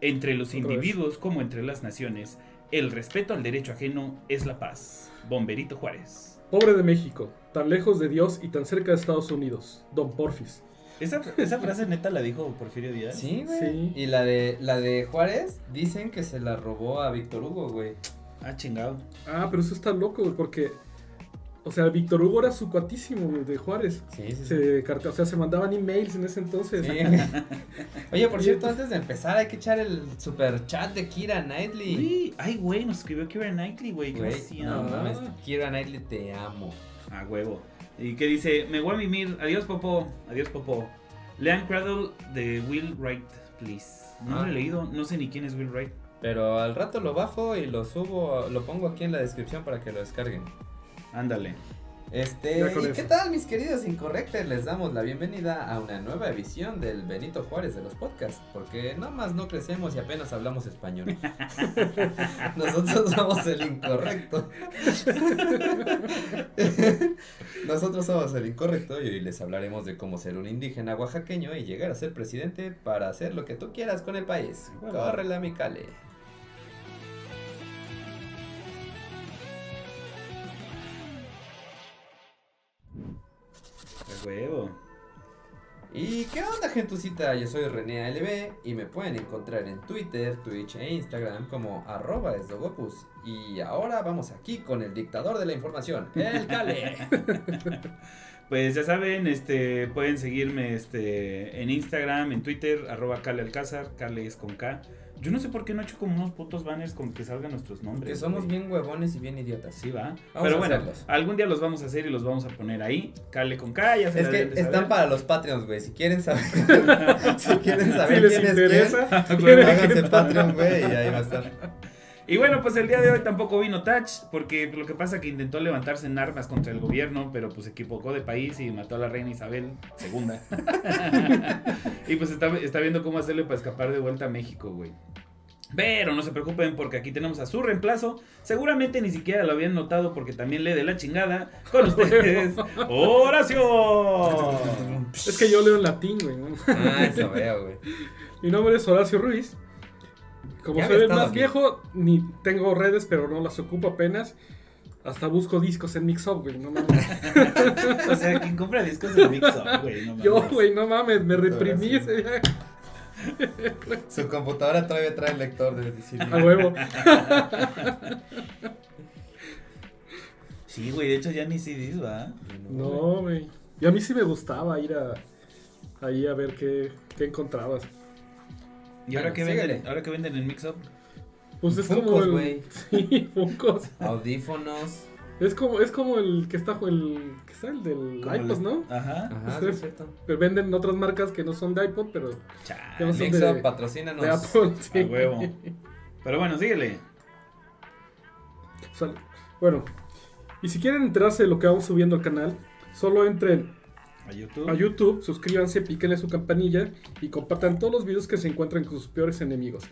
Entre los Otra vez. individuos como entre las naciones, el respeto al derecho ajeno es la paz. Bomberito Juárez. Pobre de México, tan lejos de Dios y tan cerca de Estados Unidos. Don Porfis. ¿Esa, esa frase neta la dijo Porfirio Díaz? Sí, güey. Sí. Y la de, la de Juárez, dicen que se la robó a Víctor Hugo, güey. Ah, chingado. Ah, pero eso está loco, güey, porque. O sea, Víctor Hugo era su cuatísimo, güey, de Juárez. Sí, sí, sí. Se carte- o sea, se mandaban emails en ese entonces. Oye, por cierto, antes de empezar hay que echar el super chat de Kira Knightley. Uy, ay, güey, nos escribió Kira Knightley, güey. Gracias. no Ah. mames, Kira Knightley te amo. A huevo. Y que dice, me voy a mimir. Adiós, Popo. Adiós, Popo. Lean Cradle de Will Wright, please. No lo Ah. he leído, no sé ni quién es Will Wright. Pero al rato lo bajo y lo subo, lo pongo aquí en la descripción para que lo descarguen. Ándale. Este, ¿y qué tal mis queridos incorrectos? Les damos la bienvenida a una nueva edición del Benito Juárez de los podcasts, porque nada más no crecemos y apenas hablamos español. Nosotros somos el incorrecto. Nosotros somos el incorrecto y hoy les hablaremos de cómo ser un indígena oaxaqueño y llegar a ser presidente para hacer lo que tú quieras con el país. Huevo. Córrele a mi cale. A huevo. ¿Y qué onda, gentucita? Yo soy René ALB y me pueden encontrar en Twitter, Twitch e Instagram como arroba esdogopus. Y ahora vamos aquí con el dictador de la información, el Cale. Pues ya saben, este, pueden seguirme este, en Instagram, en Twitter, arroba Cale Alcázar, Cale es con K. Yo no sé por qué no he hecho como unos putos banners con que salgan nuestros nombres. que somos güey. bien huevones y bien idiotas. Sí, va. Vamos Pero a bueno, hacerlos. algún día los vamos a hacer y los vamos a poner ahí. Cale con K, ya se Es que de están para los Patreons, güey. Si quieren saber, si quieren Si saber les quién es interesa, quién, quieren háganse Patreon, güey, y ahí va a estar. Y bueno, pues el día de hoy tampoco vino Touch, porque lo que pasa es que intentó levantarse en armas contra el gobierno, pero pues se equivocó de país y mató a la reina Isabel II. y pues está, está viendo cómo hacerle para escapar de vuelta a México, güey. Pero no se preocupen porque aquí tenemos a su reemplazo. Seguramente ni siquiera lo habían notado porque también lee de la chingada. Con ustedes, Horacio. Es que yo leo en latín, güey. ¿no? Ah, eso veo, güey. Mi nombre es Horacio Ruiz. Como soy el más aquí. viejo, ni tengo redes, pero no las ocupo apenas. Hasta busco discos en Mixup, güey. No mames. O sea, quien compra discos de Mix Up, güey. No Yo, mames. güey, no mames, me reprimí Horacio. ese día. Su computadora todavía trae el lector de CD. A huevo. Sí, güey, de hecho ya ni CDs, va. No, güey. Y a mí sí me gustaba ir a ahí a ver qué, qué encontrabas. ¿Y ahora Bueno, qué venden? ¿Ahora qué venden en Mix Up? Pues es Funkos, como el. güey. Sí, Funkos. Audífonos. Es como, es como el que está el. que está el del Como iPod, el- ¿no? Ajá. Ajá, sí, es cierto. Pero venden otras marcas que no son de iPod, pero Chale, no. Mixup, de- patrocínanos. de Apple. Sí. A huevo. Pero bueno, síguele. Bueno, y si quieren enterarse de lo que vamos subiendo al canal, solo entren A YouTube. a YouTube, suscríbanse, píquenle su campanilla y compartan todos los videos que se encuentran con sus peores enemigos.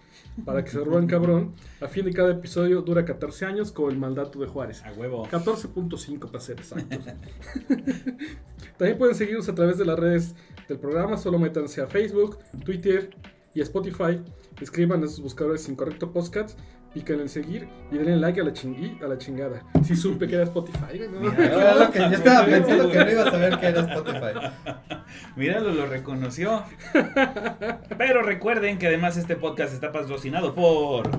Para que se roban cabrón. A fin de cada episodio dura 14 años con el mandato de Juárez. A huevo. 14.5 para ser exactos. También pueden seguirnos a través de las redes del programa. Solo métanse a Facebook, Twitter y Spotify. Escriban en sus buscadores Incorrecto Podcast. Pican en seguir y denle like a la, chingui- a la chingada. Si supe que era Spotify. ¿no? Mira. Lo que yo estaba pensando que no iba a saber que era Spotify. Míralo, lo reconoció. Pero recuerden que además este podcast está patrocinado por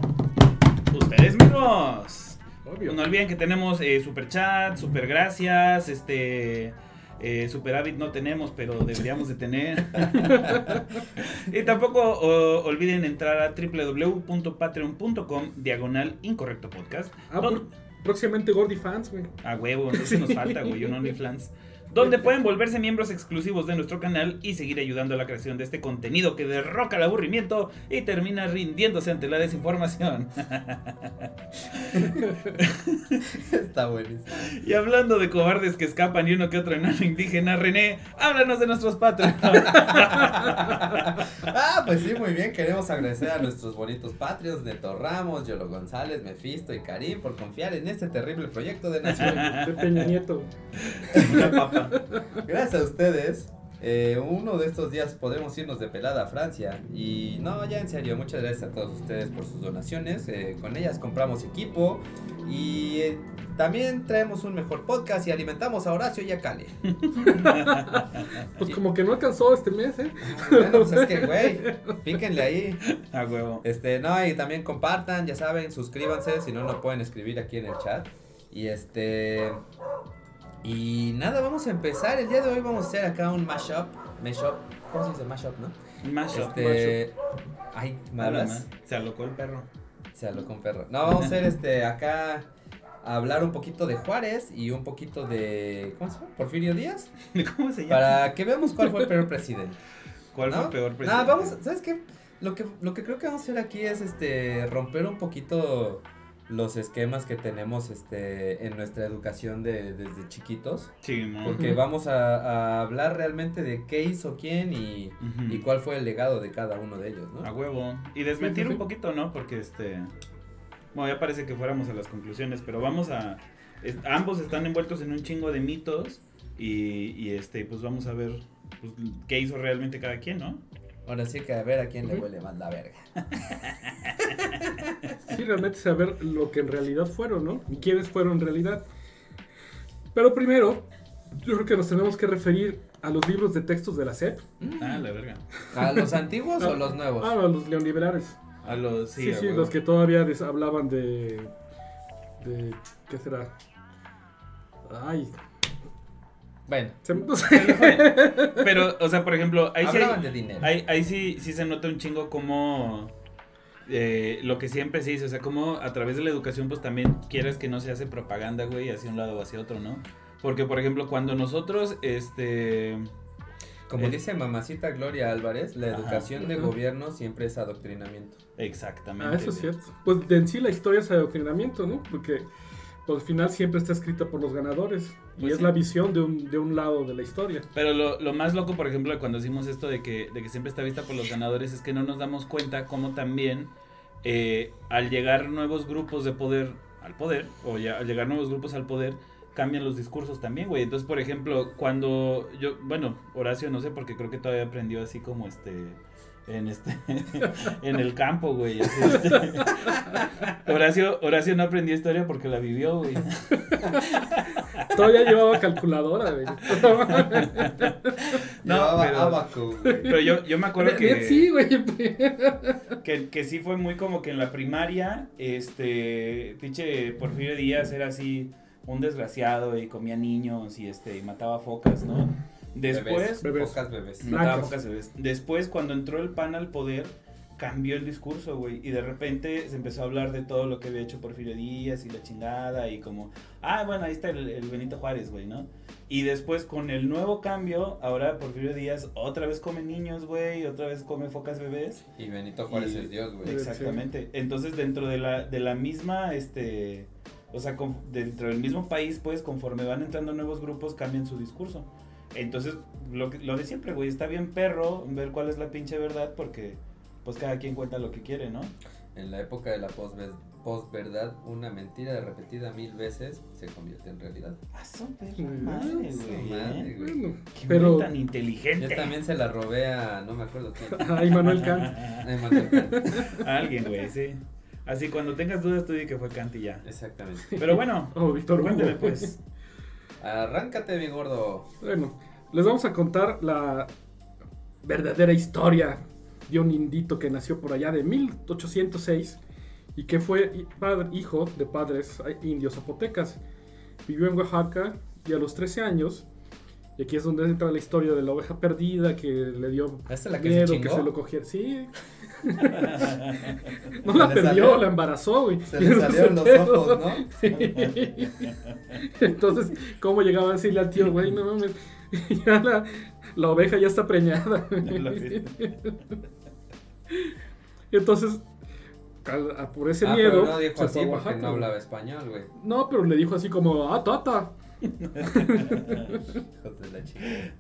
ustedes mismos. Obvio. No olviden que tenemos eh, super chat, super gracias, este eh, superávit no tenemos, pero deberíamos de tener. y tampoco o, olviden entrar a www.patreon.com diagonal incorrecto podcast. Ah, donde- próximamente Gordy Fans, güey. A huevo, no se nos falta, güey, un OnlyFans. Donde pueden volverse miembros exclusivos de nuestro canal y seguir ayudando a la creación de este contenido que derroca el aburrimiento y termina rindiéndose ante la desinformación. Está buenísimo. Y hablando de cobardes que escapan y uno que otro enano indígena, René, háblanos de nuestros patrons. Ah, pues sí, muy bien. Queremos agradecer a nuestros bonitos patrios, Neto Ramos, Yolo González, Mefisto y Karim por confiar en este terrible proyecto de nación. De Peña Nieto. Gracias a ustedes, Eh, uno de estos días podremos irnos de pelada a Francia. Y no, ya en serio, muchas gracias a todos ustedes por sus donaciones. Eh, con ellas compramos equipo y eh, también traemos un mejor podcast y alimentamos a Horacio y a Cale. Pues como que no alcanzó este mes, ¿eh? bueno, pues es que, güey, píquenle ahí. A huevo. Este, no, y también compartan, ya saben, suscríbanse, si no, no pueden escribir aquí en el chat. Y este. Y nada, vamos a empezar. El día de hoy vamos a hacer acá un mashup. Mashup. ¿Cómo se dice mashup, no? Mashup. Este. Ay, ¿me Nada hablas? más. Se alocó el perro. Se habló con perro. No, vamos a hacer este acá. a hablar un poquito de Juárez y un poquito de. ¿Cómo se llama? Porfirio Díaz. ¿Cómo se llama? Para que veamos cuál fue el peor presidente. ¿Cuál fue el peor presidente? vamos, ¿sabes qué? Lo que, lo que creo que vamos a hacer aquí es este romper un poquito los esquemas que tenemos este en nuestra educación de, desde chiquitos. Sí, mo. Porque vamos a, a hablar realmente de qué hizo quién y, y cuál fue el legado de cada uno de ellos, ¿no? A huevo. Y desmentir Sí, sí, un poquito, ¿no? Porque este. Bueno, ya parece que fuéramos a las conclusiones, pero vamos a. es- ambos están envueltos en un chingo de mitos. Y, y este, pues vamos a ver pues, qué hizo realmente cada quien, ¿no? Ahora sí que a ver a quién le huele más la verga. Sí, realmente saber lo que en realidad fueron, ¿no? Y quiénes fueron en realidad. Pero primero, yo creo que nos tenemos que referir a los libros de textos de la SEP. Ah, la verga. ¿A los antiguos o los nuevos? Ah, a los neoliberales. A los. Sí, Sí, sí, los que todavía hablaban de, de... ¿Qué será? Ay, Bueno, se- no sé. Pero, o sea, por ejemplo, ahí sí, hay- hablaban de dinero. ahí, ahí sí, sí se nota un chingo como eh, lo que siempre se dice, o sea, como a través de la educación, pues también quieres que no se hace propaganda, güey, hacia un lado o hacia otro, ¿no? Porque, por ejemplo, cuando nosotros, este... Como el- dice mamacita Gloria Álvarez, la Ajá. educación de Ajá. gobierno siempre es adoctrinamiento. Exactamente. Ah, eso es cierto. Pues de en sí la historia es adoctrinamiento, ¿no? Porque pues, al final siempre está escrita por los ganadores. Y Pues es sí. la visión de un, de un lado de la historia. Pero lo, lo más loco, por ejemplo, de cuando decimos esto de que, de que siempre está vista por los ganadores, es que no nos damos cuenta cómo también eh, al llegar nuevos grupos de poder al poder, o ya al llegar nuevos grupos al poder, cambian los discursos también, güey. Entonces, por ejemplo, cuando yo, bueno, Horacio no sé, porque creo que todavía aprendió así como este... En este en el campo, güey. así, este. Horacio, Horacio no aprendió historia porque la vivió, güey. Todavía llevaba calculadora, güey. No, Llevaba pero- abaco, güey. Pero yo, yo me acuerdo que... Sí, güey. Que, que sí fue muy como que en la primaria, este, pinche Porfirio Díaz era así un desgraciado y comía niños y este, y mataba focas, ¿no? Después, Bebés, Bebés. pocas bebés. mataba focas bebés. Después, cuando entró el PAN al poder, cambió el discurso, güey, y de repente se empezó a hablar de todo lo que había hecho Porfirio Díaz y la chingada y como, ah, bueno, ahí está el, el Benito Juárez, güey, ¿no? Y después con el nuevo cambio, ahora Porfirio Díaz otra vez come niños, güey, otra vez come focas bebés. Y Benito Juárez Y- es Dios, güey. Exactamente. Entonces, dentro de la, de la misma, este, o sea, con- dentro del mismo país, pues, conforme van entrando nuevos grupos, cambian su discurso. Entonces, lo, que- lo de siempre, güey, está bien perro ver cuál es la pinche verdad, porque, pues, cada quien cuenta lo que quiere, ¿no? En la época de la posve- posverdad, una mentira repetida mil veces se convierte en realidad. Ah, son perra Mm, madre, madre, ¿eh? güey. Bueno, Qué pero... tan inteligente. Yo también se la robé a, no me acuerdo quién. Kant. A Immanuel Kant. A alguien, güey, sí. Así, cuando tengas dudas, tú di que fue Kant y ya. Exactamente. Pero bueno, Oh, Víctor cuénteme, pues. Arráncate, mi gordo. Bueno, les vamos a contar la verdadera historia de un indito que nació por allá de 1806 y que fue padre- hijo de padres eh, indios zapotecas. Vivió en Oaxaca y a los 13 años, y aquí es donde entra la historia de la oveja perdida que le dio ¿Esta es la que miedo se que se lo cogiera. Sí, no la perdió, salió- la embarazó, güey. Se le salieron los ojos, ¿no? Entonces, ¿cómo llegaba a decirle al tío, güey? No mames, ya la, la oveja ya está preñada. Vi. Entonces, a- por ese Ah, miedo. pero no dijo así porque Oaxaca, no hablaba español, güey. No, pero le dijo así como, ah, tata. De la chingada.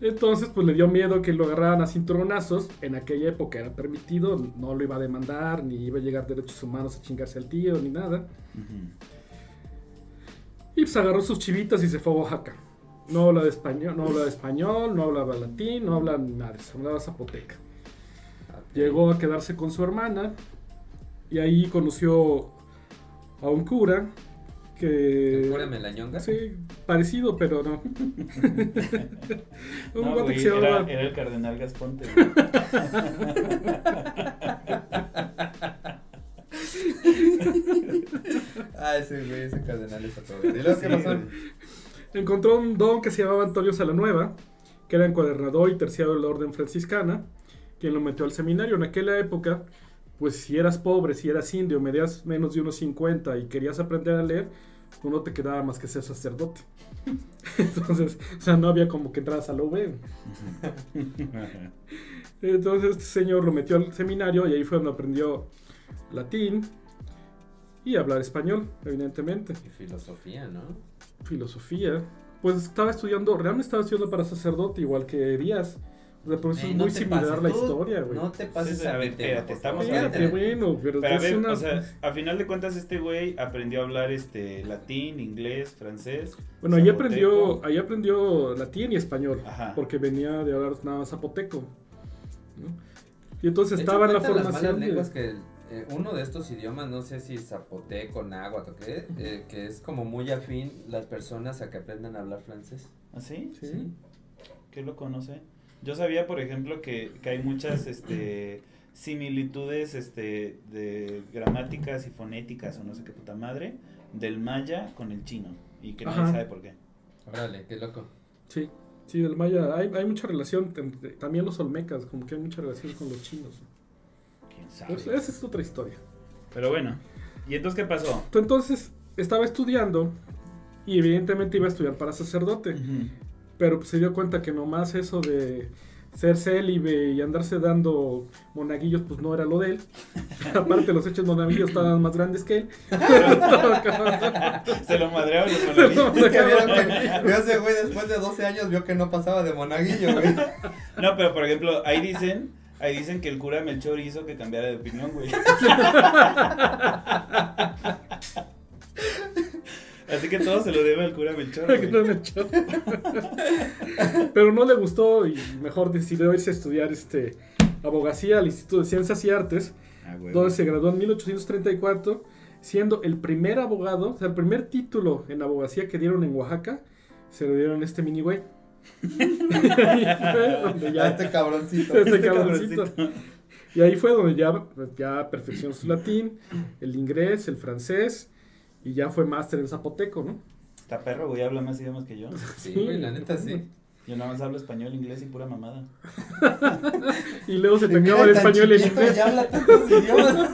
Entonces, pues le dio miedo que lo agarraran a cinturonazos. En aquella época era permitido, no lo iba a demandar, ni iba a llegar derechos humanos a chingarse al tío, ni nada. Y pues agarró sus chivitas y se fue a Oaxaca. no hablaba español, no hablaba español, no hablaba latín, no hablaba nada, se hablaba zapoteca. Llegó a quedarse con su hermana y ahí conoció a un cura que... ¿El cura Melañonga? Sí, parecido, pero no. un No, guate güey, que se era, llamaba- era el cardenal Gasponte. Ah, ese güey, ese cardenal es a todo. Encontró un don que se llamaba Antonio Salanueva, que era encuadernador y terciario de la orden franciscana, quien lo metió al seminario. En aquella época, pues si eras pobre, si eras indio, medías menos de unos 50 y querías aprender a leer, pues no te quedaba más que ser sacerdote. Entonces, o sea, no había como que entras a la UV. Entonces este señor lo metió al seminario y ahí fue donde aprendió latín y hablar español, evidentemente. Y filosofía, ¿no? Filosofía. Pues estaba estudiando, realmente estaba estudiando para sacerdote, igual que Díaz. Ey, es no muy te similar pases, la tú historia, güey. No te pases Sí, sí, a ver, espérate, por estamos favor. Espérate, bueno, pero, Pero a es ver, una- o sea, a final de cuentas este güey aprendió a hablar este latín, inglés, francés. bueno, ahí aprendió, ahí aprendió latín y español, Ajá. porque venía de hablar nada más zapoteco. ¿no? Y entonces De hecho, estaba en la las formación. malas de- que eh, uno de estos idiomas, no sé si zapoteco, náhuatl o qué, eh, que es como muy afín las personas a que aprendan a hablar francés. ¿Ah, sí? Sí. ¿Qué lo conoce? Yo sabía, por ejemplo, que, que hay muchas este, similitudes este, de gramáticas y fonéticas o no sé qué puta madre del maya con el chino y que nadie sabe por qué. Órale, qué loco. Sí, sí, del maya. Hay, hay mucha relación, también los olmecas, como que hay mucha relación con los chinos. ¿Quién sabe? Pues esa es otra historia. Pero bueno, ¿y entonces qué pasó? Entonces estaba estudiando y evidentemente iba a estudiar para sacerdote. Pero pues, se dio cuenta que nomás eso de ser célibe y andarse dando monaguillos, pues no era lo de él. Aparte, los hechos monaguillos estaban más grandes que él. Se lo madrearon los monaguillos. Es que vieron que vio ese güey después de 12 años vio que no pasaba de monaguillo, güey. No, pero por ejemplo, ahí dicen, ahí dicen que el cura Melchor hizo que cambiara de opinión, güey. Así que todo se lo debe al cura Melchor, Que no güey. me echó. Pero no le gustó y mejor decidió irse a estudiar este, abogacía al Instituto de Ciencias y Artes, Ah, donde se graduó en 1834, siendo el primer abogado, o sea, el primer título en abogacía que dieron en Oaxaca, se lo dieron a este mini güey. A este cabroncito. Este Este cabroncito. cabroncito. Y ahí fue donde ya, ya perfeccionó su latín, el inglés, el francés, y ya fue máster en zapoteco, ¿no? Está perro, güey, habla más idiomas que yo. Sí, güey, la neta sí. Yo nada más hablo español, inglés y pura mamada. Y luego se te acaba el español en chiquito, inglés. Ya habla tantos idiomas.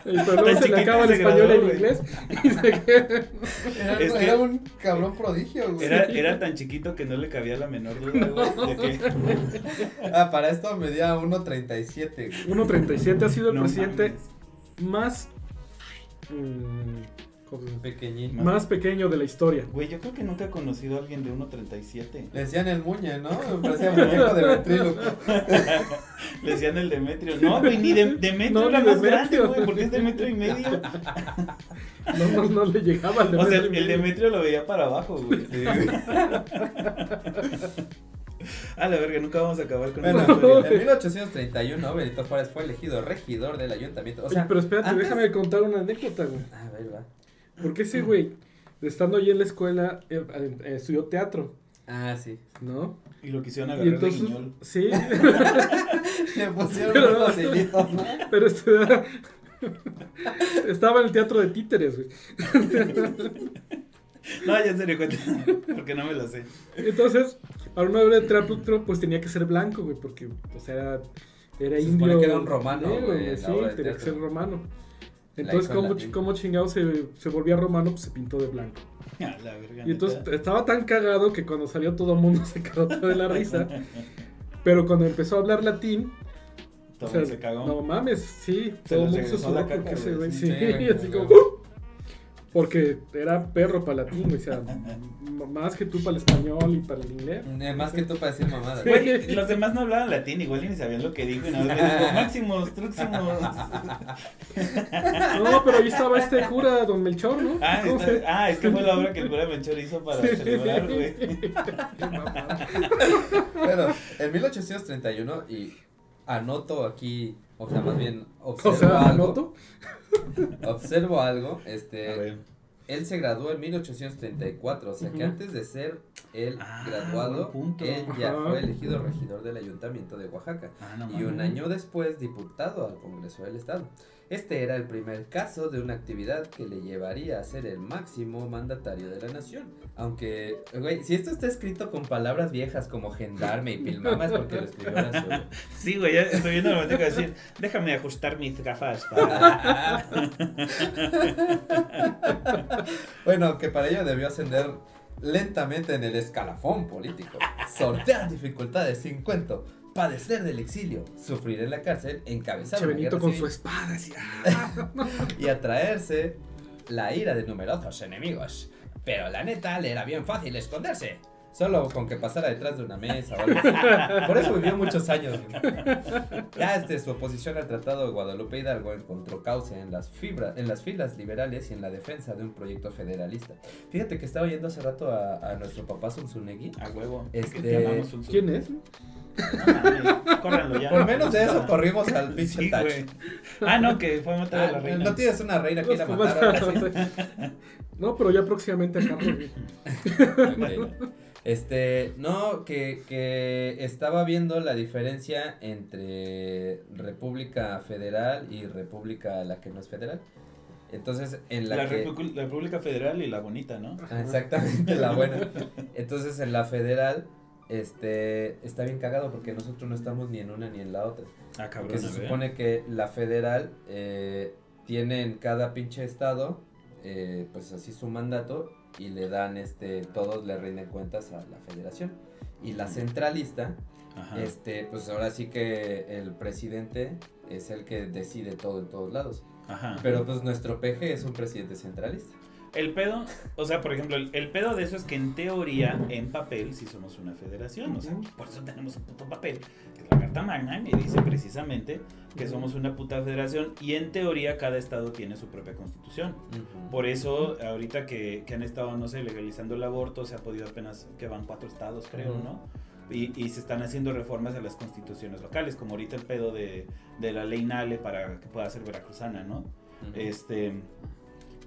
Y luego se le chiquito acaba el español graduó, en inglés. Y se queda. Era, un cabrón prodigio, güey. Era, era tan chiquito que no le cabía la menor duda, güey, de que... Ah, para esto medía 1.37, güey. 1.37 ha sido el No presidente mames. más, más pequeño de la historia. Güey, yo creo que nunca he conocido a alguien de 1.37. Le decían el muñe, ¿no? Me parecía muñeco de ventríloco. Le decían el Demetrio. No, güey, ni de, Demetrio No, era ni más Demetrio. grande, güey, porque es Demetrio y medio. No, no, no le llegaba al O sea, Demetrio. el Demetrio lo veía para abajo, güey. Sí. A la verga, nunca vamos a acabar con Bueno, en 1831 Benito Juárez fue elegido regidor del ayuntamiento. O sea, pero espérate, antes- déjame contar una anécdota, güey. A ver, va. Porque ese güey, estando ahí en la escuela, eh, eh, estudió teatro, Ah, sí. ¿no? Y lo quisieron Y agarrar entonces, de guiñol. sí, Le pusieron Pero- unos ¿no? pero estudiaba- estaba en el teatro de títeres, güey. No, ya en serio, cuenta. Porque no me lo sé. Entonces, para una obra de teatro, pues tenía que ser blanco, güey, porque, o sea, era Se indio. supone que era un romano, güey, sí, tenía que ser romano. Entonces, ¿cómo, cómo chingado se, se volvía romano? Pues se pintó de blanco. A la verga. Y entonces estaba tan cagado que cuando salió todo el mundo se cagó de la risa. Pero cuando empezó a hablar latín, Todo o sea, se cagó. no mames, sí, Se todo el mundo se sudó porque güey, güey, sí, así como... Porque era perro para latín, güey, o sea, más que tú para el español y para el inglés. Eh, Más que tú para decir mamadas. Güey, los demás no hablaban latín, igual ni sabían lo que dijo y nada más le dijo, máximos, truximos. No, pero ahí estaba este cura, don Melchor, ¿no? Ah, ¿Cómo está- se- ah, es que fue la obra que el cura Menchor hizo para Sí. celebrar, güey. Qué mamada. Bueno, en 1831, y anoto aquí, o sea, más bien O observo sea, algo. anoto. Observo algo, A este, ver. él se graduó en 1834, o sea que antes de ser el Ah, graduado, él ya Ajá. fue elegido regidor del ayuntamiento de Oaxaca. Ah, no y un año después diputado al Congreso del Estado. Este era el primer caso de una actividad que le llevaría a ser el máximo mandatario de la nación. Aunque, güey, si esto está escrito con palabras viejas como gendarme y pilmama es porque lo escribió güey. Sí, güey, ya estoy viendo la manteca decir, déjame ajustar mis gafas para... bueno, que para ello debió ascender lentamente en el escalafón político, sortear dificultades sin cuento, padecer del exilio, sufrir en la cárcel, encabezar una guerra con civil su espada, así. ah. y atraerse la ira de numerosos enemigos. Pero la neta le era bien fácil esconderse. Solo con que pasara detrás de una mesa o algo así. Por eso vivió muchos años. Ya este, su oposición al Tratado de Guadalupe Hidalgo encontró cauce en las, fibras, en las filas liberales y en la defensa de un proyecto federalista. Fíjate que estaba oyendo hace rato a, a nuestro papá Zunzunegui. A huevo. Este. ¿Quién es? No ya. Por menos de eso corrimos al pinche Sí. Ah, no, que fue a matar a la Ah, reina. no tienes una reina que ir a matar. No, pero ya próximamente a Carlos. Este, no, que, que estaba viendo la diferencia entre República Federal y República la que no es federal. Entonces, en la, La, que... La República Federal y la bonita, ¿no? Ah, Exactamente, la buena. Entonces, en la federal, este, está bien cagado porque nosotros no estamos ni en una ni en la otra. Ah, cabrón. Porque se supone que la federal eh, tiene en cada pinche estado, eh, pues así su mandato y le dan, este, todos le rinden cuentas a la federación. Y la centralista, Ajá. este, pues ahora sí que el presidente es el que decide todo en todos lados. Ajá. Pero pues nuestro PG es un presidente centralista. El pedo, o sea, por ejemplo, el, el pedo de eso es que en teoría, en papel, sí somos una federación. O sea, por eso tenemos un puto papel, que es la Carta Magna, y dice precisamente que somos una puta federación. Y en teoría, cada estado tiene su propia constitución. Por eso, ahorita que, que han estado, no sé, legalizando el aborto, se ha podido apenas, que van cuatro estados, creo. ¿no? Y, y se están haciendo reformas a las constituciones locales, como ahorita el pedo de, de la ley Nale para que pueda ser veracruzana, ¿no? Este.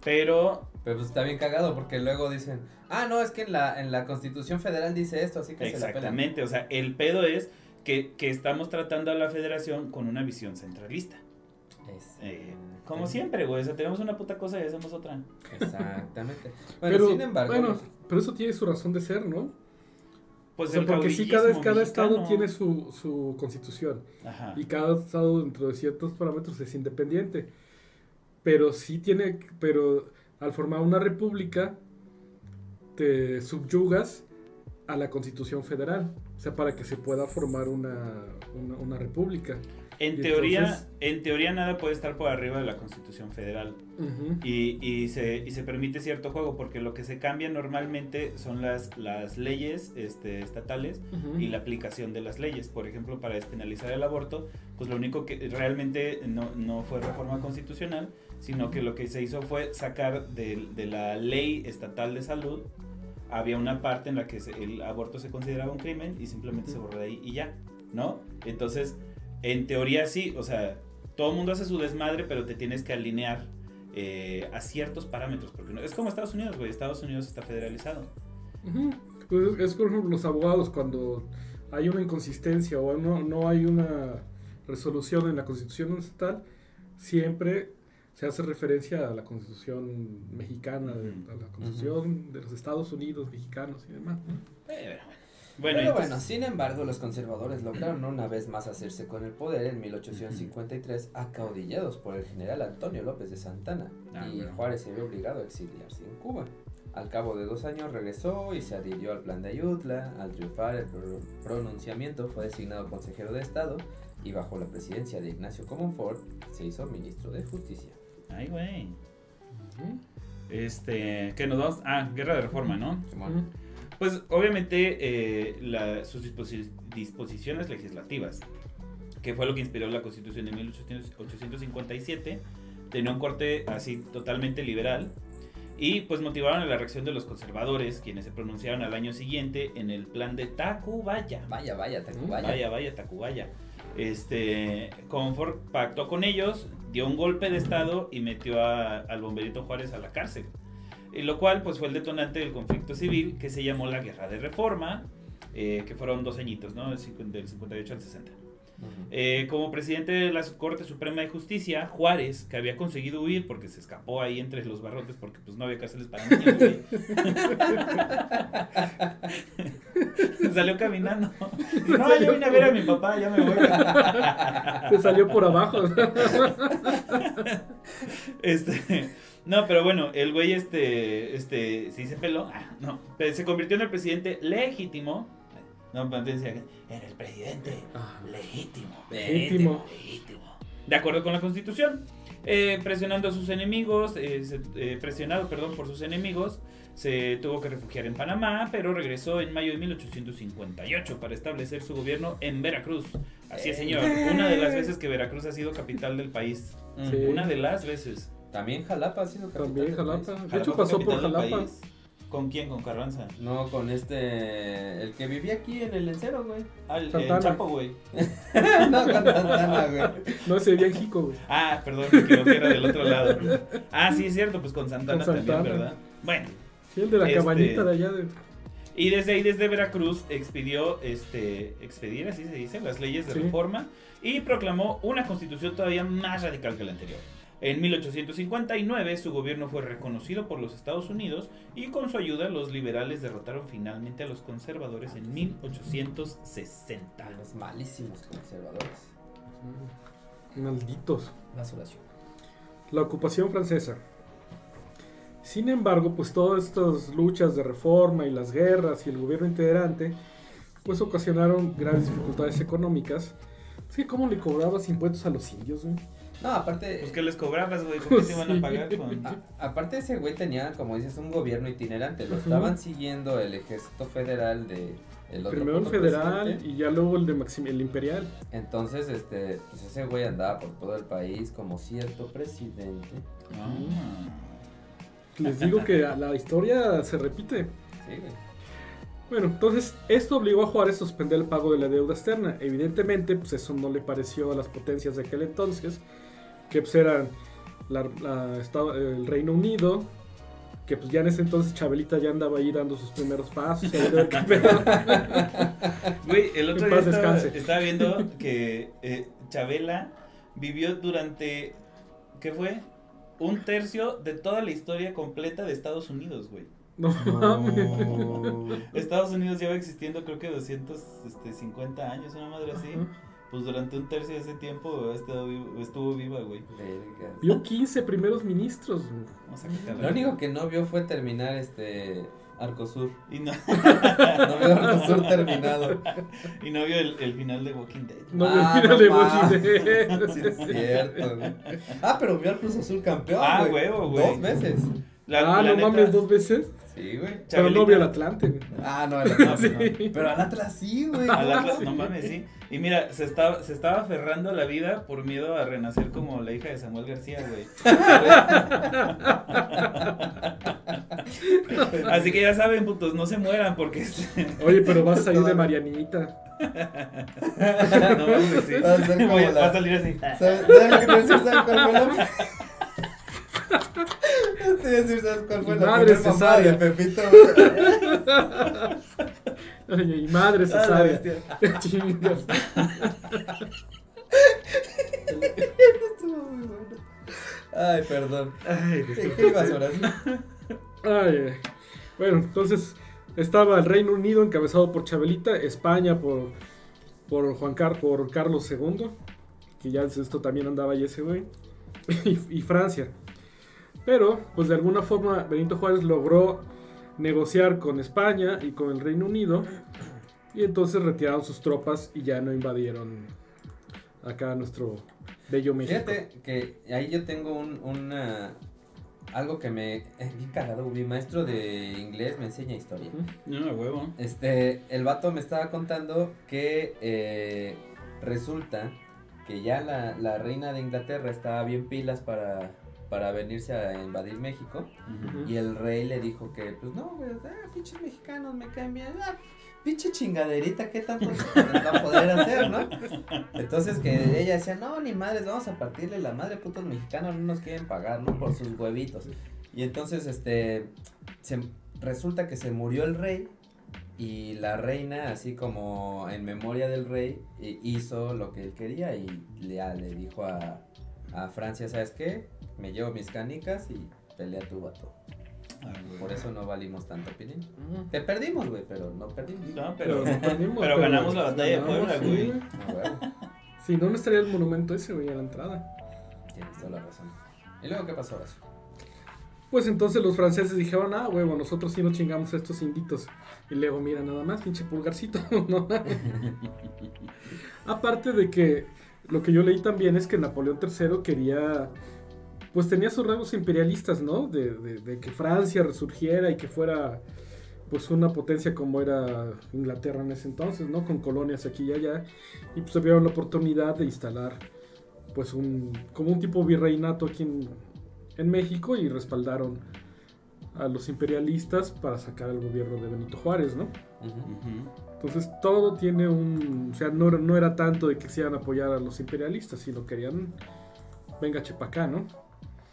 Pero Pero pues está bien cagado porque luego dicen, ah, no, es que en la, en la Constitución Federal dice esto, así que se la. Exactamente, o sea, el pedo es que, que estamos tratando a la federación con una visión centralista. Eh, como siempre, güey, o sea, tenemos una puta cosa y hacemos otra. Exactamente. Bueno, pero, sin embargo, bueno, los- pero eso tiene su razón de ser, ¿no? Pues O sea, el porque sí, cada, cada estado tiene su, su constitución. Ajá. Y cada estado dentro de ciertos parámetros es independiente. Pero sí tiene, pero al formar una república, te subyugas a la constitución federal. O sea, para que se pueda formar una, una, una república. En teoría, entonces- en teoría nada puede estar por arriba de la Constitución Federal. Ujú. Y, y se, y se permite cierto juego, porque lo que se cambia normalmente son las, las leyes este, estatales Ujú. y la aplicación de las leyes. Por ejemplo, para despenalizar el aborto, pues lo único que realmente no, no fue reforma constitucional, sino que lo que se hizo fue sacar de, de la ley estatal de salud, había una parte en la que se- el aborto se consideraba un crimen y simplemente se Ujú. borró de ahí y ya, ¿no? Entonces, en teoría sí, o sea, todo el mundo hace su desmadre, pero te tienes que alinear eh, a ciertos parámetros, porque no, es como Estados Unidos, güey, Estados Unidos está federalizado. Ujú. Pues es por ejemplo los abogados cuando hay una inconsistencia o no, no hay una resolución en la constitución estatal, siempre se hace referencia a la constitución mexicana, de- a la constitución de los Estados Unidos mexicanos y demás. ¿no? Eh, bueno, Pero bueno, bueno, entonces- sin embargo, los conservadores lograron una vez más hacerse con el poder en 1853, acaudillados por el general Antonio López de Santana, Ah, y bueno. Juárez se vio obligado a exiliarse en Cuba. Al cabo de dos años regresó y se adhirió al plan de Ayutla. Al triunfar el pro- pronunciamiento fue designado consejero de Estado y bajo la presidencia de Ignacio Comonfort se hizo ministro de Justicia. Ay, güey. Este, ¿qué nos vamos? Ah, guerra de reforma, ¿no? Simón. Pues obviamente eh, la- sus disposi- disposiciones legislativas, que fue lo que inspiró la constitución de 1857, tenía un corte así totalmente liberal y pues motivaron a la reacción de los conservadores, quienes se pronunciaron al año siguiente en el plan de Tacubaya. Vaya, vaya, Tacubaya. Vaya, vaya, Tacubaya. Este, Confort pactó con ellos, dio un golpe de estado y metió a- al bomberito Juárez a la cárcel. Y lo cual pues fue el detonante del conflicto civil que se llamó la Guerra de Reforma, eh, que fueron dos añitos, ¿no? Del cincu- del 58 al 60. Ujú. Eh, como presidente de la Corte Suprema de Justicia, Juárez, que había conseguido huir porque se escapó ahí entre los barrotes porque pues no había cárceles para niños. Salió caminando. Dice, no, yo vine a ver a mi papá, ya me voy. Te salió por abajo. Este, no, pero bueno, el güey este, este, ¿se dice pelo? Ah, no, pero se convirtió en el presidente legítimo. No, era el presidente Ah, legítimo. Legítimo. Legítimo. De acuerdo con la constitución. Eh, presionando a sus enemigos, eh, se- eh, presionado, perdón, por sus enemigos, se tuvo que refugiar en Panamá, pero regresó en mayo de 1858 para establecer su gobierno en Veracruz. Así es, señor. Una de las veces que Veracruz ha sido capital del país. Sí. Una de las veces. También Jalapa ha sido capital También del Jalapa. país. De hecho, pasó por Jalapa. país. ¿Con quién? ¿Con Carranza? No, con este. El que vivía aquí en el encero, güey. Ah, el. Chapo, güey. no, con Santana, güey. No, ese bien Jico, güey. Ah, perdón, equivoqué, era del otro lado. Ah, sí, es cierto, pues con Santana, Con también. ¿verdad? Bueno, Sí, el de la Este- cabañita de allá. De... y desde ahí, desde Veracruz, expidió, este, expedir, así se dice, las leyes de Sí. reforma y proclamó una constitución todavía más radical que la anterior. En 1859 su gobierno fue reconocido por los Estados Unidos y con su ayuda los liberales derrotaron finalmente a los conservadores en 1860. Los malísimos conservadores. Malditos. Basuración. La ocupación francesa. Sin embargo, pues todas estas luchas de reforma y las guerras y el gobierno integrante, pues ocasionaron graves dificultades económicas. Es que cómo le cobrabas impuestos a los indios, güey? No, aparte. Pues que les cobrabas, güey, ¿por qué te iban a pagar con...? a- aparte ese güey tenía, como dices, un gobierno itinerante. Lo estaban siguiendo el ejército federal de. El otro Primero el federal presidente. y ya luego el de Maxim- el imperial. Entonces, este, pues ese güey andaba por todo el país como cierto presidente. Ah. Les digo que la historia se repite. Sí, güey. Bueno, entonces esto obligó a Juárez a suspender el pago de la deuda externa. Evidentemente, pues eso no le pareció a las potencias de aquel entonces, que pues eran la- el Reino Unido, que pues ya en ese entonces Chabelita ya andaba ahí dando sus primeros pasos. Güey, el otro día estaba, viendo que eh, Chabela vivió durante, ¿qué fue? Un tercio de toda la historia completa de Estados Unidos, güey. No. Estados Unidos lleva existiendo creo que 250 años, una madre así. Pues durante un tercio de ese tiempo ha estado vivo- estuvo viva, güey. Verga. Vio 15 primeros ministros. güey. Vamos a quitarle. Lo único que no vio fue terminar este Arcosur. Y no, No vio Arcosur terminado. y no vio el, el final de Walking Dead. No Ah, vio no de mames. Walking Dead. Sí, es cierto, güey. Ah, pero vio al Cruz Azul campeón. Ah, güey. huevo, güey. Dos veces. La- ah, la no neta, mames, dos veces. Sí, güey. Pero no vio el Atlante. güey. Ah, no, el Atlas Sí. no. Pero al Atlas sí, güey. Al Atlas, Sí. no mames, sí. Y mira, se estaba, se estaba aferrando a la vida por miedo a renacer como la hija de Samuel García, güey. Así que ya saben, putos, no se mueran porque este, Oye, pero vas a salir de Marianita. no mames, sí. Va a ser como Voy a- la- va a salir así. ¿Sabes ¿sabes qué te decir? ¿Sabes cuál fue la... Te a decir, ¿sabes cuál fue la Madre primera mamada de. Pepito? Ay, y madre la cesárea. Chingas. Estuvo muy bueno. Ay, perdón. Ay, ¿Qué, qué ibas ahora? Ay, ay. Bueno, entonces estaba el Reino Unido encabezado por Chabelita, España por, por Juan Car por Carlos II, que ya esto también andaba ahí ese güey, y, y Francia. Pero, pues de alguna forma Benito Juárez logró negociar con España y con el Reino Unido, y entonces retiraron sus tropas y ya no invadieron acá nuestro bello México. Fíjate que ahí yo tengo un, una, algo que me... Bien cagado, mi maestro de inglés me enseña historia. No, a huevo. Este, el vato me estaba contando que eh, resulta que ya la, la reina de Inglaterra estaba bien pilas para, para venirse a invadir México. Y el rey le dijo que, pues no, güey, ah, pinches mexicanos me caen bien. Ah, pinche chingaderita, ¿qué tanto va a poder hacer, no? Entonces que ella decía, no, ni madres, vamos a partirle la madre, putos mexicanos no nos quieren pagar, ¿no? Por sus huevitos. Y entonces, este, se, resulta que se murió el rey y la reina, así como en memoria del rey, hi- hizo lo que él quería y le, le dijo a, a Francia, ¿sabes qué? Me llevo mis canicas y pelea tu vato. Ah. Por eso no valimos tanto opinión. Te perdimos, güey, pero no perdimos. No, Pero, pero, no perdimos, pero ganamos la batalla de Puebla, sí. güey. No, güey, Si no, no estaría el monumento ese, güey, a la entrada. tienes toda la razón. ¿Y luego qué pasó, Horacio? Pues entonces los franceses dijeron, ah, huevo, nosotros sí nos chingamos a estos inditos. Y luego, mira, nada más, pinche pulgarcito, ¿no? Aparte de que lo que yo leí también es que Napoleón III quería, pues tenía sus rasgos imperialistas, ¿no? De, de- de que Francia resurgiera y que fuera, pues, una potencia como era Inglaterra en ese entonces, ¿no? Con colonias aquí y allá. Y pues tuvieron la oportunidad de instalar, pues, un, como un tipo virreinato aquí en, en México y respaldaron a los imperialistas para sacar al gobierno de Benito Juárez, ¿no? Entonces todo tiene un... O sea, no, no era tanto de que quisieran apoyar a los imperialistas, sino querían... Venga, chepacá, ¿no?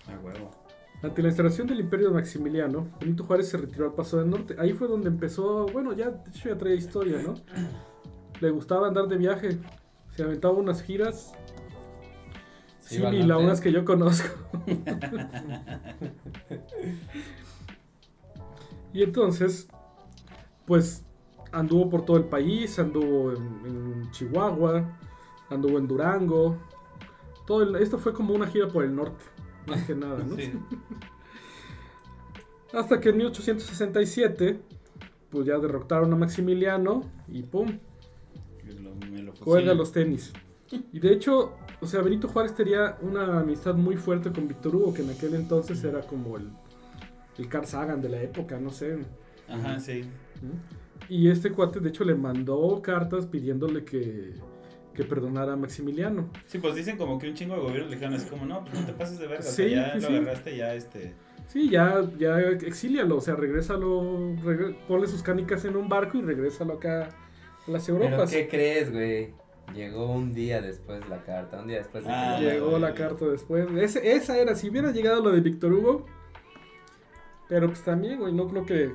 A huevo. Ante la instalación del imperio de Maximiliano, Benito Juárez se retiró al Paso del Norte. Ahí fue donde empezó... Bueno, ya, de hecho ya traía historia, ¿no? Le gustaba andar de viaje. Se aventaba unas giras Sí, iba al similar a norte. unas que yo conozco. y entonces, pues anduvo por todo el país, anduvo en, en Chihuahua, anduvo en Durango. Todo el- esto fue como una gira por el norte, más que nada, ¿no? Sí. Hasta que en 1867, pues ya derrotaron a Maximiliano y ¡pum! Lo- fusilan. los tenis. Y de hecho, o sea, Benito Juárez tenía una amistad muy fuerte con Víctor Hugo, que en aquel entonces era como el, el Carl Sagan de la época, no sé. Ajá, sí. ¿no? Y este cuate, de hecho, le mandó cartas pidiéndole que, que perdonara a Maximiliano. Sí, pues dicen como que un chingo de gobiernos le dijeron así como, no, pues no te pases de verga, o sea, Sí, ya sí, lo sí. agarraste, ya este... Sí, ya, ya exílialo, o sea, regrésalo, regre- ponle sus canicas en un barco y regrésalo acá a las ¿Pero Europas. qué crees, güey? Llegó un día después la carta, un día después de Ah, Llegó la carta después. Esa era, si hubiera llegado lo de Víctor Hugo. Pero pues también, güey, no creo que.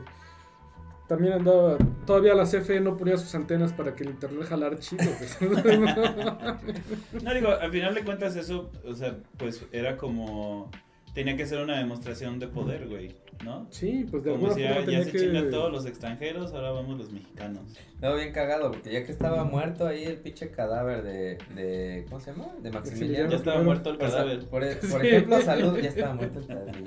También andaba. Todavía la CFE no ponía sus antenas para que el internet jalara chido. pues. No, digo, al final de cuentas eso, o sea, pues era como... Tenía que ser una demostración de poder, güey, ¿no? sí, pues de Como alguna si forma ya, ya se que. chingan todos los extranjeros, ahora vamos los mexicanos. No, bien cagado, porque ya que estaba muerto ahí el pinche cadáver de, de ¿cómo se llama? De Ya Maximiliano. estaba Pero- muerto el cadáver. por, por Sí. ejemplo, salud, ya estaba muerto el cadáver,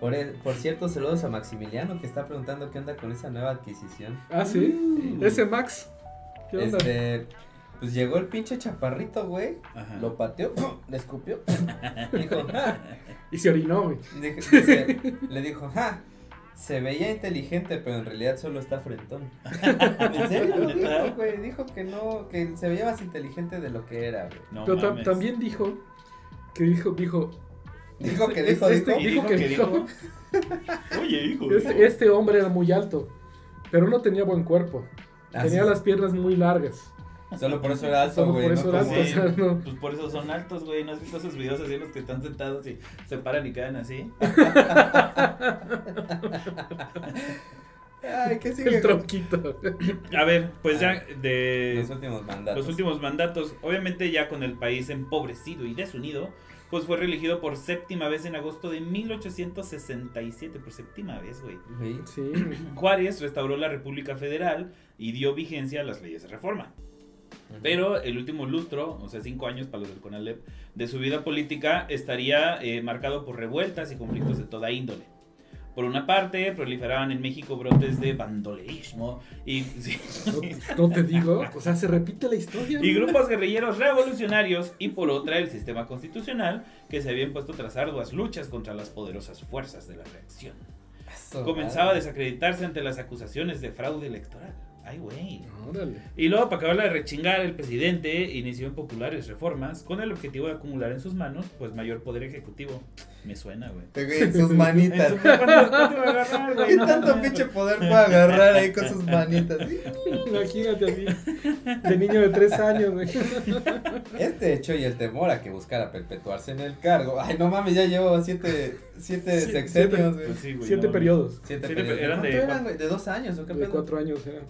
Por, e- por cierto, saludos a Maximiliano que está preguntando qué onda con esa nueva adquisición. Ah, sí. Ese Max. ¿Qué onda? Este, pues llegó el pinche chaparrito, güey. Ajá. Lo pateó, le escupió. Dijo, "Ja". Y se orinó, güey. Dije- dice- le dijo, ja. Se veía inteligente, pero en realidad solo está frentón. ¿En serio? Lo dijo, güey. Dijo que no, que se veía más inteligente de lo que era, güey. No Pero mames. también dijo. Que dijo, dijo. Dijo que Este- dijo, este- dijo. Y dijo dijo que que dijo. dijo. Oye, hijo. Este, este hombre era muy alto. Pero no tenía buen cuerpo. Ah, Tenía sí. las piernas muy largas. Solo por eso era alto, Solo güey. por no eso era como- alto, Sí. o sea, no. Pues por eso son altos, güey. ¿No has visto esos videos así en los que están sentados y se paran y quedan así? Ay, ¿qué sigue? El tronquito. A ver, pues ya Los de últimos mandatos. los últimos mandatos, obviamente ya con el país empobrecido y desunido, pues fue reelegido por séptima vez en agosto de 1867, por séptima vez, güey. Sí. Sí. Juárez restauró la República Federal y dio vigencia a las leyes de reforma. Pero el último lustro, o sea, cinco años para los del CONALEP, de su vida política estaría eh, marcado por revueltas y conflictos de toda índole. Por una parte, proliferaban en México brotes de bandolerismo y, sí, No, no te digo, o sea, se repite la historia. y grupos guerrilleros revolucionarios y por otra el sistema constitucional que se había impuesto tras arduas luchas contra las poderosas fuerzas de la reacción. Eso, Comenzaba a desacreditarse ante las acusaciones de fraude electoral. Ay, güey. Órale. Y luego, para acabarla de rechingar, el presidente inició en populares reformas con el objetivo de acumular en sus manos, pues, mayor poder ejecutivo. Me suena, güey. Te sus manitas. su- ¿Cuánto- cuánto va a? ¿Qué tanto pinche poder puede agarrar ahí con sus manitas? Imagínate así, de niño de tres años, güey. Este hecho y el temor a que buscara perpetuarse en el cargo. Ay, no mames, ya llevo siete, siete Sí, sexenios, güey. Pues sí, Siete no, periodos, Siete Siete periodos. eran de ¿Cuánto cuatro- güey? ¿De dos años o qué de pedo? cuatro años eran.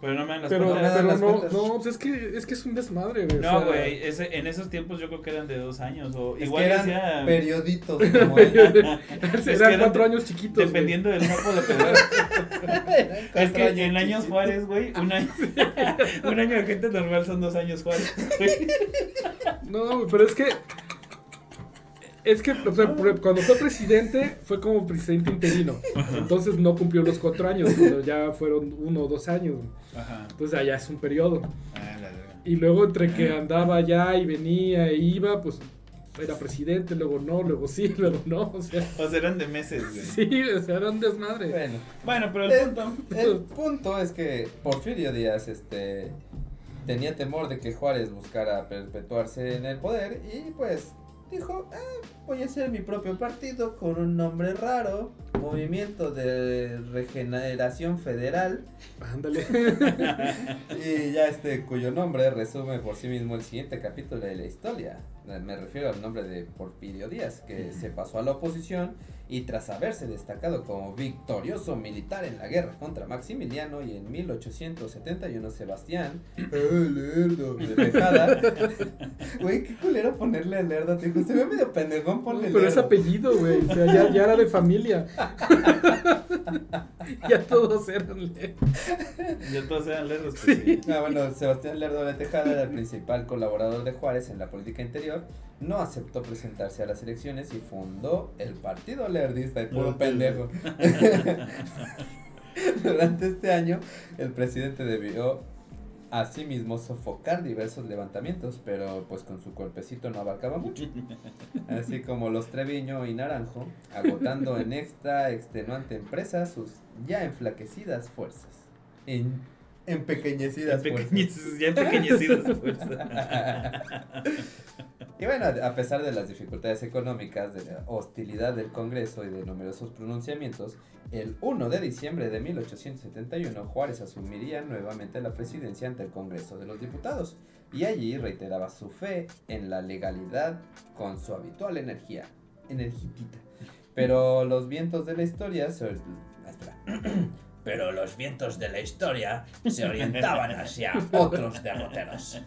Pero no me dan las Pero, cuentas. pero no, no, pues es que, es que es un desmadre, güey. o No, sea, güey, ese- en esos tiempos yo creo que eran de dos años. O Es igual que eran decía. perioditos. Como ellos. Es que Eran eran cuatro de- años chiquitos. güey. Dependiendo del mapa lo que Es que en años chiquitos. Juárez, güey, un año, un año de gente normal son dos años Juárez. güey. No, güey, pero es que. Es que, o sea, cuando fue presidente, fue como presidente interino. Entonces no cumplió los cuatro años, cuando ya fueron uno o dos años. Ajá. Entonces allá es un periodo. Ah, la. Y luego entre que andaba allá y venía e iba, pues era presidente, luego no, luego sí, luego no. O sea, O sea, eran de meses, güey. sí, o sea, era un desmadre. Bueno, Bueno, pero el el, punto. el punto es que Porfirio Díaz este, tenía temor de que Juárez buscara perpetuarse en el poder y pues dijo, "Ah, voy a hacer mi propio partido con un nombre raro, Movimiento de Regeneración Federal, Ándale. y ya este cuyo nombre resume por sí mismo el siguiente capítulo de la historia. Me refiero al nombre de Porfirio Díaz, que se pasó a la oposición y tras haberse destacado como victorioso militar en la guerra contra Maximiliano y en 1871 Sebastián de Tejada. Güey, qué culero ponerle a Lerdo, se ve medio ponle Pero es Lerdo. apellido, güey. O sea, ya, ya era de familia. ya todos eran. le- Ya todos eran lerdos. pues, sí. Ah, bueno, Sebastián Lerdo de Tejada era el principal colaborador de Juárez en la política interior. No aceptó presentarse a las elecciones y fundó el Partido Lerdista, el puro No, pendejo. Durante este año, el presidente debió asimismo sofocar diversos levantamientos, pero pues con su cuerpecito no abarcaba mucho. Así como los Treviño y Naranjo, agotando en esta extenuante empresa sus ya enflaquecidas fuerzas. En, empequeñecidas Ya fuerzas. ya empequeñecidos de fuerza. Y bueno, a pesar de las dificultades económicas, de la hostilidad del Congreso y de numerosos pronunciamientos, el 1 de diciembre de 1871 Juárez asumiría nuevamente la presidencia ante el Congreso de los Diputados y allí reiteraba su fe en la legalidad con su habitual energía, energitita. Pero los vientos de la historia se... espera. Pero los vientos de la historia se orientaban hacia otros derroteros.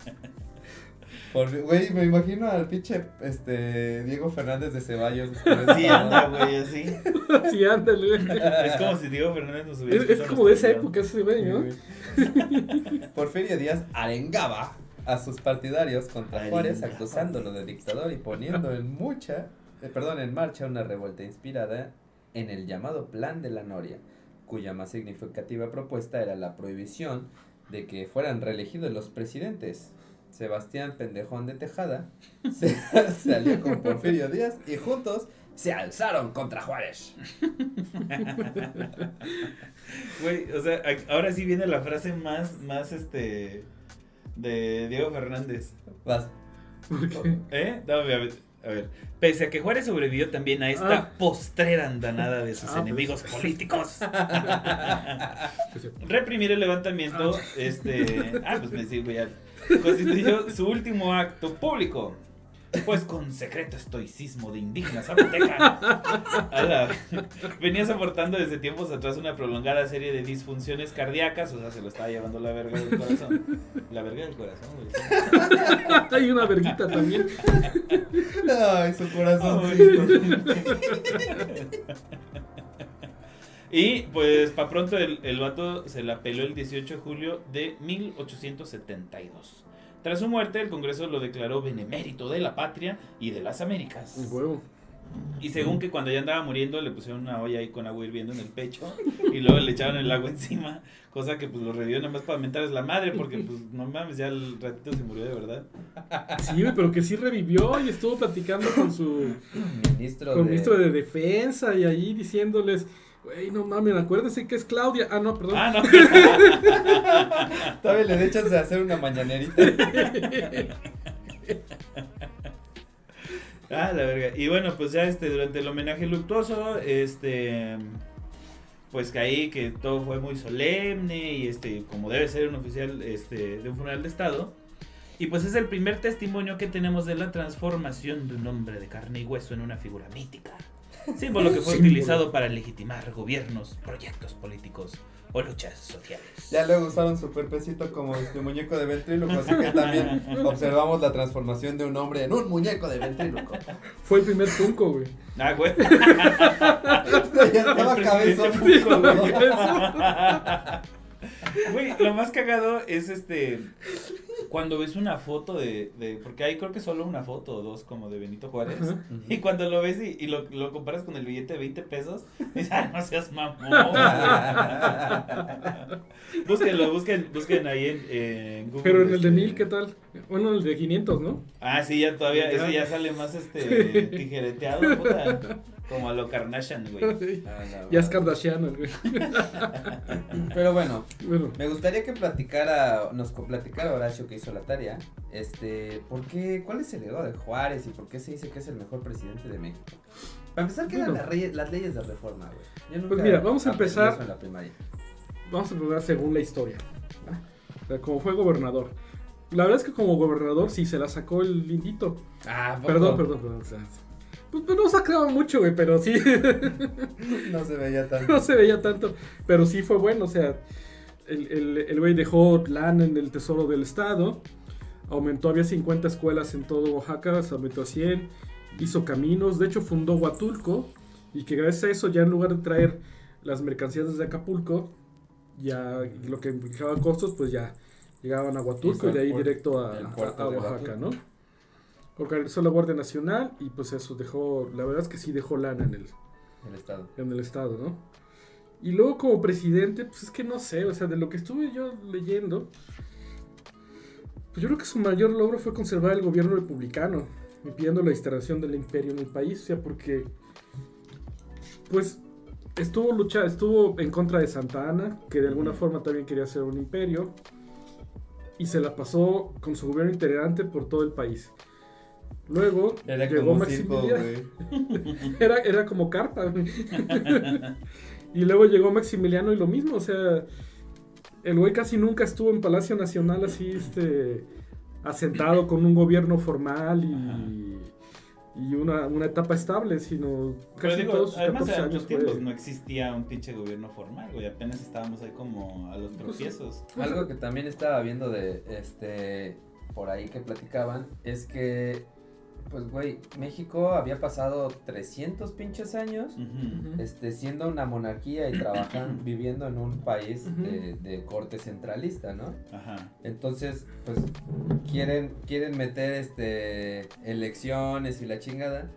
Por- Güey, me imagino al pinche este, Diego Fernández de Ceballos. Sí, anda, güey, así. Sí, ándale. Es como si Diego Fernández nos hubiera Es, como de esa época ese güey, ¿no? Porfirio Díaz arengaba a sus partidarios contra Juárez, acusándolo de dictador y poniendo en mucha, eh, perdón, en marcha una revuelta inspirada en el llamado Plan de la Noria, cuya más significativa propuesta era la prohibición de que fueran reelegidos los presidentes. Sebastián Pendejón de Tejada se, se alió con Porfirio Díaz y juntos se alzaron contra Juárez. Güey, o sea, ahora sí viene la frase más, más, este, de Diego Fernández. Vas. ¿Por qué? ¿Eh? A ver, a ver. Pese a que Juárez sobrevivió también a esta Ah. postrera andanada de sus Ah, pues. enemigos políticos. Pues sí. Reprimir el levantamiento, este... Ah, pues me sigo ya. Constituyó su último acto público. Pues con secreto estoicismo de indigna zapoteca. Venía soportando desde tiempos atrás una prolongada serie de disfunciones cardíacas, o sea, se lo estaba llevando la verga del corazón. La verga del corazón, güey. Hay una verguita también. Ay, su corazón. Y pues para pronto el, el vato se la peló el 18 de julio de 1872. Tras su muerte, el Congreso lo declaró benemérito de la patria y de las Américas. Un huevo. Y según que cuando ya andaba muriendo le pusieron una olla ahí con agua hirviendo en el pecho y luego le echaron el agua encima, cosa que pues lo revivió nada más para mentarles la madre porque pues no mames, ya el ratito se murió de verdad. Sí, pero que sí revivió y estuvo platicando con su Ministro con de... ministro de defensa y ahí diciéndoles, güey, no mames, acuérdense que es Claudia. Ah, no, perdón. Ah, no. Todavía le echas de hacer una mañanerita. Ah, la verga. Y bueno, pues ya este, durante el homenaje luctuoso, este, pues que ahí que todo fue muy solemne y este, como debe ser un oficial este, de un funeral de estado. Y pues es el primer testimonio que tenemos de la transformación de un hombre de carne y hueso en una figura mítica. Símbolo que fue Símbolo. utilizado para legitimar gobiernos, proyectos políticos o luchas sociales. Ya luego usaron su cuerpecito como este muñeco de ventríloco, así que también observamos la transformación de un hombre en un muñeco de ventríloco. Fue el primer Funko, güey. Ah, güey. ya estaba cabezón. Güey. Lo más cagado es este. Cuando ves una foto de, de. Porque hay creo que solo una foto o dos como de Benito Juárez. Y cuando lo ves y, y lo, lo comparas con el billete de 20 pesos, dices, ah, no seas mamón. búsquenlo, busquen, busquen ahí en, en Google. Pero en el de este, mil, ¿qué tal? Bueno, el de 500, ¿no? Ah, sí, ya todavía, ese ya sale más este tijereteado, puta. Como a lo Carnation, güey. Ah, ya es. Kardashian, güey. Pero bueno, Bueno, me gustaría que platicara, nos platicara Horacio que hizo la tarea, este, ¿por qué, cuál es el legado de Juárez y por qué se dice que es el mejor presidente de México? Para empezar, ¿qué eran Bueno. las, leyes de reforma, güey? Yo nunca Pues mira, vamos a empezar- eso en la primaria. vamos a empezar según la historia. O sea, como fue gobernador. La verdad es que como gobernador sí se la sacó el lindito. Ah, ¿poco? Perdón, perdón, perdón. Pues, pues no sacaba mucho, güey, pero sí. No se veía tanto. no se veía tanto. Pero sí fue bueno, o sea. El el- el güey dejó lana en el tesoro del estado. Aumentó, había 50 escuelas en todo Oaxaca, se aumentó a 100. Hizo caminos, de hecho fundó Huatulco. Y que gracias a eso, ya en lugar de traer las mercancías desde Acapulco, ya lo que implicaba costos, pues ya llegaban a Huatulco y de el ahí directo a, el a- a de Oaxaca. ¿no? Organizó la Guardia Nacional y pues eso dejó, la verdad es que sí dejó lana en el, El estado. en el estado, ¿no? Y luego como presidente, pues es que no sé, o sea, de lo que estuve yo leyendo, pues yo creo que su mayor logro fue conservar el gobierno republicano, impidiendo la instalación del imperio en el país, o sea, porque, pues, estuvo lucha, estuvo en contra de Santa Ana, que de alguna forma también quería ser un imperio, y se la pasó con su gobierno itinerante por todo el país. Luego Era llegó como circo, Maximiliano. güey. Era, era como carpa. güey. y luego llegó Maximiliano y lo mismo, o sea, el güey casi nunca estuvo en Palacio Nacional así, este, asentado con un gobierno formal y, y una, una etapa estable, sino casi digo, todos sus además 14 en años muchos tiempos no existía un pinche gobierno formal, güey. Apenas estábamos ahí como a los tropiezos. Algo que también estaba viendo de, este, por ahí que platicaban, es que, pues, güey, México había pasado 300 pinches años, este, siendo una monarquía y trabajando, viviendo en un país de, de corte centralista, ¿no? Ajá. Entonces, pues, quieren, quieren meter, este, elecciones y la chingada,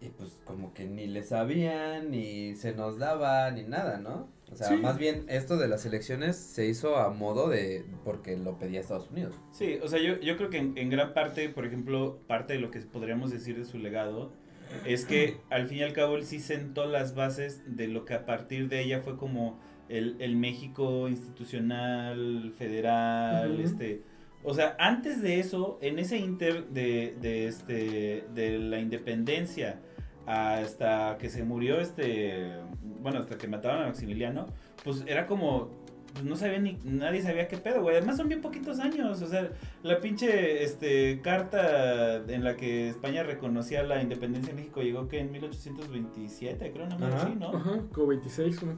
y pues, como que ni le sabían, ni se nos daba, ni nada, ¿no? O sea, Sí. más bien, esto de las elecciones se hizo a modo de, porque lo pedía Estados Unidos. Sí, o sea, yo, yo creo que en, en gran parte, por ejemplo, parte de lo que podríamos decir de su legado es que al fin y al cabo él sí sentó las bases de lo que a partir de ella fue como el, el México institucional, federal, este... O sea, antes de eso, en ese inter de, de, este, de la independencia hasta que se murió este, bueno, hasta que mataron a Maximiliano, pues era como, pues no sabía ni, nadie sabía qué pedo, güey. Además son bien poquitos años, o sea, la pinche, este, carta en la que España reconocía la independencia de México llegó que en 1827, creo, no más así, ¿no? Ajá, como 26. ¿no?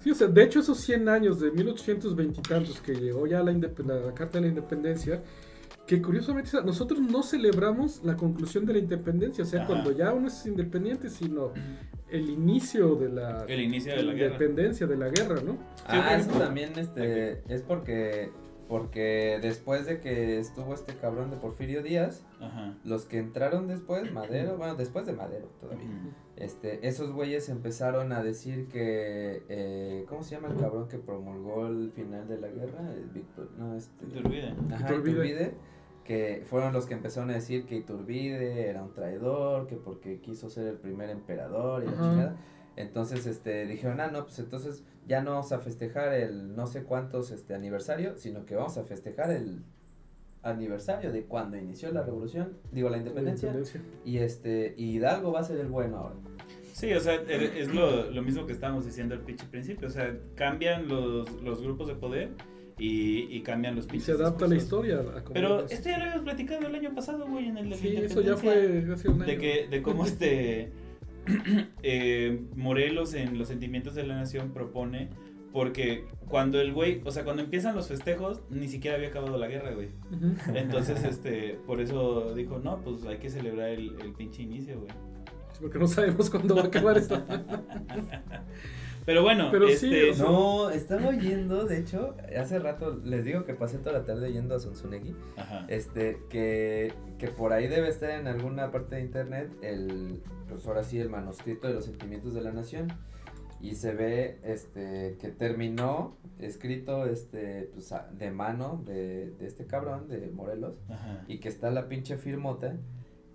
Sí, o sea, de hecho esos 100 años de 1820 y tantos que llegó ya la, la Carta de la Independencia, que curiosamente nosotros no celebramos la conclusión de la independencia, o sea, Ajá. cuando ya uno es independiente, sino el inicio de la, El inicio de la guerra. independencia, de la guerra, ¿no? ah, eso también, este, es porque Porque después de que estuvo este cabrón de Porfirio Díaz, Ajá. los que entraron después, Madero, bueno, después de Madero todavía, este, esos güeyes empezaron a decir que, eh, ¿cómo se llama el cabrón que promulgó el final de la guerra? El Víctor, no, este... Iturbide. Ajá, Iturbide. Iturbide, que fueron los que empezaron a decir que Iturbide era un traidor, que porque quiso ser el primer emperador y la Ajá. chingada. Entonces, este, dijeron, ah, no, pues entonces ya no vamos a festejar el no sé cuántos, este, aniversario, sino que vamos a festejar el aniversario de cuando inició la revolución, digo, la independencia, Independencia. y este, y Hidalgo va a ser el bueno ahora. Sí, o sea, er- es lo, lo mismo que estábamos diciendo al principio. O sea, cambian los, los grupos de poder y, y cambian los Y pinches. se adapta la discursos. historia. a Pero es. esto ya lo habíamos platicado el año pasado, güey, en el de la Sí, eso ya fue hace un año. De, que, de cómo este eh, Morelos en Los Sentimientos de la Nación propone, porque cuando el güey, o sea, cuando empiezan los festejos, ni siquiera había acabado la guerra, güey. Entonces, este, por eso dijo, no, pues hay que celebrar el, el pinche inicio, güey. Sí, Porque no sabemos cuándo va a acabar esto. Pero bueno, Pero este, No, estaba oyendo, de hecho, hace rato les digo que pasé toda la tarde yendo a Sonsunegui. Ajá. Este, que, que por ahí debe estar en alguna parte de internet el, pues ahora sí, el manuscrito de los sentimientos de la nación. Y se ve, este, que terminó escrito, este, pues de mano de, de este cabrón, de Morelos. Ajá. Y que está la pinche firmota.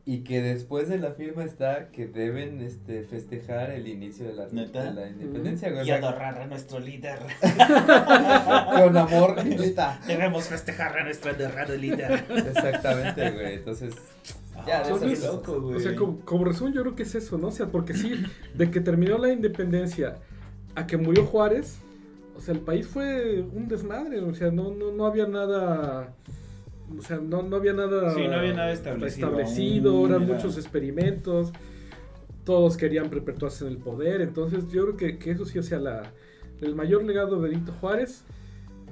Y que después de la firma está que deben, este, festejar el inicio de la, ¿Neta? de la independencia, güey. Y adorar a nuestro líder. con amor, neta. Debemos festejar a nuestro adorado líder. Exactamente, güey. Entonces, Ya, qué cosas. loco, güey. O sea, como, como resumen, yo creo que es eso, ¿no? O sea, porque sí, de que terminó la independencia a que murió Juárez, o sea, el país fue un desmadre, o sea, no, no, no había nada. O sea, no, no había nada. Sí, no había nada establecido eran era- muchos experimentos, todos querían perpetuarse en el poder, entonces yo creo que, que eso sí, o sea, la, el mayor legado de Benito Juárez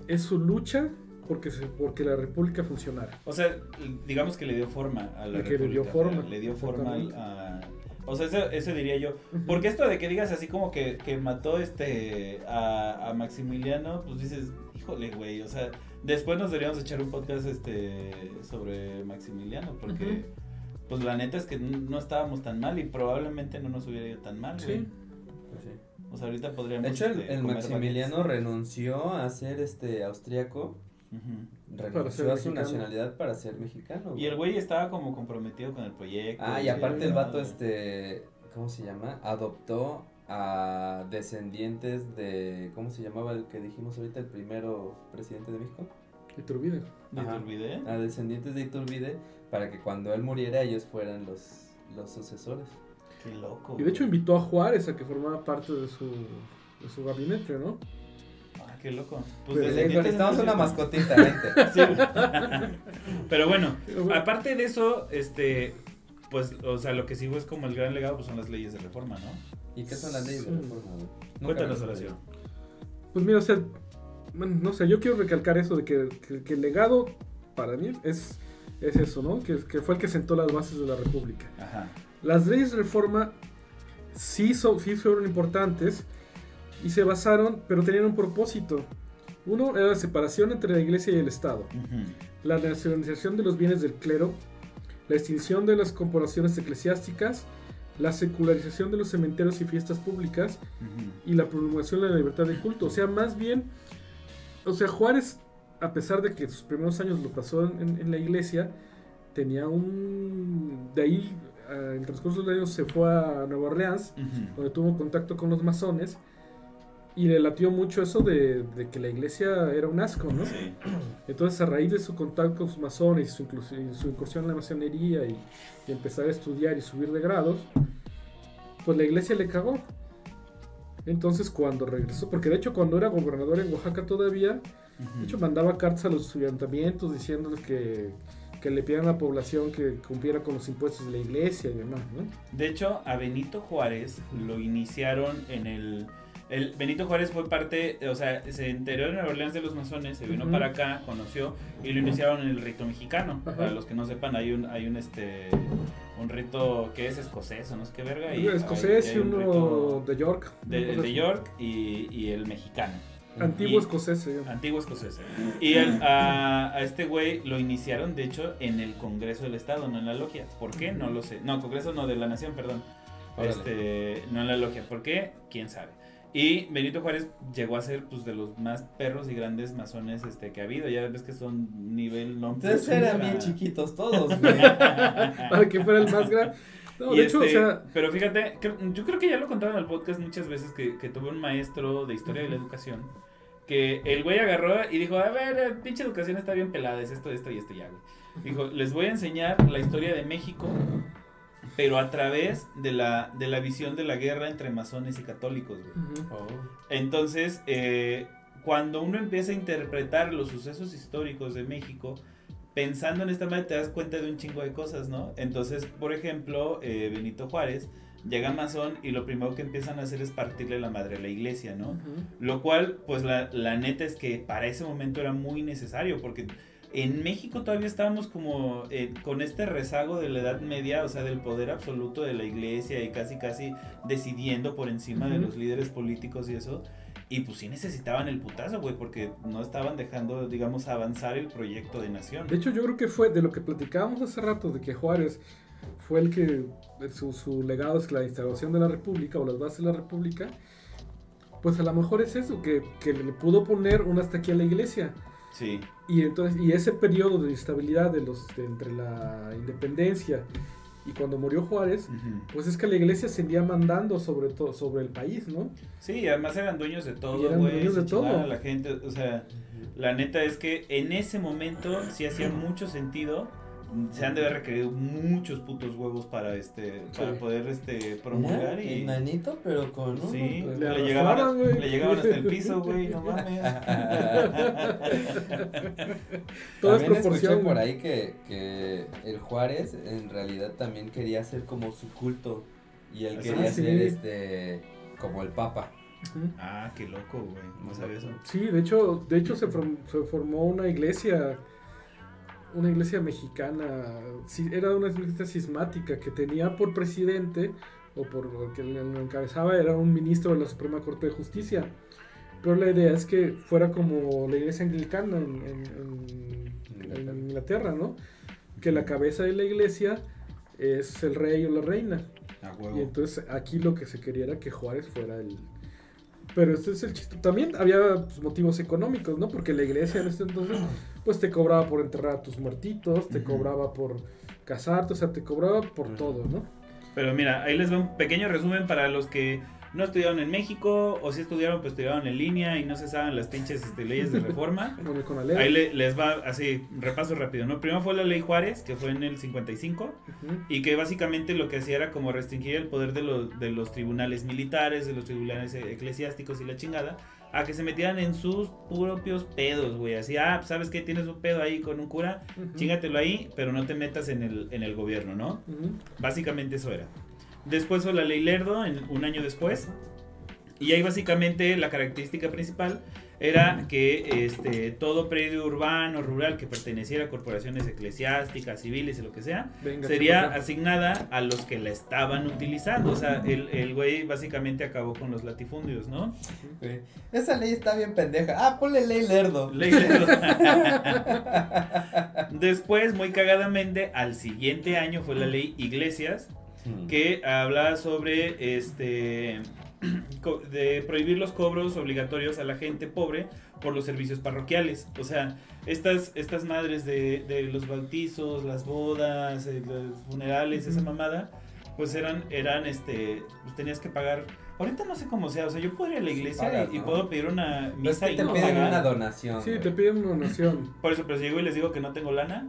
es su lucha porque, se, porque la república funcionara. O sea, digamos que le dio forma a la De que le dio república, forma, Le dio forma a... O sea, eso, eso diría yo. Porque esto de que digas así como que, que mató este a, a Maximiliano, pues dices, híjole, güey, o sea, después nos deberíamos echar un podcast este sobre Maximiliano, porque pues la neta es que no estábamos tan mal y probablemente no nos hubiera ido tan mal, güey. Sí. pues sí. O sea, ahorita podríamos De hecho, el, este, el Maximiliano renunció a ser este austriaco, baguettes. Ujú. renunció a su mexicano. nacionalidad para ser mexicano. Y el güey estaba como comprometido con el proyecto. Ah, y y aparte el vato, este, ¿cómo se llama? Adoptó a descendientes de, ¿cómo se llamaba el que dijimos ahorita, el primero presidente de México? Iturbide. ¿De Ajá. Iturbide? A descendientes de Iturbide para que cuando él muriera ellos fueran los, los sucesores. Qué loco. Y de hecho invitó a Juárez a que formara parte de su, de su gabinete, ¿no? Ah, qué loco. Pues necesitamos de una mascotita, vente. Sí. Pero Pero bueno. aparte de eso, este, pues, o sea, lo que sigo es como el gran legado, pues son las leyes de reforma, ¿no? ¿Y qué son las leyes de reforma, Cuéntanos, Horacio. Pues mira, o sea, bueno, no sé, yo quiero recalcar eso de que, que- que el legado para mí es, es eso, ¿no? Que, que fue el que sentó las bases de la República. Ajá. Las leyes de reforma sí, son, sí fueron importantes y se basaron, pero tenían un propósito. Uno era la separación entre la iglesia y el Estado, la nacionalización de los bienes del clero, la extinción de las corporaciones eclesiásticas, la secularización de los cementerios y fiestas públicas, y la promulgación de la libertad de culto. O sea, más bien, o sea, Juárez, a pesar de que sus primeros años lo pasó en, en la iglesia, tenía un... De ahí, ah, en el transcurso de los años, se fue a Nueva Orleans, donde tuvo contacto con los masones, y le latió mucho eso de, de que la iglesia era un asco, ¿no? Sí. Entonces, a raíz de su contacto con los masones y su, su incursión en la masonería y, y empezar a estudiar y subir de grados, pues la iglesia le cagó. Entonces, cuando regresó, porque de hecho, cuando era gobernador en Oaxaca todavía, de hecho, mandaba cartas a los ayuntamientos diciéndoles que, que le pidieran a la población que cumpliera con los impuestos de la iglesia y demás, ¿no? De hecho, a Benito Juárez lo iniciaron en el... el Benito Juárez fue parte, o sea, se enteró en Nueva Orleans de los masones, se vino para acá, conoció y lo iniciaron en el rito mexicano. Ajá. Para los que no sepan, hay un, hay un este un rito que es escocés o no sé qué verga. Y escocés hay- y hay un uno de York. de, de. York y, y el mexicano. Antiguo escocés. Antiguo escocés. Y el- a, a este güey lo iniciaron, de hecho, en el Congreso del Estado, no en la logia. ¿Por qué? No lo sé. No, Congreso no, de la Nación, perdón. Órale. Este, no en la logia. ¿Por qué? ¿Quién sabe? Y Benito Juárez llegó a ser pues de los más perros y grandes masones este, que ha habido. Ya ves que son nivel no Entonces eran bien chiquitos todos, güey. Para que fuera el más grande. No, Y de hecho, este, o sea, pero fíjate, creo- yo creo que ya lo contaron en el podcast muchas veces que, que tuve un maestro de historia de la educación que el güey agarró y dijo, a ver, eh, pinche educación está bien pelada, es esto, esto y esto ya, güey. Dijo, les voy a enseñar la historia de México, pero a través de la, de la visión de la guerra entre masones y católicos, güey. Oh. Entonces, eh, cuando uno empieza a interpretar los sucesos históricos de México, pensando en esta manera te das cuenta de un chingo de cosas, ¿no? Entonces, por ejemplo, eh, Benito Juárez llega a Masón y lo primero que empiezan a hacer es partirle la madre a la iglesia, ¿no? Lo cual, pues la, la neta es que para ese momento era muy necesario, porque en México todavía estábamos como eh, con este rezago de la Edad Media, o sea, del poder absoluto de la iglesia y casi casi decidiendo por encima de los líderes políticos y eso. Y pues sí necesitaban el putazo, güey, porque no estaban dejando, digamos, avanzar el proyecto de nación. De hecho, yo creo que fue de lo que platicábamos hace rato, de que Juárez fue el que su, su legado es la instalación de la República o las bases de la República. Pues a lo mejor es eso, que, que le pudo poner un hasta aquí a la iglesia. Sí, Y entonces, y ese periodo de instabilidad de los, de entre la independencia y cuando murió Juárez, pues es que la iglesia seguía mandando sobre todo sobre el país, ¿no? sí, además eran dueños de todo, eran dueños de todo. la gente, o sea... La neta es que en ese momento sí hacía mucho sentido. Se han de haber requerido muchos putos huevos para este para Sí. poder este promulgar Mira, y enanito, pero con un... sí, Le llegaban, güey. le llegaban hasta el piso, güey, no mames. Todo es También escuché por ahí que, que el Juárez en realidad también quería hacer como su culto y él Ah, quería sí. ser este como el papa. Ah, qué loco, güey. No sabía eso. Sí, de hecho, de hecho se, form- se formó una iglesia, una iglesia mexicana, era una iglesia cismática que tenía por presidente, o por o que lo encabezaba, era un ministro de la Suprema Corte de Justicia. Pero la idea es que fuera como la iglesia anglicana en, en- en- en Inglaterra, ¿no? Que la cabeza de la iglesia es el rey o la reina. Y entonces aquí lo que se quería era que Juárez fuera el... Pero este es el chiste. También había pues, motivos económicos, ¿no? Porque la iglesia en este entonces, pues te cobraba por enterrar a tus muertitos, te cobraba por casarte, o sea, te cobraba por todo, ¿no? Pero mira, ahí les va un pequeño resumen para los que no estudiaron en México o si estudiaron, pues estudiaron en línea y no se saben las pinches este, leyes de reforma. Ahí le- les va así, repaso rápido, ¿no? Primero fue la ley Juárez, que fue en el 55, Ujú. y que básicamente lo que hacía era como restringir el poder de los, de los tribunales militares, de los tribunales eclesiásticos y la chingada, a que se metieran en sus propios pedos, güey. Así, ah, pues, ¿sabes qué? Tienes un pedo ahí con un cura, Ujú. chingatelo ahí, pero no te metas en el, en el gobierno, ¿no? Básicamente eso era. Después fue la ley Lerdo, en, un año después. Y ahí básicamente la característica principal era que este, todo predio urbano, rural que perteneciera a corporaciones eclesiásticas, civiles y lo que sea, Venga, sería asignada a los que la estaban utilizando. O sea, el, el güey básicamente acabó con los latifundios, ¿no? Esa ley está bien pendeja. Ah, ponle ley lerdo. Ley Lerdo. Después, muy cagadamente, al siguiente año fue la ley Iglesias, Mm. que hablaba sobre este de prohibir los cobros obligatorios a la gente pobre por los servicios parroquiales. O sea, estas, estas madres de, de los bautizos, las bodas, eh, los funerales, esa mamada, pues eran, eran este, pues tenías que pagar. Ahorita no sé cómo sea, o sea, yo podría ir a la Sí, iglesia pagas, y, puedo pedir una No es misa que y te no piden pagar. una donación. Sí, güey. te piden una donación. Por eso, pero si llego y les digo que no tengo lana,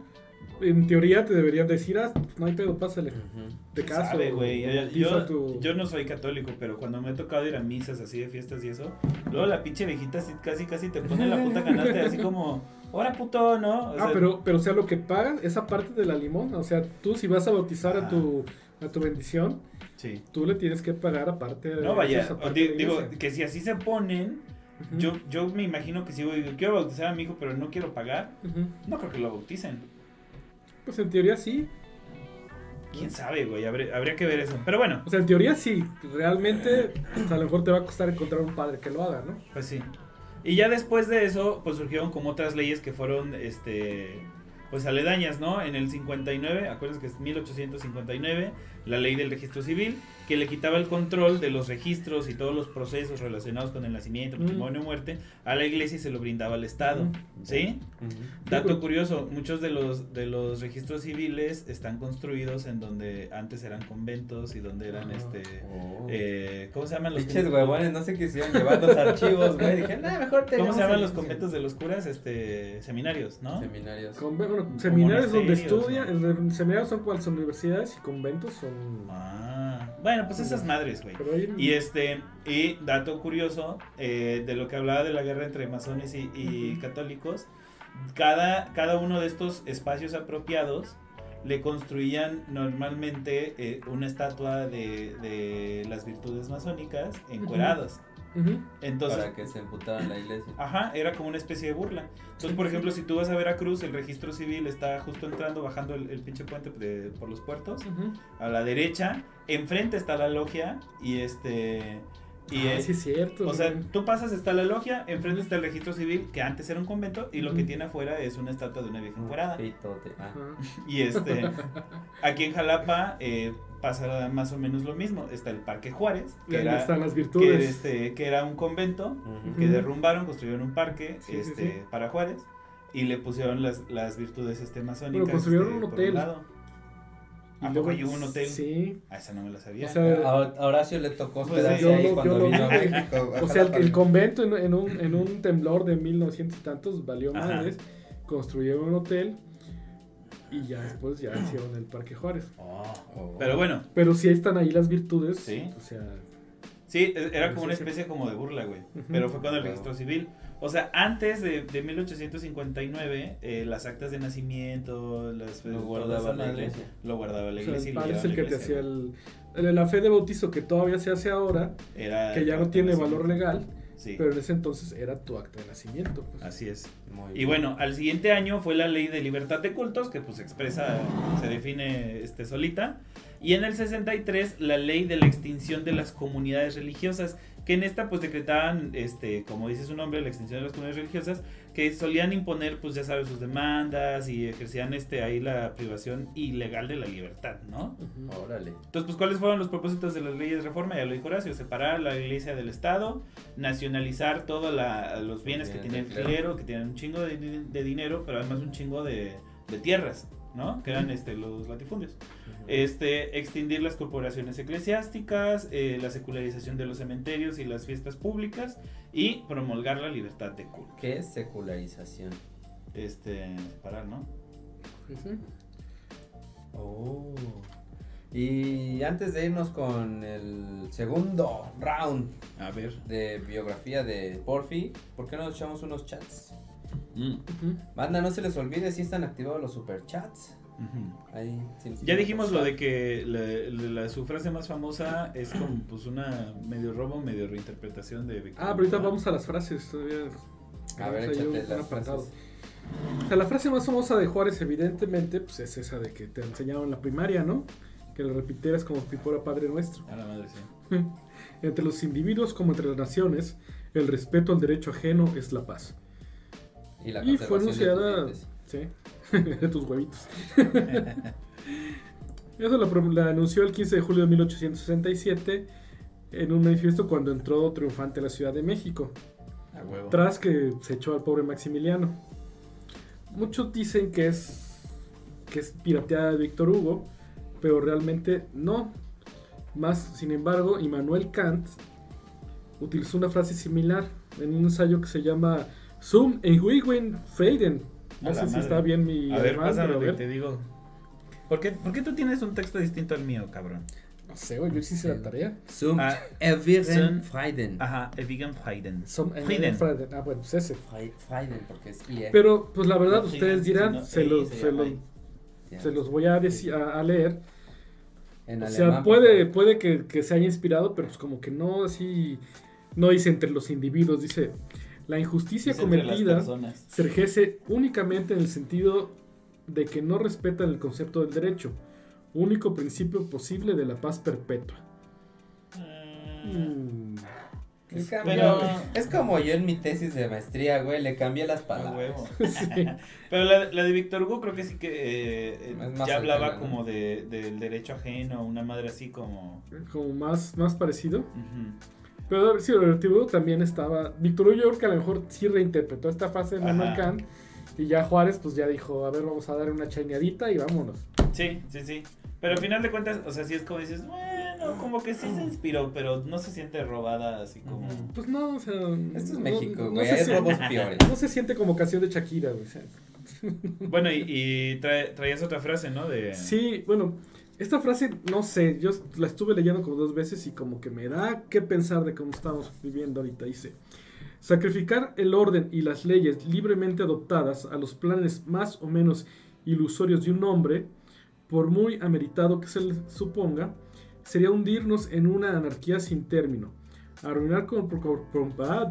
En teoría te deberían decir, ah, pues no hay pedo, pásale. Ujú. De caso. sabe, güey. Yo, yo, a tu- yo no soy católico, pero cuando me ha tocado ir a misas así de fiestas y eso, luego la pinche viejita así, casi casi te pone la puta canasta así como, ahora puto, ¿no? O ah, sea, pero, pero o sea, lo que pagan, esa parte de la limón, o sea, tú si vas a bautizar a tu, a tu bendición, Sí. tú le tienes que pagar aparte. No vaya, de digo, que si así se ponen, yo, yo me imagino que si voy, quiero bautizar a mi hijo, pero no quiero pagar, no creo que lo bauticen. Pues en teoría sí. ¿Quién sabe, güey? Habría, habría que ver eso. Pero bueno, O sea, en teoría sí. Realmente, pues, a lo mejor te va a costar encontrar un padre que lo haga, ¿no? Pues sí. Y ya después de eso, pues surgieron como otras leyes que fueron, este, pues aledañas, ¿no? En el 59, acuérdense que es 1859, la ley del registro civil, que le quitaba el control de los registros y todos los procesos relacionados con el nacimiento, Mm. matrimonio, muerte, a la iglesia y se lo brindaba al Estado, Mm. ¿sí? Ujú. Dato curioso, muchos de los de los registros civiles están construidos en donde antes eran conventos y donde eran Ah. este Oh. eh, ¿cómo se llaman los Pinches conventos? huevones, no se quisieron llevar los archivos, güey. Dije, nah, mejor ¿Cómo tenemos se llaman los conventos de los curas? Este, seminarios, ¿no? Seminarios. Con- bueno, seminarios donde monasterios, estudian, ¿no? el- seminarios son cuáles son universidades y conventos son... Ah, bueno, pues esas madres, güey. Y este, y dato curioso, eh, de lo que hablaba de la guerra entre masones y, católicos, cada, cada uno de estos espacios apropiados le construían normalmente eh, una estatua de, de las virtudes masónicas Entonces, para que se emputaran la iglesia. Ajá, era como una especie de burla. Entonces, por ejemplo, si tú vas a Veracruz, el registro civil está justo entrando, bajando el, el pinche puente de- por los puertos. A la derecha, enfrente está la logia y este... Y Ah, es- sí es cierto. o sea, tú pasas, está la logia, enfrente está el registro civil, que antes era un convento, y lo que tiene afuera es una estatua de una virgen. Pitote. Ah. Ajá. Y este, aquí en Jalapa eh, pasa más o menos lo mismo. Está el Parque Juárez, Y que ahí era, están las que, virtudes. este, que era un convento, que derrumbaron, construyeron un parque Sí, este, sí. para Juárez y le pusieron las, las virtudes este, masónicas. Bueno, construyeron este, un por hotel. lado. Y ¿A poco hay un hotel? Sí. Ah, esa no me la sabía. O sea, A a Horacio le tocó Pues hospedarse sí, yo ahí lo- cuando vino a. México. O sea, el, convento en, en un, en un temblor de 1900 y tantos valió madres. Construyeron un hotel y ya después ya hicieron el Parque Juárez. Oh. Oh. Pero bueno, Pero sí están ahí las virtudes. Sí. O sea, Sí, e- era como una especie como de burla, güey. Pero fue con el registro civil. O sea, antes de, de 1859, eh, las actas de nacimiento, las Lo guardaba la madre, iglesia. Lo guardaba la o sea, iglesia y el padre es el que te hacía el, el- La fe de bautizo que todavía se hace ahora, Era que ya no tiene valor legal, Sí, pero en ese entonces era tu acta de nacimiento. pues. así es. Muy Y bien. bueno, al siguiente año fue la ley de libertad de cultos, que pues expresa, se define este, solita. Y en el 63, la ley de la extinción de las comunidades religiosas, que en esta pues decretaban, este, como dice su nombre, la extinción de las comunidades religiosas, que solían imponer, pues ya sabes, sus demandas y ejercían este, ahí la privación ilegal de la libertad, ¿no? Órale. Entonces, pues, ¿cuáles fueron los propósitos de las leyes de reforma? Ya lo dijo Horacio, separar la iglesia del Estado, nacionalizar todos los bienes que tiene el clero. que tienen un chingo de, de dinero, pero además un chingo de, de tierras, ¿no? Que eran este, los latifundios. Este, extinguir las corporaciones eclesiásticas, eh, la secularización de los cementerios y las fiestas públicas y promulgar la libertad de culto. ¿Qué es secularización? Este, separar, ¿no? Oh. Y antes de irnos con el segundo round A ver. de biografía de Porfi, ¿por qué no nos echamos unos chats? Mm. Banda, no se les olvide si están activados los superchats. Ahí, Ya dijimos lo de que la, la- su frase más famosa es como pues una medio robo, medio reinterpretación de Víctor Ah, pero ahorita vamos a las frases. Todavía A ver, échate las frases. O sea, la frase más famosa de Juárez, evidentemente, pues es esa de que te enseñaron en la primaria, ¿no? Que lo repitieras como si fuera Padre Nuestro. A la madre, sí. Entre los individuos como entre las naciones, el respeto al derecho ajeno es la paz. Y la Y fue anunciada. Sí, tus huevitos. Eso la, pro- la anunció el 15 de julio de 1867 en un manifiesto cuando entró triunfante a la Ciudad de México, A huevo. tras que se echó al pobre Maximiliano. Muchos dicen que es, que es pirateada de Víctor Hugo, pero realmente no. Más, sin embargo, Immanuel Kant utilizó una frase similar en un ensayo que se llama Zum Entwicklung Frieden. No sé si está bien mi a ver, pásame, ver. te digo. ¿Por qué, ¿Por qué tú tienes un texto distinto al mío, cabrón? No sé, güey, yo sí hice la tarea. Zum Ah, Erwirren Zum- Frieden. Ajá, Evigan Hayden. Zum. Frieden. Ah, bueno, pues ese. Frieden, porque es IE. Pero, pues la verdad, No, ustedes dirán, sino se los, se los, se voy a, deci- a, a leer. En o sea, puede, puede que, que se haya inspirado, pero pues como que no así, no dice entre los individuos, dice, la injusticia cometida ejerce únicamente en el sentido de que no respetan el concepto del derecho, único principio posible de la paz perpetua. Mm, Pero- Es como yo en mi tesis de maestría, güey, le cambié las palabras. huevo. Sí. Pero la, la de Víctor Hugo creo que sí que eh, eh, Es más ya hablaba como de, del derecho ajeno, una madre así como... Como más, más parecido. ujú. Pero a ver, sí, lo relativo también estaba. Víctor creo que a lo mejor sí reinterpretó esta fase de Manuel. Kant. Y ya Juárez, pues ya dijo: A ver, vamos a dar una chaineadita y vámonos. Sí, sí, sí. Pero al final de cuentas, o sea, sí es como dices, bueno, como que sí se inspiró, pero no se siente robada así como... Pues no, o sea. Esto es no- México, no güey, hay siente- robos peores. No se siente como canción de Shakira, güey. Bueno, y, y trae- traías otra frase, ¿no? De... Sí, bueno, esta frase, no sé, yo la estuve leyendo como dos veces y como que me da que pensar de cómo estamos viviendo ahorita. Dice, sacrificar el orden y las leyes libremente adoptadas a los planes más o menos ilusorios de un hombre, por muy ameritado que se le suponga, sería hundirnos en una anarquía sin término. Arruinar, con- por, por- ah,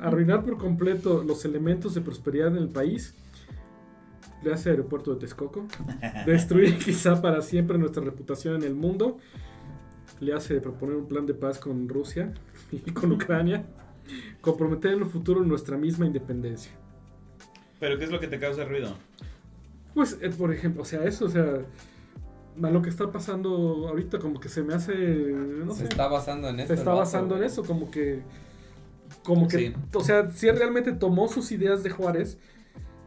arruinar por completo los elementos de prosperidad en el país. Le hace aeropuerto de Texcoco destruir quizá para siempre nuestra reputación en el mundo. Le hace proponer un plan de paz con Rusia y con Ucrania. Comprometer en el futuro nuestra misma independencia. Pero ¿qué es lo que te causa ruido? Pues, eh, por ejemplo, o sea, eso, o sea, a lo que está pasando ahorita como que se me hace, no Se sé, está basando en esto. se está el basando en eso, como que, como que, Sí. o sea, sí realmente tomó sus ideas de Juárez,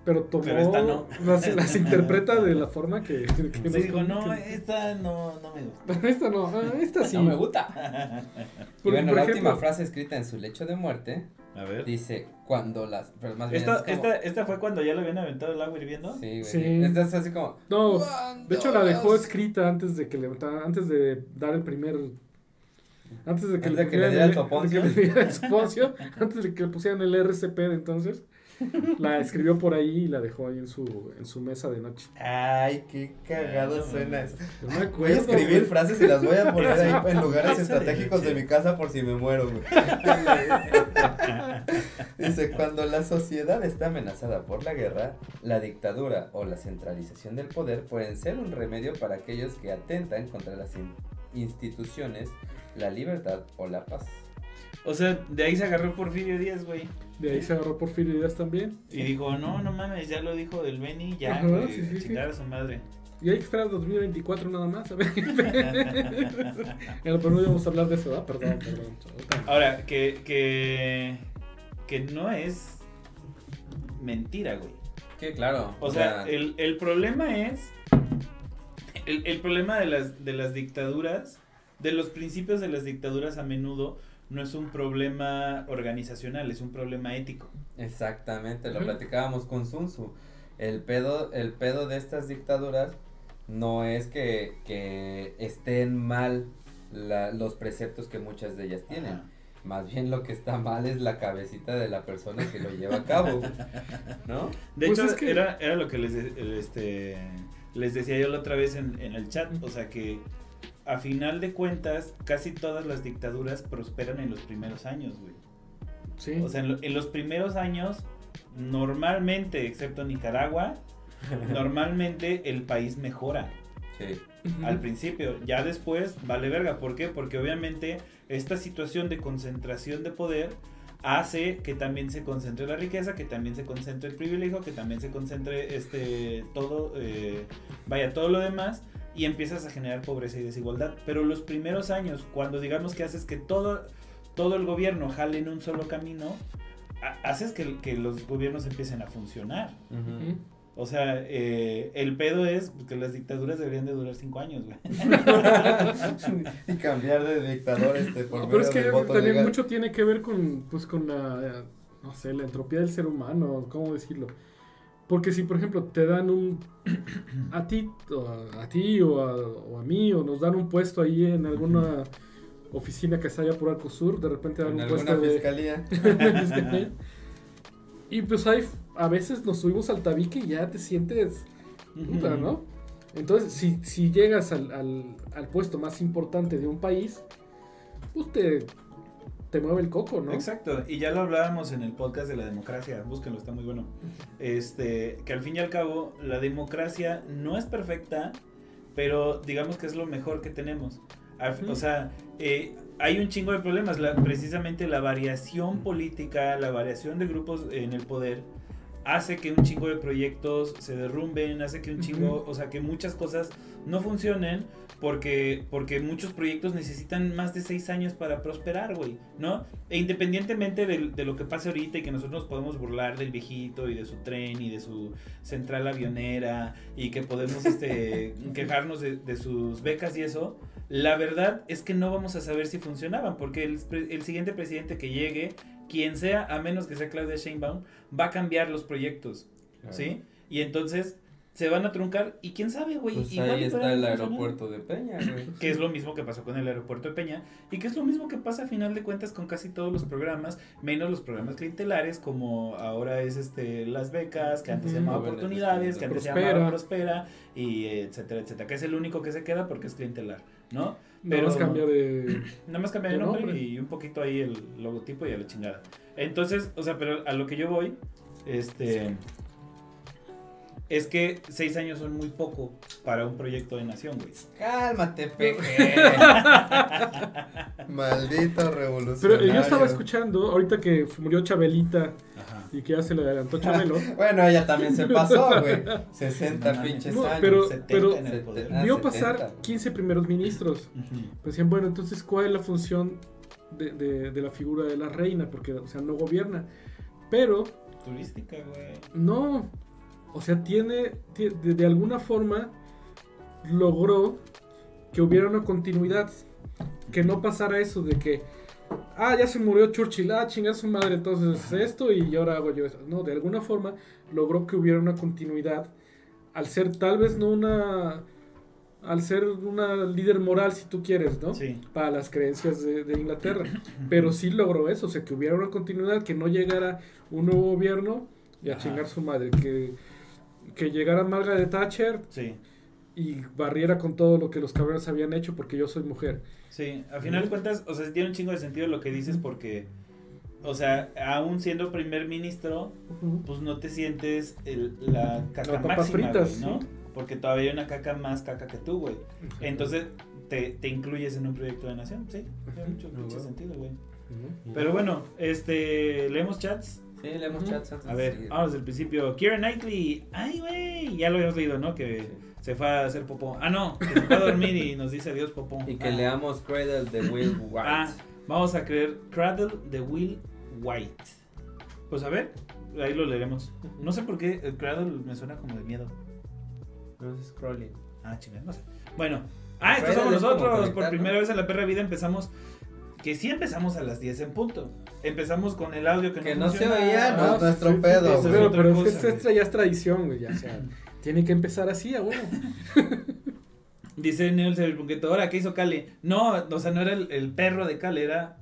pero tomó, Pero esta no. las, las interpreta de la forma que, que Sí, no, esta no, no me gusta. esta no, ah, esta sí. No me gusta. Y Por- bueno, por la ejemplo- última frase escrita en su lecho de muerte A ver. dice, cuando las... Pero más bien Esta, es como- esta, esta fue cuando ya le habían aventado el agua hirviendo. Sí, güey. Sí. Esta es así como... No, de hecho la dejó "Cuando escrita antes de que levantara, antes de dar el primer antes de que, Antes le, de que le pusieran diera el el- soponcio. antes de que le diera el soponcio, antes de que le pusieran el RCP de entonces, la escribió por ahí y la dejó ahí en su en su mesa de noche. Ay, qué cagado No, suena eso. No me Voy a acuerdo, escribir güey. frases y las voy a poner ahí en lugares estratégicos de mi casa por si me muero, güey. Dice, cuando la sociedad está amenazada por la guerra, la dictadura o la centralización del poder pueden ser un remedio para aquellos que atentan contra las in- instituciones, la libertad o la paz. O sea, de ahí se agarró Porfirio Díaz, güey. De ahí se agarró Porfirio Díaz también. Y dijo, no, no mames, ya lo dijo del Beni, ya, Ajá, güey, sí, sí, sí. chingar a su madre. Y hay que esperar 2024 nada más, a ver. Pero no íbamos a hablar de eso, ¿verdad? Perdón, perdón. Ahora, que, que, que no es mentira, güey. Que claro. O sea, el, el problema es. El, el problema de las, de las dictaduras, de los principios de las dictaduras a menudo, no es un problema organizacional, es un problema ético. Exactamente, lo platicábamos con Sun Tzu. El pedo, el pedo de estas dictaduras no es que, que estén mal la- los preceptos que muchas de ellas tienen. Ajá. Más bien lo que está mal es la cabecita de la persona que lo lleva a cabo. ¿No? De Pues hecho, es que- era, era lo que les, este, les decía yo la otra vez en, en el chat. O sea que a final de cuentas, casi todas las dictaduras prosperan en los primeros años, güey. Sí. O sea, en, lo- en los primeros años, normalmente, excepto Nicaragua, normalmente el país mejora Sí. Al principio. Ya después vale verga. ¿Por qué? Porque obviamente esta situación de concentración de poder hace que también se concentre la riqueza, que también se concentre el privilegio, que también se concentre este todo, eh, vaya, todo lo demás y empiezas a generar pobreza y desigualdad. Pero los primeros años, cuando digamos que haces que todo, todo el gobierno jale en un solo camino, ha- haces que, que los gobiernos empiecen a funcionar. O sea, eh, el pedo es que las dictaduras deberían de durar cinco años, güey. y cambiar de dictador este por No, medio pero es que también legal. mucho tiene que ver con, pues, con la, eh, no sé, la entropía del ser humano, ¿cómo decirlo? Porque si, por ejemplo, te dan un, a ti, o a, a ti o a, o a mí, o nos dan un puesto ahí en alguna oficina que está allá por Arcosur, de repente dan en un puesto de... fiscalía. fiscalía. y pues hay, a veces nos subimos al tabique y ya te sientes puta, ¿no? Entonces, si, si llegas al, al, al puesto más importante de un país, pues te, te mueve el coco, ¿no? Exacto, y ya lo hablábamos en el podcast de la democracia, búsquenlo, está muy bueno. Este, que al fin y al cabo, la democracia no es perfecta, pero digamos que es lo mejor que tenemos. O sea, eh, hay un chingo de problemas. La- precisamente la variación política, la variación de grupos en el poder hace que un chingo de proyectos se derrumben, hace que un chingo, o sea, que muchas cosas no funcionen porque, porque muchos proyectos necesitan más de seis años para prosperar, güey, ¿no? E independientemente del- de, lo que pase ahorita y que nosotros nos podemos burlar del viejito y de su tren y de su central avionera y que podemos este, quejarnos de, de sus becas y eso, la verdad es que no vamos a saber si funcionaban porque el, el siguiente presidente que llegue, quien sea, a menos que sea Claudia Sheinbaum, va a cambiar los proyectos, ¿sí? Y entonces se van a truncar y quién sabe, güey. Pues igual ahí está el aeropuerto de Peña, güey. Que es lo mismo que pasó con el aeropuerto de Peña y que es lo mismo que pasa a final de cuentas con casi todos los programas, menos los programas clientelares como ahora es este las becas, que antes se llamaba oportunidades, que antes se llamaba Prospera y etcétera, etcétera, que es el único que se queda porque es clientelar, ¿no? Nada más cambia de. Nada más cambia de nombre. y un poquito ahí el logotipo y a la chingada. Entonces, o sea, pero a lo que yo voy, este, es que seis años son muy poco para un proyecto de nación, güey. Cálmate, peje. Maldito revolucionario. Pero eh, yo estaba escuchando, ahorita que murió Chabelita Ajá. y que ya se le adelantó Chabelo. Bueno, ella también se pasó, güey. 60 No, pinches no, años. pero- 70 pero- en el poder. Ah, Vio 70, pasar güey. 15 primeros ministros. Pues decían, bueno, entonces, ¿cuál es la función de, de- de la figura de la reina? Porque, o sea, no gobierna. Pero, Turística, güey. no. O sea, tiene, tie- de, de alguna forma, logró que hubiera una continuidad. Que no pasara eso de que, ah, ya se murió Churchill, ah, chinga su madre, entonces esto y ahora hago yo esto. No, de alguna forma logró que hubiera una continuidad. Al ser tal vez no una. Al ser una líder moral, si tú quieres, ¿no? Sí. para las creencias de, de Inglaterra. Pero sí logró eso, o sea, que hubiera una continuidad, que no llegara un nuevo gobierno y a Ajá. chingar su madre, que, que llegara Margaret Thatcher Sí. y barriera con todo lo que los cabrones habían hecho porque yo soy mujer. Sí, a final de cuentas, o sea, tiene un chingo de sentido lo que dices porque, o sea, aún siendo primer ministro, pues no te sientes el- la caca papas máxima, fritas, güey, ¿no? sí. Porque todavía hay una caca más caca que tú, güey. Entonces te, te incluyes en un proyecto de nación, sí. Tiene mucho, mucho sentido, güey. Pero bueno, este, leemos chats. Sí, leemos chats antes A ver, vamos desde el principio. Kira Knightley. Ay, güey. Ya lo habíamos leído, ¿no? Que se fue a hacer popó. Ah, no. Que se fue a dormir y nos dice adiós, popó. Y que Ah. leamos Cradle de Will White. Ah, vamos a creer Cradle de Will White. Pues a ver, ahí lo leeremos. No sé por qué el Cradle me suena como de miedo. No es scrolling. Ah, chingada, no sé. Bueno, ah, estos somos nosotros. Por primera vez en la perra vida empezamos. Que sí empezamos a las 10 en punto. Empezamos con el audio que, Que no no se oía, no, es nuestro sí, pedo. Pero, pero es que cosa, esta, esta ya es tradición, güey, ya, o sea, tiene que empezar así, a huevo. Dice Neil Punqueto, ahora, ¿qué hizo Cale? No, o sea, no era el, el perro de Cale, era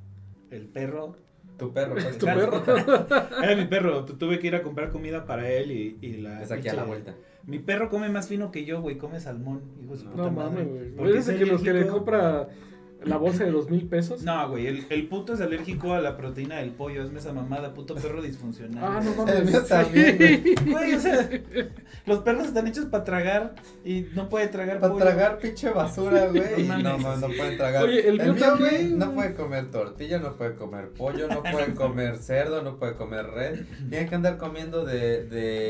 el perro. Tu perro, pues, Tu Cale. perro. Era mi perro, tu- tuve que ir a comprar comida para él y, y la... Es aquí a la vuelta. Mi perro come más fino que yo, güey, come salmón, hijo de su puta No madre. mames, güey. Porque ¿Eres de es que los que le compra la bolsa de dos mil pesos? No, güey, el, el puto es alérgico a la proteína del pollo, hazme esa mamada, puto perro disfuncional. Ah, no mames. El mío también, güey. Güey, o sea, los perros están hechos para tragar y no puede tragar Para tragar pinche basura, güey. No No, no, no pueden tragar. Oye, el mío güey, no puede comer tortilla, no puede comer pollo, no puede comer cerdo, no puede comer red. Tiene que andar comiendo de. De,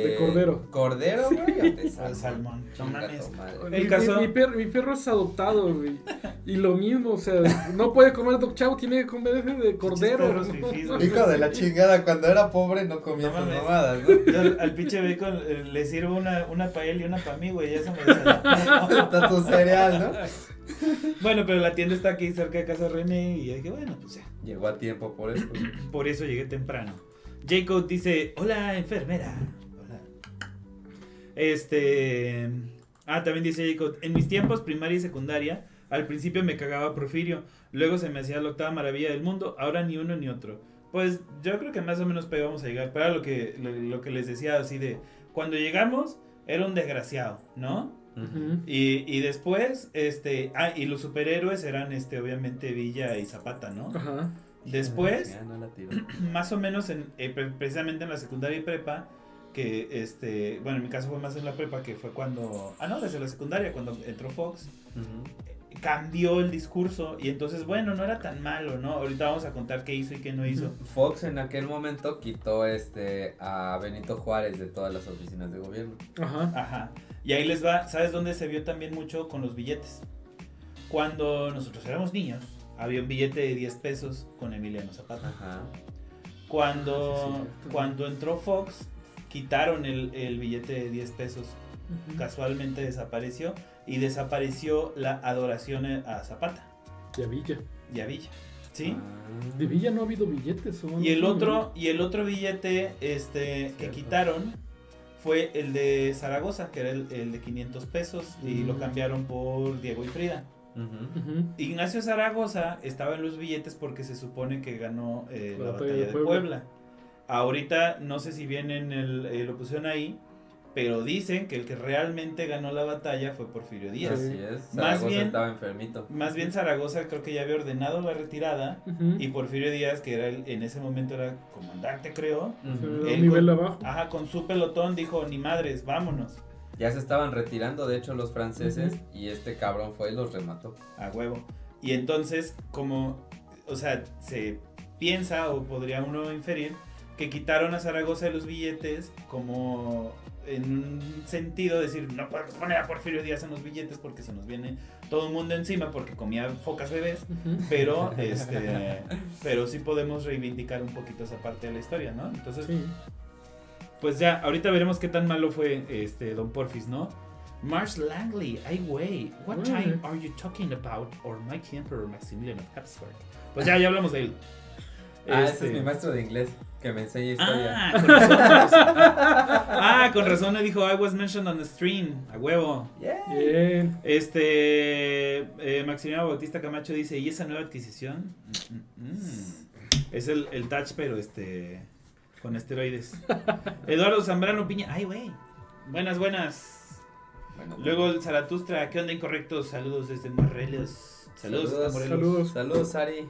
De cordero. Cordero, güey. o de Al salmón, no mames. El caso- mi, mi perro, mi perro es adoptado, güey. Y lo mismo, o sea, no puede comer Doc Chao, tiene que comer ese de cordero. fifís. Hijo de la chingada, cuando era pobre no comía No mamadas, ¿no? Yo al, al pinche bacon eh, le sirvo una, una paella y una para mí, güey, ya se me. Está tu cereal, ¿no? Bueno, pero la tienda está aquí cerca de casa de René y dije, bueno, pues ya. Llegó a tiempo por eso. Por eso llegué temprano. Jacob dice, hola enfermera. Hola. Este... Ah, también dice Jacob, en mis tiempos primaria y secundaria, al principio me cagaba Porfirio, luego se me hacía la octava maravilla del mundo, ahora ni uno ni otro. Pues yo creo que más o menos para ahí vamos a llegar, pero era lo que, lo, lo que les decía así de, cuando llegamos era un desgraciado, ¿no? Y, y después, este, ah, y los superhéroes eran, este, obviamente Villa y Zapata, ¿no? Ajá. Después, Ya no la tiro. más o menos en, eh, pre- precisamente en la secundaria y prepa, que este, bueno, en mi caso fue más en la prepa, que fue cuando, ah, no, desde la secundaria, cuando entró Fox, Ujú. Cambió el discurso y entonces, bueno, no era tan malo, ¿no? Ahorita vamos a contar qué hizo y qué no hizo. Fox en aquel momento quitó este a Benito Juárez de todas las oficinas de gobierno. Ajá. Ajá. Y ahí les va, ¿sabes dónde se vio también mucho con los billetes? Cuando nosotros éramos niños, había un billete de 10 pesos con Emiliano Zapata. Ajá. Cuando, Ah, sí, cierto. cuando entró Fox, quitaron el, el billete de 10 pesos. Ujú. Casualmente desapareció y desapareció la adoración a Zapata Y a Villa. y a Villa. ¿Sí? Ah. De Villa no ha habido billetes. ¿o? Y el otro, y el otro billete este, que quitaron fue el de Zaragoza, que era el, el de 500 pesos, y lo Mm. cambiaron por Diego y Frida. Ignacio Zaragoza estaba en los billetes porque se supone que ganó eh, la, batalla de Puebla. Puebla. Ahorita no sé si bien en el, eh, lo pusieron ahí, pero dicen que el que realmente ganó la batalla fue Porfirio Díaz. Así es. Más Zaragoza bien- estaba enfermito. Más bien Zaragoza creo que ya había ordenado la retirada y Porfirio Díaz, que era el- en ese momento era comandante creo, Él nivel con- abajo. Ajá, con su pelotón dijo, ni madres, vámonos. Ya se estaban retirando, de hecho, los franceses. Y este cabrón fue y los remató. A huevo. Y entonces, como, o sea, se piensa o podría uno inferir que quitaron a Zaragoza de los billetes como en un sentido decir, no podemos poner a Porfirio Díaz en los billetes porque se nos viene todo el mundo encima porque comía focas bebés, pero este pero sí podemos reivindicar un poquito esa parte de la historia, ¿no? Entonces, Sí. Pues ya, ahorita veremos qué tan malo fue este Don Porfis, ¿no? Mars Langley, ay güey, what time are you talking about? Or Mighty Emperor Maximilian of Habsburg. Pues ya, ya hablamos de él. Ah, ese Este- es mi maestro de inglés que me enseña historia. Ah, con razón. ah, con razón le dijo I was mentioned on the stream, a huevo. Yeah. Este eh, Maximiliano Bautista Camacho dice, ¿y esa nueva adquisición? Mm, mm, mm. Es el, el touch, pero este con esteroides. Eduardo Zambrano Piña, ay güey. Buenas, buenas. Bueno, Luego el Zaratustra, ¿qué onda incorrectos? Saludos desde Morelos. Saludos, Morelos. Saludos. Saludos, Sari.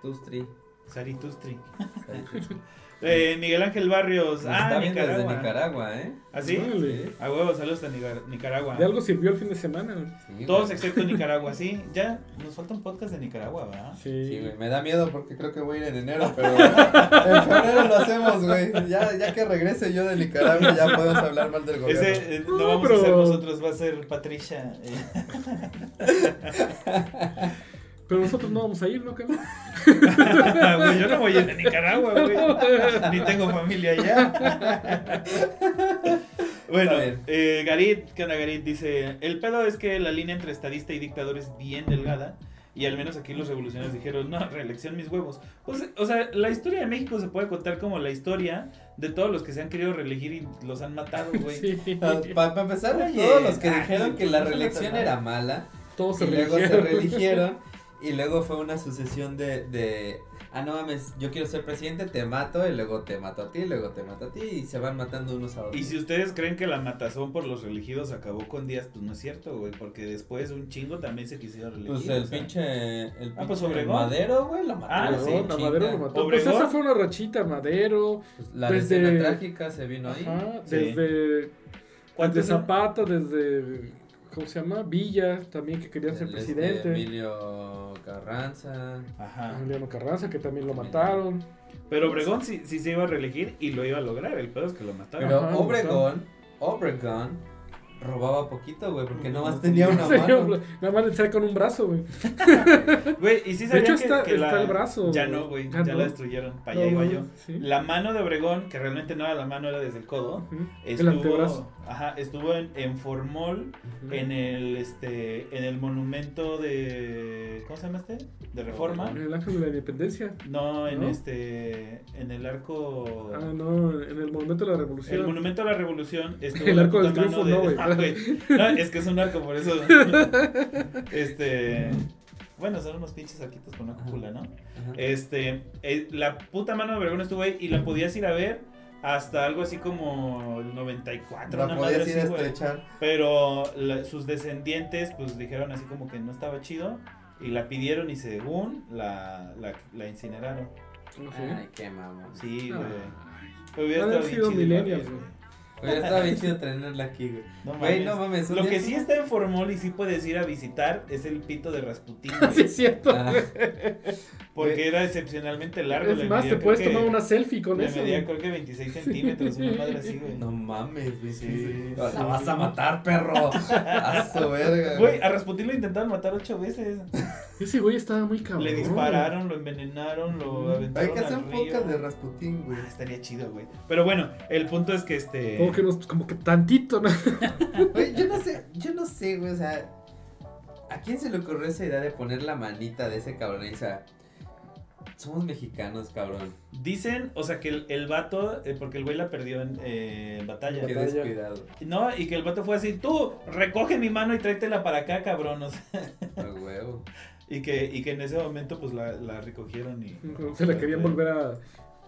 Tustri. Saritustri. Sari Tustri. Eh, Miguel Ángel Barrios. Nos ah, está viendo Nicaragua. desde Nicaragua, ¿eh? ¿Ah, sí? Órale. A huevo, saludos a Nicar- Nicaragua. De algo sirvió el fin de semana. Sí, Todos güey. excepto Nicaragua, sí. Ya, nos falta un podcast de Nicaragua, ¿verdad? Sí. Sí, güey, me da miedo porque creo que voy a ir en enero, pero en febrero lo hacemos, güey. Ya, ya que regrese yo de Nicaragua ya podemos hablar mal del gobierno. Ese eh, no, No, vamos pero- a ser nosotros, va a ser Patricia. eh. Pero nosotros no vamos a ir, ¿no, cabrón? Güey, yo no voy a ir a Nicaragua, güey. Ni tengo familia allá. bueno, eh, Garit, ¿qué onda Garit? Dice, el pedo es que la línea entre estadista y dictador es bien delgada. Y al menos aquí los revolucionarios dijeron, no, reelección mis huevos. Pues, o sea, la historia de México se puede contar como la historia de todos los que se han querido reelegir y los han matado, güey. Sí. Para empezar, Oye, todos los que ay, dijeron que la reelección era mal. mala Todos se y luego se religieron. reeligieron y luego fue una sucesión de, de, ah, no mames, yo quiero ser presidente, te mato y luego te mato a ti, luego te mato a ti y se van matando unos a otros. Y si ustedes creen que la matazón por los religidos acabó con Díaz, pues no es cierto, güey, porque después un chingo también se quisieron reelegir. Pues el o sea. pinche, el Ah, pues pinche. Madero, güey, lo mató. Ah, sí, no. Madero lo mató. Obregón. Pues esa fue una rachita, Madero. Pues la Desde- escena trágica se vino ahí. Ajá, Sí. desde, ¿Cuántos desde? Zapata, desde, ¿cómo se llama? Villa, también que quería ser este, presidente. Emilio Carranza. Ajá. Emiliano Carranza, que también lo mataron. Pero Obregón sí, sí se iba a reelegir y lo iba a lograr. El pedo es que lo mataron. Pero Ajá, Obregón, Obregón robaba poquito, güey, porque No, nomás tenía una mano. Nada más le sale con un brazo, güey. Güey, y sí De sabían hecho, que, está, que la- está el brazo. Ya no, güey. Ya Ya, no. la destruyeron. Para allá No, iba yo. sí. La mano de Obregón, que realmente no era la mano, era desde el codo. El Estuvo, antebrazo. Ajá, estuvo en, en Formol, en el este, en el monumento de ¿cómo se llama este? De Reforma. En el ángel de la independencia. No, en ¿No? este, en el arco. Ah, no, en el monumento de la revolución. El monumento a la revolución estuvo El arco del triunfo, no, güey. Ah, güey. No, es que es un arco, por eso. Este. Bueno, son unos pinches arquitos con una cúpula, ¿no? Ajá. Este. eh, la puta mano de Obregón estuvo ahí y la podías ir a ver hasta algo así como el 94, La una madre podías ir a así, güey. estrechar. Pero la- sus descendientes, pues dijeron así como que no estaba chido. Y la pidieron y según la, la, la incineraron. Sí. Ay, qué mamón. Sí, güey. Pero hubiera Han estado bien sido chido millennials, igual, güey. Estaba bien chido tenerla aquí, güey. No Güey, mames. no mames. Lo que sí está en Formol y sí puedes ir a visitar es el pito de Rasputín. Sí, güey, es cierto. Ah, porque era excepcionalmente largo. es más, te puedes tomar una selfie con Le eso. medía güey. creo que 26 centímetros, una madre así, güey. no mames, güey. Sí, Sí, sí. La vas a matar, perro. A su verga. Güey, a Rasputín lo intentaron matar ocho veces. Ese güey estaba muy cabrón. Le dispararon, lo envenenaron, lo Hay aventaron que hacer un podcast de Rasputín, güey. Ah, estaría chido, güey. Pero bueno, el punto es que este... Como que, nos, como que tantito, ¿no? Yo no sé, yo no sé, güey, o sea, ¿a quién se le ocurrió esa idea de poner la manita de ese cabrón? O sea, somos mexicanos, cabrón. Dicen, o sea, que el, el vato, eh, porque el güey la perdió en eh, batalla. Qué Batalla. descuidado. No, y que el vato fue así, tú, recoge mi mano y tráetela para acá, cabrón. o sea, A huevo. y, que, y que en ese momento, pues, la, la recogieron y... Se la querían volver a,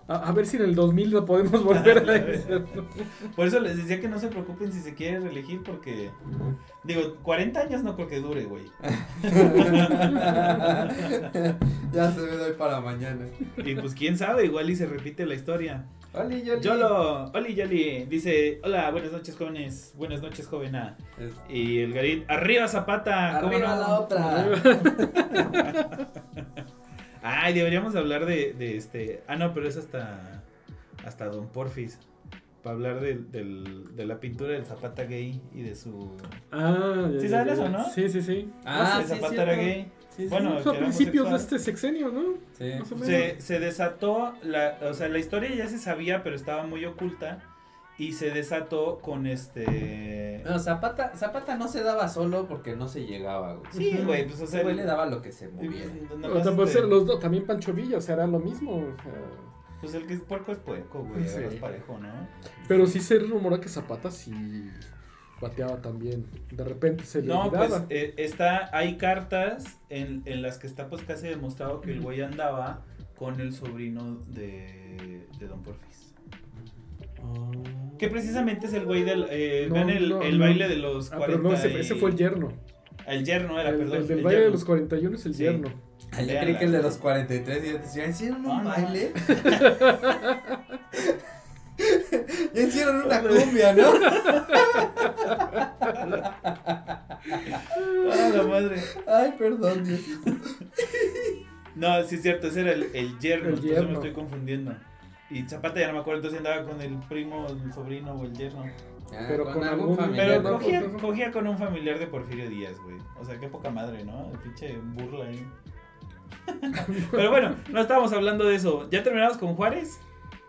a. a ver si en el 2000 la podemos volver a hacer. Por eso les decía que no se preocupen si se quiere reelegir, porque... Digo, 40 años no creo que dure, güey. ya se me doy para mañana. Y pues, quién sabe, igual y se repite la historia. Oli, Yoli. Yolo, Oli Yoli, dice, hola, buenas noches jóvenes, buenas noches jovena. Es- Y el Garit, arriba Zapata, ¿cómo Arriba no? la otra. Ay, deberíamos hablar de, de este, ah no, pero es hasta, hasta Don Porfis, para hablar del, del- de la pintura del Zapata gay y de su... Ah, ya, ¿Sí ya. eso, no? Sí, sí, sí. Ah, el sí, Zapata era gay. Sí, sí, Bueno, Fue a principios de este sexenio, ¿no? sí. Más o menos. Se, se desató, la, o sea, la historia ya se sabía, pero estaba muy oculta. Y se desató con este... No, Zapata, Zapata no se daba solo porque no se llegaba, güey. Sí, güey, pues o sea... güey le daba lo que se moviera. nada O más, sea, puede este, ser los dos, también Pancho Villa, o sea, era lo mismo. o sea. Pues el que es puerco es puerco, güey, Sí. agarras parejo, ¿no? Pero sí se rumora que Zapata sí bateaba también. De repente se le No, pues olvidaba. eh, está, hay cartas en, en las que está pues casi demostrado que el güey andaba con el sobrino de, de Don Porfis. Que precisamente es el güey del, eh, No, vean el, no, el no. baile de los Ah, 40 pero no, ese, y- ese fue el yerno. El yerno era, el, perdón. el del el baile de yerno. los 41 es el Sí. yerno. Ah, yo creí que el de los 43 y yo te decía, ¿hicieron un No, baile? ya hicieron una cumbia, ¿no? Ah, la madre. Ay, perdón, Dios. No, sí es cierto, ese era el, el yerno, El por eso me yerno. estoy confundiendo. Y Zapata ya no me acuerdo, entonces andaba con el primo, el sobrino o el yerno. Ah, Pero con algún- familiar, Pero cogía, no. cogía con un familiar de Porfirio Díaz, güey. O sea, qué poca madre, ¿no? El pinche burla ahí. Pero bueno, no estábamos hablando de eso. ¿Ya terminamos con Juárez?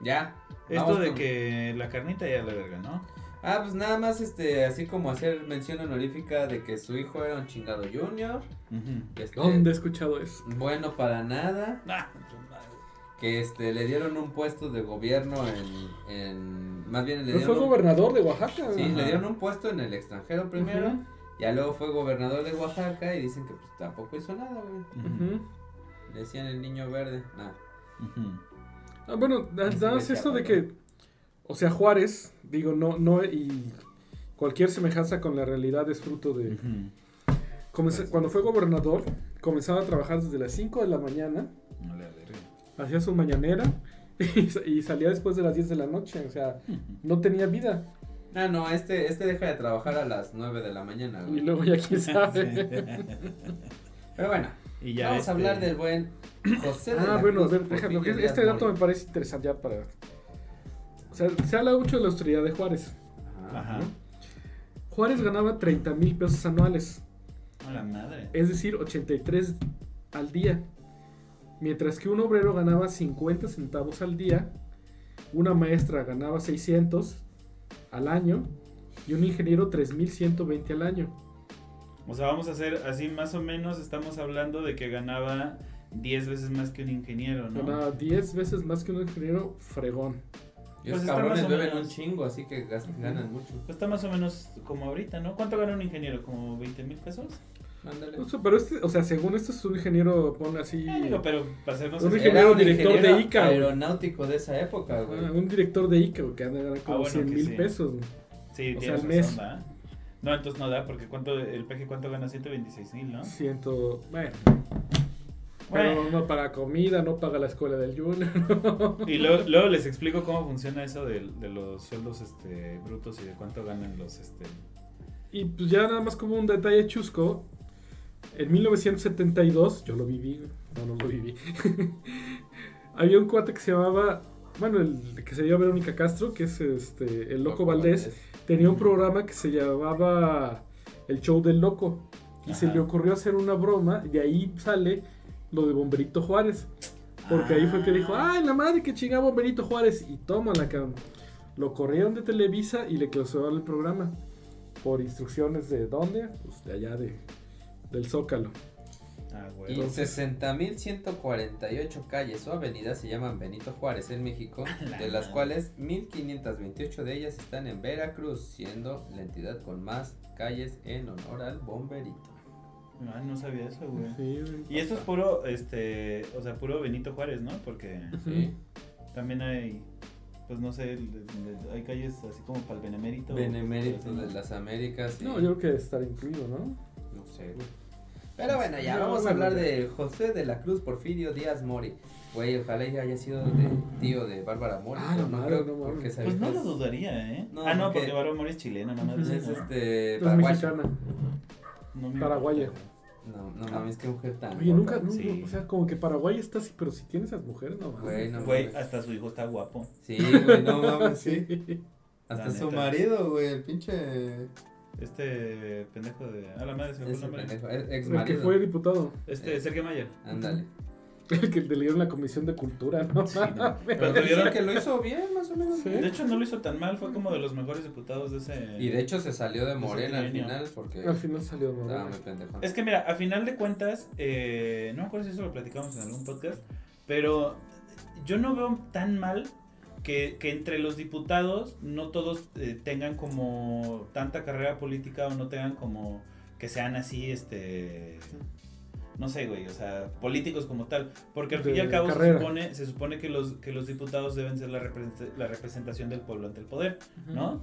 Ya. Esto de con- que la carnita ya la verga, ¿no? Ah, pues nada más, este, así como hacer mención honorífica de que su hijo era un chingado junior. Este, ¿Dónde he escuchado eso? Bueno para nada. Ah, Que este, le dieron un puesto de gobierno en. en más bien le ¿No fue dieron. un- gobernador de Oaxaca? Sí, Ajá. le dieron un puesto en el extranjero primero. Ujú. Ya luego fue gobernador de Oaxaca y dicen que pues tampoco hizo nada, güey. Le decían el niño verde. Nada. Ah, bueno, nada más esto de que, o sea, Juárez, digo, no, no, y cualquier semejanza con la realidad es fruto de... Pues- cuando fue gobernador, comenzaba a trabajar desde las 5 de la mañana. Hacía su mañanera y, sa- y salía después de las 10 de la noche, o sea, no tenía vida. Ah, no, este, este deja de trabajar a las 9 de la mañana, Y güey. luego ya quién sabe. Pero bueno, Y ya vamos este- a hablar del buen José de ah, la bueno, a Cruz ver, déjame, Díaz este dato me parece interesante ya para... O sea, se habla mucho de la austeridad de Juárez. Ajá. Ajá. ¿no? Juárez ganaba 30 mil pesos anuales. A la madre. es decir, 83 al día. Mientras que un obrero ganaba 50 centavos al día, una maestra ganaba 600 al año y un ingeniero 3120 al año. O sea, vamos a hacer así más o menos, estamos hablando de que ganaba 10 veces más que un ingeniero, ¿no? Ganaba 10 veces más que un ingeniero fregón. Y Pues esos está cabrones beben menos. un chingo, así que ganan mucho. Pues está más o menos como ahorita, ¿no? ¿Cuánto gana un ingeniero? ¿Como 20 mil pesos? Ándale. O sea, pero este, o sea, según esto es un ingeniero, pone así, Eh, digo, pero para hacernos Un ingeniero un director de ingeniero ICA, güey. aeronáutico de esa época, güey. ah, un director de ICA güey, que anda ganando como Ah, bueno, 100 que mil sí. pesos. güey. Sí, o sea, al mes. No, entonces no da, porque cuánto, el PG cuánto gana 126 mil, ¿no? Ciento, bueno. Bueno, Pero no paga comida, no paga la escuela del Junior. Y luego, luego les explico cómo funciona eso de, de los sueldos este, brutos y de cuánto ganan los... Este... Y pues ya nada más como un detalle chusco, en 1972, yo lo viví, no, no lo viví, había un cuate que se llamaba, bueno, el que se llama Verónica Castro, que es este, el Loco, Valdés, tenía un programa que se llamaba El Show del Loco. Y se le ocurrió hacer una broma, y ahí sale lo de Bomberito Juárez. Porque ahí fue que dijo, Ah. ay, la madre que chingaba Bomberito Juárez. Y toma la cabrón. Lo corrieron de Televisa y le clausuraron el programa. Por instrucciones de dónde? Pues de allá de, del Zócalo. Ah, Y güey. 60.148 calles o avenidas se llaman Benito Juárez en México, La de las madre. cuales 1.528 de ellas están en Veracruz, siendo la entidad con más calles en honor al bomberito. Ah, no sabía eso, güey. Sí, güey. Y esto es puro, este, o sea, puro Benito Juárez, ¿no? Porque ¿sí? también hay, pues no sé, hay calles así como para el Benemérito. Benemérito de las Américas. y- No, yo creo que estar incluido, ¿no? No sé, güey. Pero bueno, ya No, vamos a hablar de José de la Cruz Porfirio Díaz Mori. Güey, ojalá ya haya sido de tío de Bárbara Mori. Ah, no madre, creo no porque Pues no lo dudaría, ¿eh? No, ah, no, porque- porque Bárbara Mori es chilena, no mames. es este mexicana. No me paraguaya. No, no mames, qué mujer tan. Oye, nunca, nunca, Sí. o sea, como que Paraguay está así, pero si tienes a mujeres, no mames. Güey, no Güey, mames. hasta su hijo está guapo. Sí, güey, no mames, sí. Sí. Hasta su marido, güey, el pinche. Este pendejo de. Ah, la madre se me fue el nombre. pendejo, el ex El que fue diputado. Este, Eh. Sergio Mayer. Ándale. El que le dieron la comisión de cultura, ¿no? Sí, no. Pero tuvieron- que lo hizo bien, más o menos. Sí. De hecho, no lo hizo tan mal, fue como de los mejores diputados de ese. Y de hecho se salió de Morena al final porque. Al final salió, muy pendejo. Es que mira, a final de cuentas, eh, no me acuerdo si eso lo platicamos en algún podcast, pero yo no veo tan mal que, que entre los diputados no todos eh, tengan como tanta carrera política o no tengan como que sean así, este... No sé, güey, o sea, políticos como tal. Porque al fin y al cabo se supone, se supone que, los, que los diputados deben ser la, represent- la representación del pueblo ante el poder. ¿no?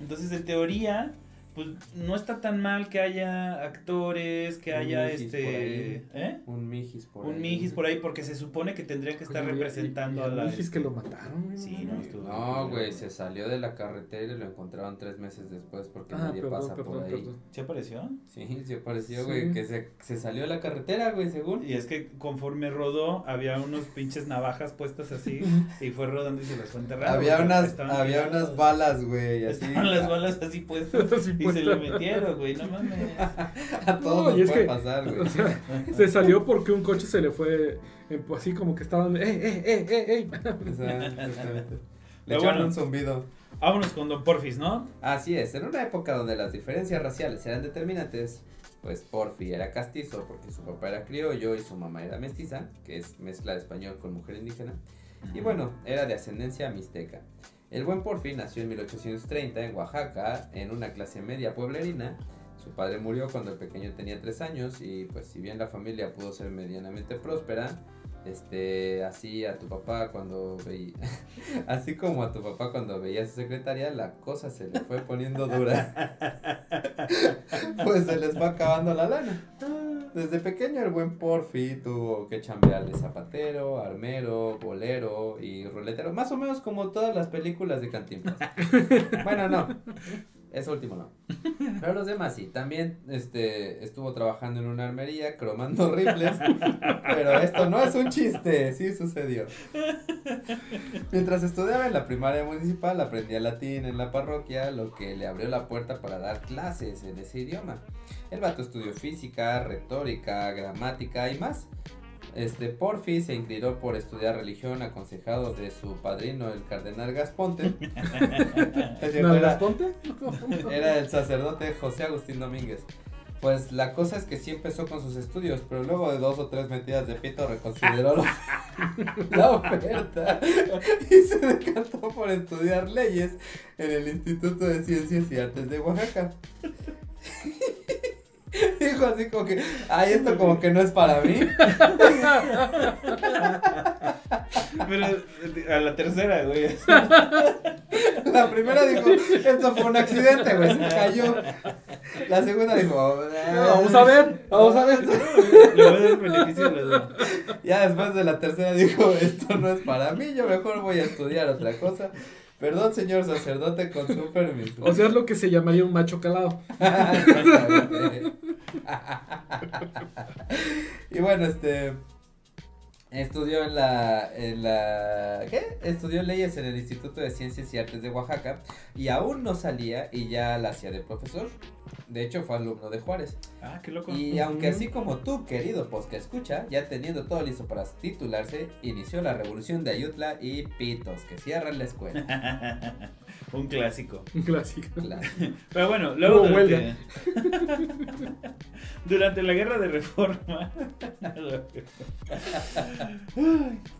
Entonces, en teoría, pues no está tan mal que haya actores, que Un haya mijis por este, ahí. ¿eh? Un mijis por Un ahí. mijis por ahí, porque se supone que tendría que estar Oye, y- representando y a la. Dijiste que lo mataron, güey. Sí, no, estuvo- No, güey, se salió de la carretera y lo encontraron tres meses después porque Ah, nadie perdón, pasa perdón, por ahí. perdón. ¿Se apareció? Sí, se pareció, Sí. güey, que se, se salió de la carretera, güey, según. Y es que conforme rodó, había unos pinches navajas puestas así, y fue rodando y se las fue enterrando. Había unas, había unas balas, güey, así. Estaban las balas así puestas Y se le metieron, güey, no mames. A todos No, y nos es puede que- pasar, güey. O sea, se salió porque un coche se le fue eh, así como que estaban, ¡eh, eh, eh, eh, eh! O sea, exactamente. Le Pero echaron bueno. un zumbido. Vámonos con Don Porfis, ¿no? Así es, en una época donde las diferencias raciales eran determinantes, pues Porfi era castizo porque su papá era criollo y su mamá era mestiza, que es mezcla de español con mujer indígena, y bueno, era de ascendencia mixteca. El buen Porfi nació en 1830 en Oaxaca, en una clase media pueblerina. Su padre murió cuando el pequeño tenía 3 años y pues si bien la familia pudo ser medianamente próspera, este, así a tu papá cuando veía, así como a tu papá cuando veía a su secretaria, la cosa se le fue poniendo dura. pues se les va acabando la lana. Desde pequeño el buen Porfi tuvo que chambear de zapatero, armero, bolero y ruletero, más o menos como todas las películas de Cantinflas. bueno, no. Eso último no. Pero los demás sí. También este, estuvo trabajando en una armería cromando rifles. Pero esto no es un chiste, sí sucedió. Mientras estudiaba en la primaria municipal, aprendía latín en la parroquia, lo que le abrió la puerta para dar clases en ese idioma. El vato estudió física, retórica, gramática y más. Este Porfi se inclinó por estudiar religión aconsejado de su padrino, el cardenal Gasponte. ¿Nalgas era- ponte? era el sacerdote José Agustín Domínguez. Pues la cosa es que sí empezó con sus estudios, pero luego de dos o tres metidas de pito reconsideró la, la oferta y se decantó por estudiar leyes en el Instituto de Ciencias y Artes de Oaxaca. Dijo así como que, ay, esto como que no es para mí. Pero a la tercera, güey. La primera dijo, esto fue un accidente, güey, se cayó. La segunda dijo, No, vamos a ver, vamos a ver. Le voy a dar beneficio. Ya después de la tercera dijo, esto no es para mí, yo mejor voy a estudiar otra cosa. Perdón, señor sacerdote, con su permiso. O sea, es lo que se llamaría un macho calado. Y bueno, este estudió en la en la ¿qué? Estudió leyes en el Instituto de Ciencias y Artes de Oaxaca y aún no salía y ya la hacía de profesor. De hecho, fue alumno de Juárez. Ah, qué loco. Y aunque así como tú, querido que escucha, ya teniendo todo listo para titularse, inició la revolución de Ayutla y pitos que cierran la escuela. Un clásico. Un clásico. Pero bueno, luego Hubo durante, durante la guerra de reforma.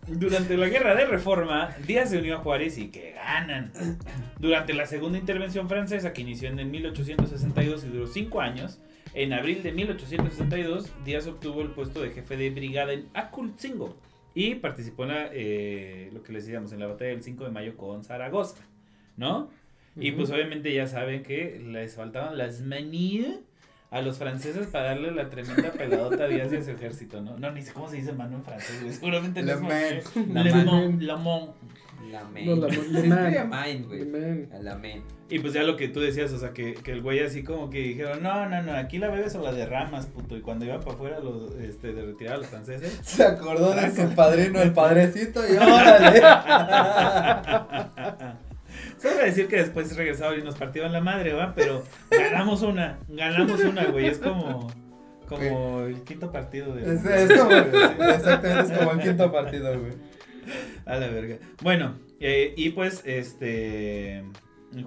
durante la guerra de reforma, Díaz se unió a Juárez y que ganan. Durante la segunda intervención francesa que inició en el 1862 y duró cinco años, en abril de 1862, Díaz obtuvo el puesto de jefe de brigada en Acultzingo y participó en la, eh, lo que les decíamos, en la batalla del 5 de mayo con Zaragoza, ¿no? Y pues obviamente ya saben que les faltaban las manías a los franceses para darle la tremenda peladota a Díaz y a su ejército, ¿no? No, ni sé cómo se dice mano en francés, güey. Seguramente no es La Le mon- la mon. La main. No, la- güey. A La main. Y pues ya lo que tú decías, o sea, que, que el güey así como que dijeron, no, no, no, aquí la bebes o la derramas, puto. Y cuando iban para afuera los, este, de retirar a los franceses, Se acordó de su padrino, el padrecito, y órale. Solo decir que después regresaron y nos partieron la madre, ¿va? Pero ganamos una, ganamos una, güey. Es como, como el quinto partido de... Es, es como, exactamente, es como el quinto partido, güey. A la verga. Bueno, eh, y pues este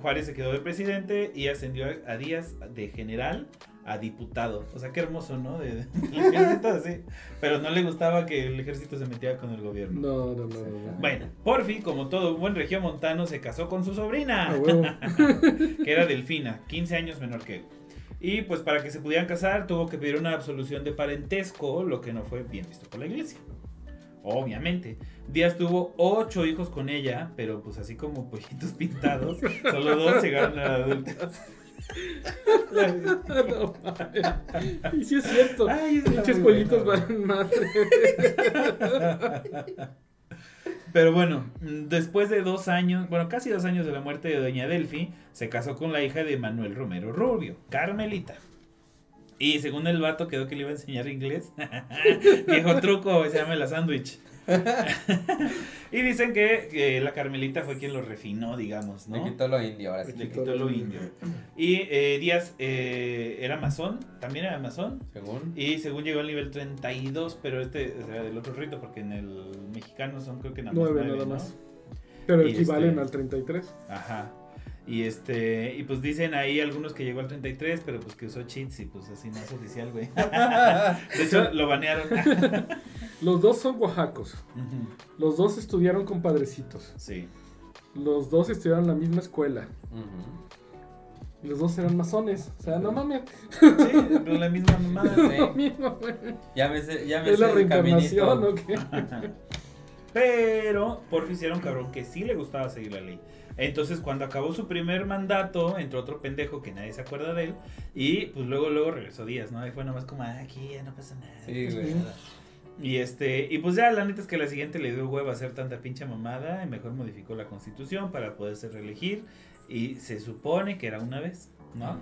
Juárez se quedó de presidente y ascendió a, a Díaz de general a diputado. O sea, qué hermoso, ¿no? De, del ejército, así. Pero no le gustaba que el ejército se metiera con el gobierno. No, no, no. no. Bueno, Porfi, como todo buen regiomontano, se casó con su sobrina, que era Delfina, 15 años menor que él. Y pues para que se pudieran casar tuvo que pedir una absolución de parentesco, lo que no fue bien visto por la iglesia. Obviamente. Díaz tuvo ocho hijos con ella, pero pues así como pollitos pintados, solo dos llegaron a la adultez. No, y sí es cierto. Pinches pollitos valen madre. Pero bueno, después de dos años, bueno, casi dos años de la muerte de Doña Delphi, se casó con la hija de Manuel Romero Rubio, Carmelita. Y según el vato quedó que le iba a enseñar inglés. Viejo truco, se llama la sándwich. y dicen que, que la Carmelita fue quien lo refinó, digamos, ¿no? Me quitó lo indio, ahora sí. Le quitó lo indio. Y eh, Díaz eh, era masón, también era masón. Según. Y según llegó al nivel 32, pero este o sea, del otro rito, porque en el mexicano son creo que nada más Nueve nueve, nada ¿no? más. Pero Y equivalen este- al 33. Ajá. Y este, y pues dicen ahí algunos que llegó al 33, pero pues que usó cheats y pues así no es oficial, güey. De hecho, lo banearon. Los dos son oaxacos. Los dos estudiaron con padrecitos. sí. Los dos estudiaron en la misma escuela. Y los dos eran masones. O sea, no mames. Sí, pero la misma mamada. Sí. Lo mismo, güey. Llámese, llámese ¿Es la el reencarnación o qué? Pero por hicieron un cabrón que sí le gustaba seguir la ley. Entonces, cuando acabó su primer mandato, entró otro pendejo que nadie se acuerda de él. Y pues luego, luego regresó Díaz, ¿no? Y fue nomás como, ah, aquí ya no pasa nada. Sí, güey. Y este, y pues ya la neta es que la siguiente le dio huevo a hacer tanta pinche mamada y mejor modificó la constitución para poderse reelegir. Y se supone que era una vez, ¿no?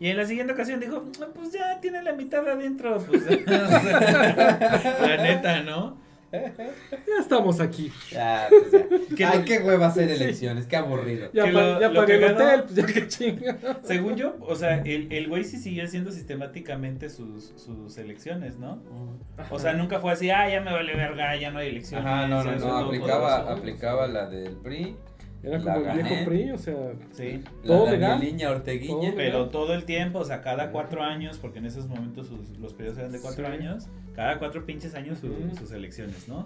Y en la siguiente ocasión dijo, "Ah, pues ya tiene la mitad adentro. Pues, la neta, ¿no? Ya estamos aquí. Ya, pues ya. Que Ay, lo- qué hueva hacer elecciones, qué aburrido. Ya, Que pa- lo- ya lo pagué que el ganó- hotel, pues ya que chinga. Según yo, o sea, el, el güey sí siguió haciendo sistemáticamente sus, sus elecciones, ¿no? O sea, nunca fue así, ah, ya me vale verga, ya no hay elecciones. Ajá, no, no, no, aplicaba, aplicaba la del PRI, Era La como el viejo. PRI, o sea. Sí, la Todo de legal. Niña Orteguilla. Todo pero todo el tiempo, o sea, cada cuatro años, porque en esos momentos sus- los periodos eran de cuatro Sí. años, cada cuatro pinches años su- Ujú. sus elecciones, ¿no?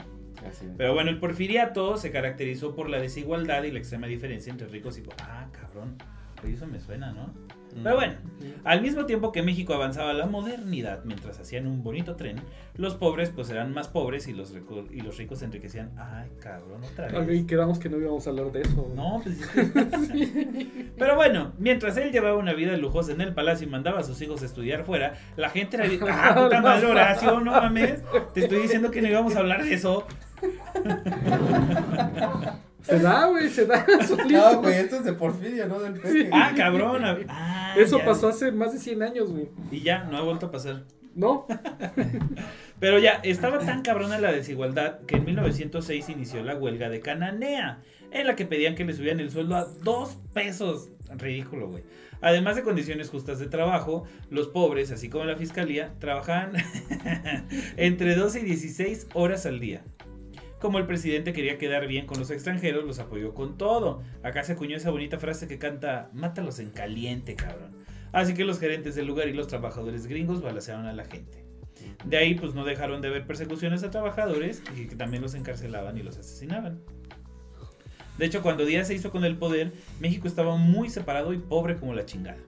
Así. Pero bueno, el porfiriato se caracterizó por la desigualdad y la extrema diferencia entre ricos y pobres. Ah, cabrón. Oye, eso me suena, ¿no? Pero bueno, al mismo tiempo que México avanzaba a la modernidad mientras hacían un bonito tren, los pobres pues eran más pobres y los, y los ricos se enriquecían. Ay, cabrón, otra vez. Ok, quedamos que no íbamos a hablar de eso. No, pues Pero bueno, mientras él llevaba una vida lujosa en el palacio y mandaba a sus hijos a estudiar fuera, la gente era... ¡Ah, puta madre, Horacio! No mames. Te estoy diciendo que no íbamos a hablar de eso. Se da, güey, se da solito. No, güey, esto es de Porfirio, no del. ¡Ah, cabrón! Ah, Eso ya. pasó hace más de 100 años, güey. Y ya, no ha vuelto a pasar. ¿No? Pero ya, estaba tan cabrona la desigualdad que en 1906 inició la huelga de Cananea, en la que pedían que le subieran el sueldo a dos pesos. Ridículo, güey. Además de condiciones justas de trabajo, los pobres, así como la fiscalía, trabajaban entre 12 y 16 horas al día. Como el presidente quería quedar bien con los extranjeros, los apoyó con todo. Acá se acuñó esa bonita frase que canta, mátalos en caliente, cabrón. Así que los gerentes del lugar y los trabajadores gringos balacearon a la gente. De ahí pues no dejaron de haber persecuciones a trabajadores y que también los encarcelaban y los asesinaban. De hecho, cuando Díaz se hizo con el poder, México estaba muy separado y pobre como la chingada.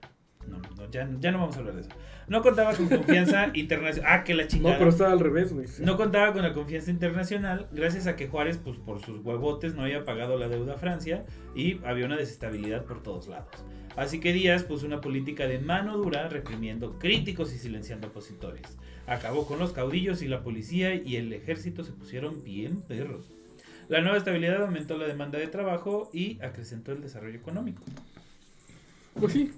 No, no, ya, ya no vamos a hablar de eso. No contaba con confianza internacional. Ah, que la chingada. No, pero estaba al revés, güey. sí. No contaba con la confianza internacional gracias a que Juárez, pues por sus huevotes, no había pagado la deuda a Francia y había una desestabilidad por todos lados. Así que Díaz puso una política de mano dura reprimiendo críticos y silenciando opositores. Acabó con los caudillos y la policía y el ejército se pusieron bien perros. La nueva estabilidad aumentó la demanda de trabajo y acrecentó el desarrollo económico. Pues sí.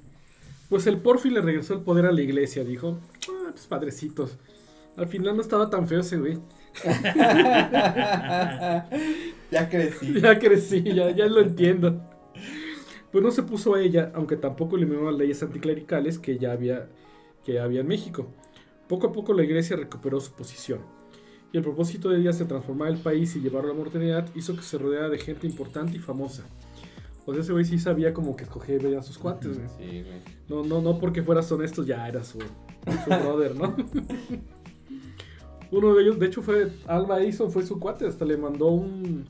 Pues el Porfi le regresó el poder a la iglesia. Dijo, ah, pues padrecitos. Al final no estaba tan feo ese güey. ya crecí. Ya crecí, ya, ya lo entiendo. Pues no se puso a ella, aunque tampoco eliminó las leyes anticlericales que ya había, que había en México. Poco a poco la iglesia recuperó su posición. Y el propósito de ella de transformar el país y llevarlo a la modernidad hizo que se rodeara de gente importante y famosa. O sea, ese güey sí sabía como que escoger a sus cuates, güey. Sí, güey. No, no, no porque fueras honesto ya era su, su brother, ¿no? Uno de ellos, de hecho, fue Alba Edison, fue su cuate, hasta le mandó un,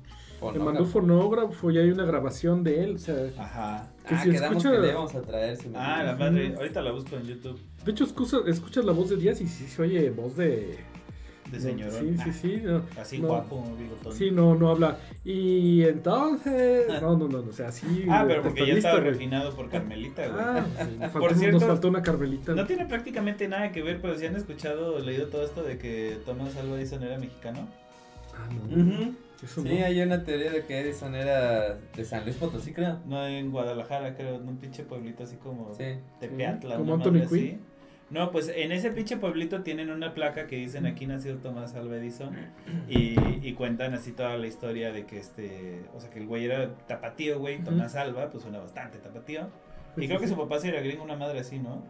le mandó un fonógrafo y hay una grabación de él, o sea, de Ajá. que ah, si quedamos escucha- que le íbamos a traer. si me Ah, la madre. Ahorita la busco en YouTube. hecho escucha- escuchas la voz de Díaz y sí se oye voz de... De señor. Sí, sí, sí. no, Así no, guapo, bigotón. Sí, no, no habla. Y entonces... No, no, no, no, o sea, sí... Ah, pero porque ya estaba güey. refinado por Carmelita, güey. Ah, sí, nos Por faltó- cierto, nos faltó una Carmelita. No tiene prácticamente nada que ver, pero si han escuchado o leído todo esto de que Thomas Alva Edison era mexicano. Ah, no, Ujú. eso Sí, no. hay una teoría de que Edison era de San Luis Potosí, creo. No en Guadalajara, creo, en un pinche pueblito así como Sí. Tepeatla, Como Anthony así. Quinn. No, pues en ese pinche pueblito tienen una placa que dicen aquí nació Tomás Alva Edison y, y cuentan así toda la historia de que este, o sea que el güey era tapatío, güey, Tomás Alva, pues suena bastante tapatío. Pues Y creo sí, que su papá sí era gringo, una madre así, ¿no?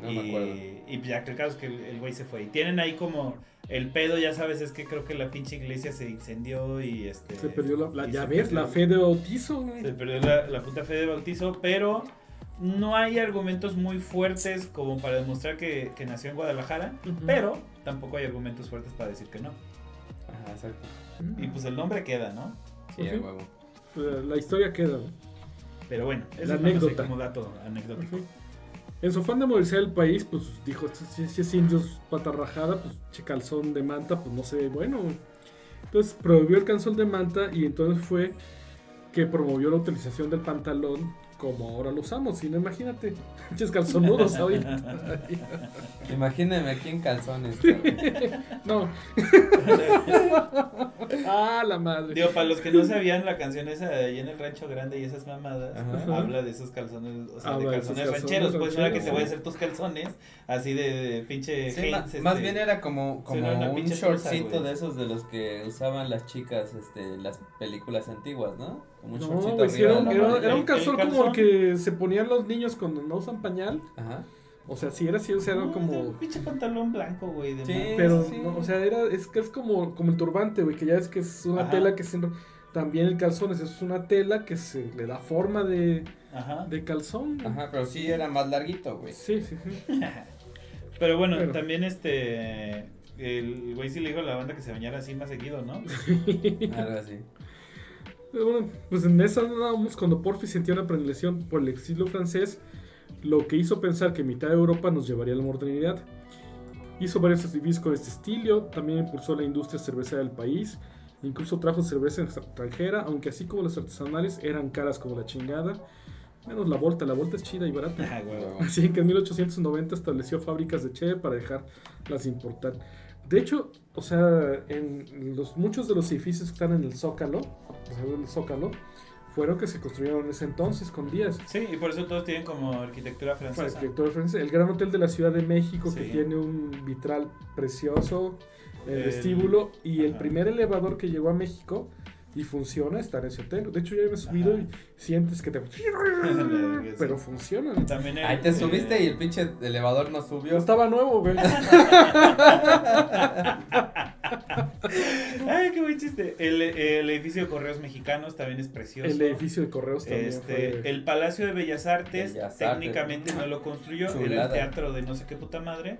No y, me acuerdo. Y ya que el caso es que el, el güey se fue. Y tienen ahí como el pedo, ya sabes, es que creo que la pinche iglesia se incendió y este. Se perdió la, la- ya se ves, la fe de bautizo, güey. Se perdió la, la puta fe de bautizo, pero no hay argumentos muy fuertes como para demostrar que, que nació en Guadalajara, pero tampoco hay argumentos fuertes para decir que no. Ajá, exacto. Y pues el nombre queda, ¿no? Sí, huevo. Pues, la historia queda. Pero bueno, La es más anécdota. como dato anecdótico. Ujú. En su afán de movilizar el país, pues dijo, si, si es indios patarrajada, pues che calzón de manta, pues no se ve bueno. güey. Entonces prohibió el calzón de manta y entonces fue que promovió la utilización del pantalón como ahora lo usamos. Si no, imagínate, pinches calzonudos ahorita. Imagíname aquí en calzones. No. ah, la madre. Digo, para los que no sabían, la canción esa de ahí en el rancho grande y esas mamadas, Ajá. habla de esos calzones, o sea, Habla de calzones calzones rancheros, pues no era que te voy a hacer tus calzones, así de, de pinche Sí, Heinz, más este, bien era como, como era un shortcito de esos de los que usaban las chicas este, en las películas antiguas, ¿no? Como un No, shortcito arriba era, de la un- era- madre. era un El- calzón como el que se ponían los niños cuando no usan pañal. Ajá. O sea, sí era así, o sea, era no, como... Un pinche pantalón blanco, güey, de Sí. Pero, sí. no, o sea, era, es que es como, como el turbante, güey, que ya es que es una Ajá. tela que se... También el calzón es, es una tela que se le da forma de, Ajá. de calzón. güey. Ajá, pero sí era más larguito, güey. Sí, sí, sí. Pero bueno, Pero- también este, el güey sí le dijo a la banda que se bañara así más seguido, ¿no? Algo así. Pero bueno, pues en esa andábamos cuando Porfi sentía una predilección por el exilio francés, lo que hizo pensar que mitad de Europa nos llevaría a la modernidad. Hizo varios edificios con este estilo, también impulsó la industria cervecera del país, incluso trajo cerveza extranjera, aunque así como las artesanales eran caras como la chingada. Menos la Volta, la Volta es chida y barata. Ah, huevo. Así que en 1890 estableció fábricas de cheve para dejarlas importar. De hecho, o sea, en los, muchos de los edificios que están en el Zócalo, el Zócalo, fueron que se construyeron en ese entonces con días. Sí, y por eso todos tienen como arquitectura Para francesa. arquitectura francesa. El Gran Hotel de la Ciudad de México, que tiene un vitral precioso, el El- vestíbulo, y el primer elevador que llegó a México y funciona está en ese hotel. De hecho, ya me he subido y sientes que te... Pero funciona. También el- Ahí te eh, subiste y el pinche elevador no subió. Estaba nuevo, güey. Ay, qué buen chiste. El, el edificio de Correos Mexicanos también es precioso. El edificio de correos también Este, fue... el Palacio de Bellas Artes Bellas técnicamente no lo construyó, era el teatro de no sé qué puta madre,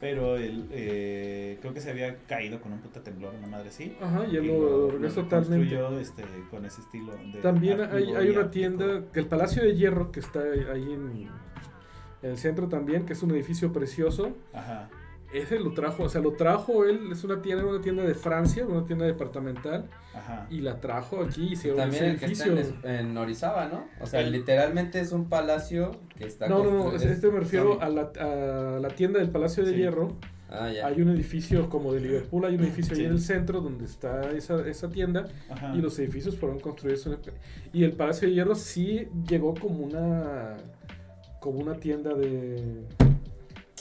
pero el, eh, creo que se había caído con un puta temblor, una madre así. Ajá, y él y lo regresó totalmente. construyó, este, con ese estilo. De También hay, hay y una tienda, que el Palacio de Hierro, que está ahí en, en el centro también, que es un edificio precioso. Ajá. Ese lo trajo, o sea, lo trajo él, es una tienda, una tienda de Francia, una tienda departamental, Ajá. y la trajo aquí y hicieron También ese el que está edificio. en, en Orizaba, ¿no? O sea, El- literalmente es un palacio que está No, no, no, este me refiero a la, a la tienda del Palacio de Sí. Hierro. Ah, ya. Hay un edificio como de Liverpool, hay un edificio Sí. ahí en el centro donde está esa, esa tienda. Ajá. Y los edificios fueron construidos en el- y el Palacio de Hierro sí llegó como una como una tienda de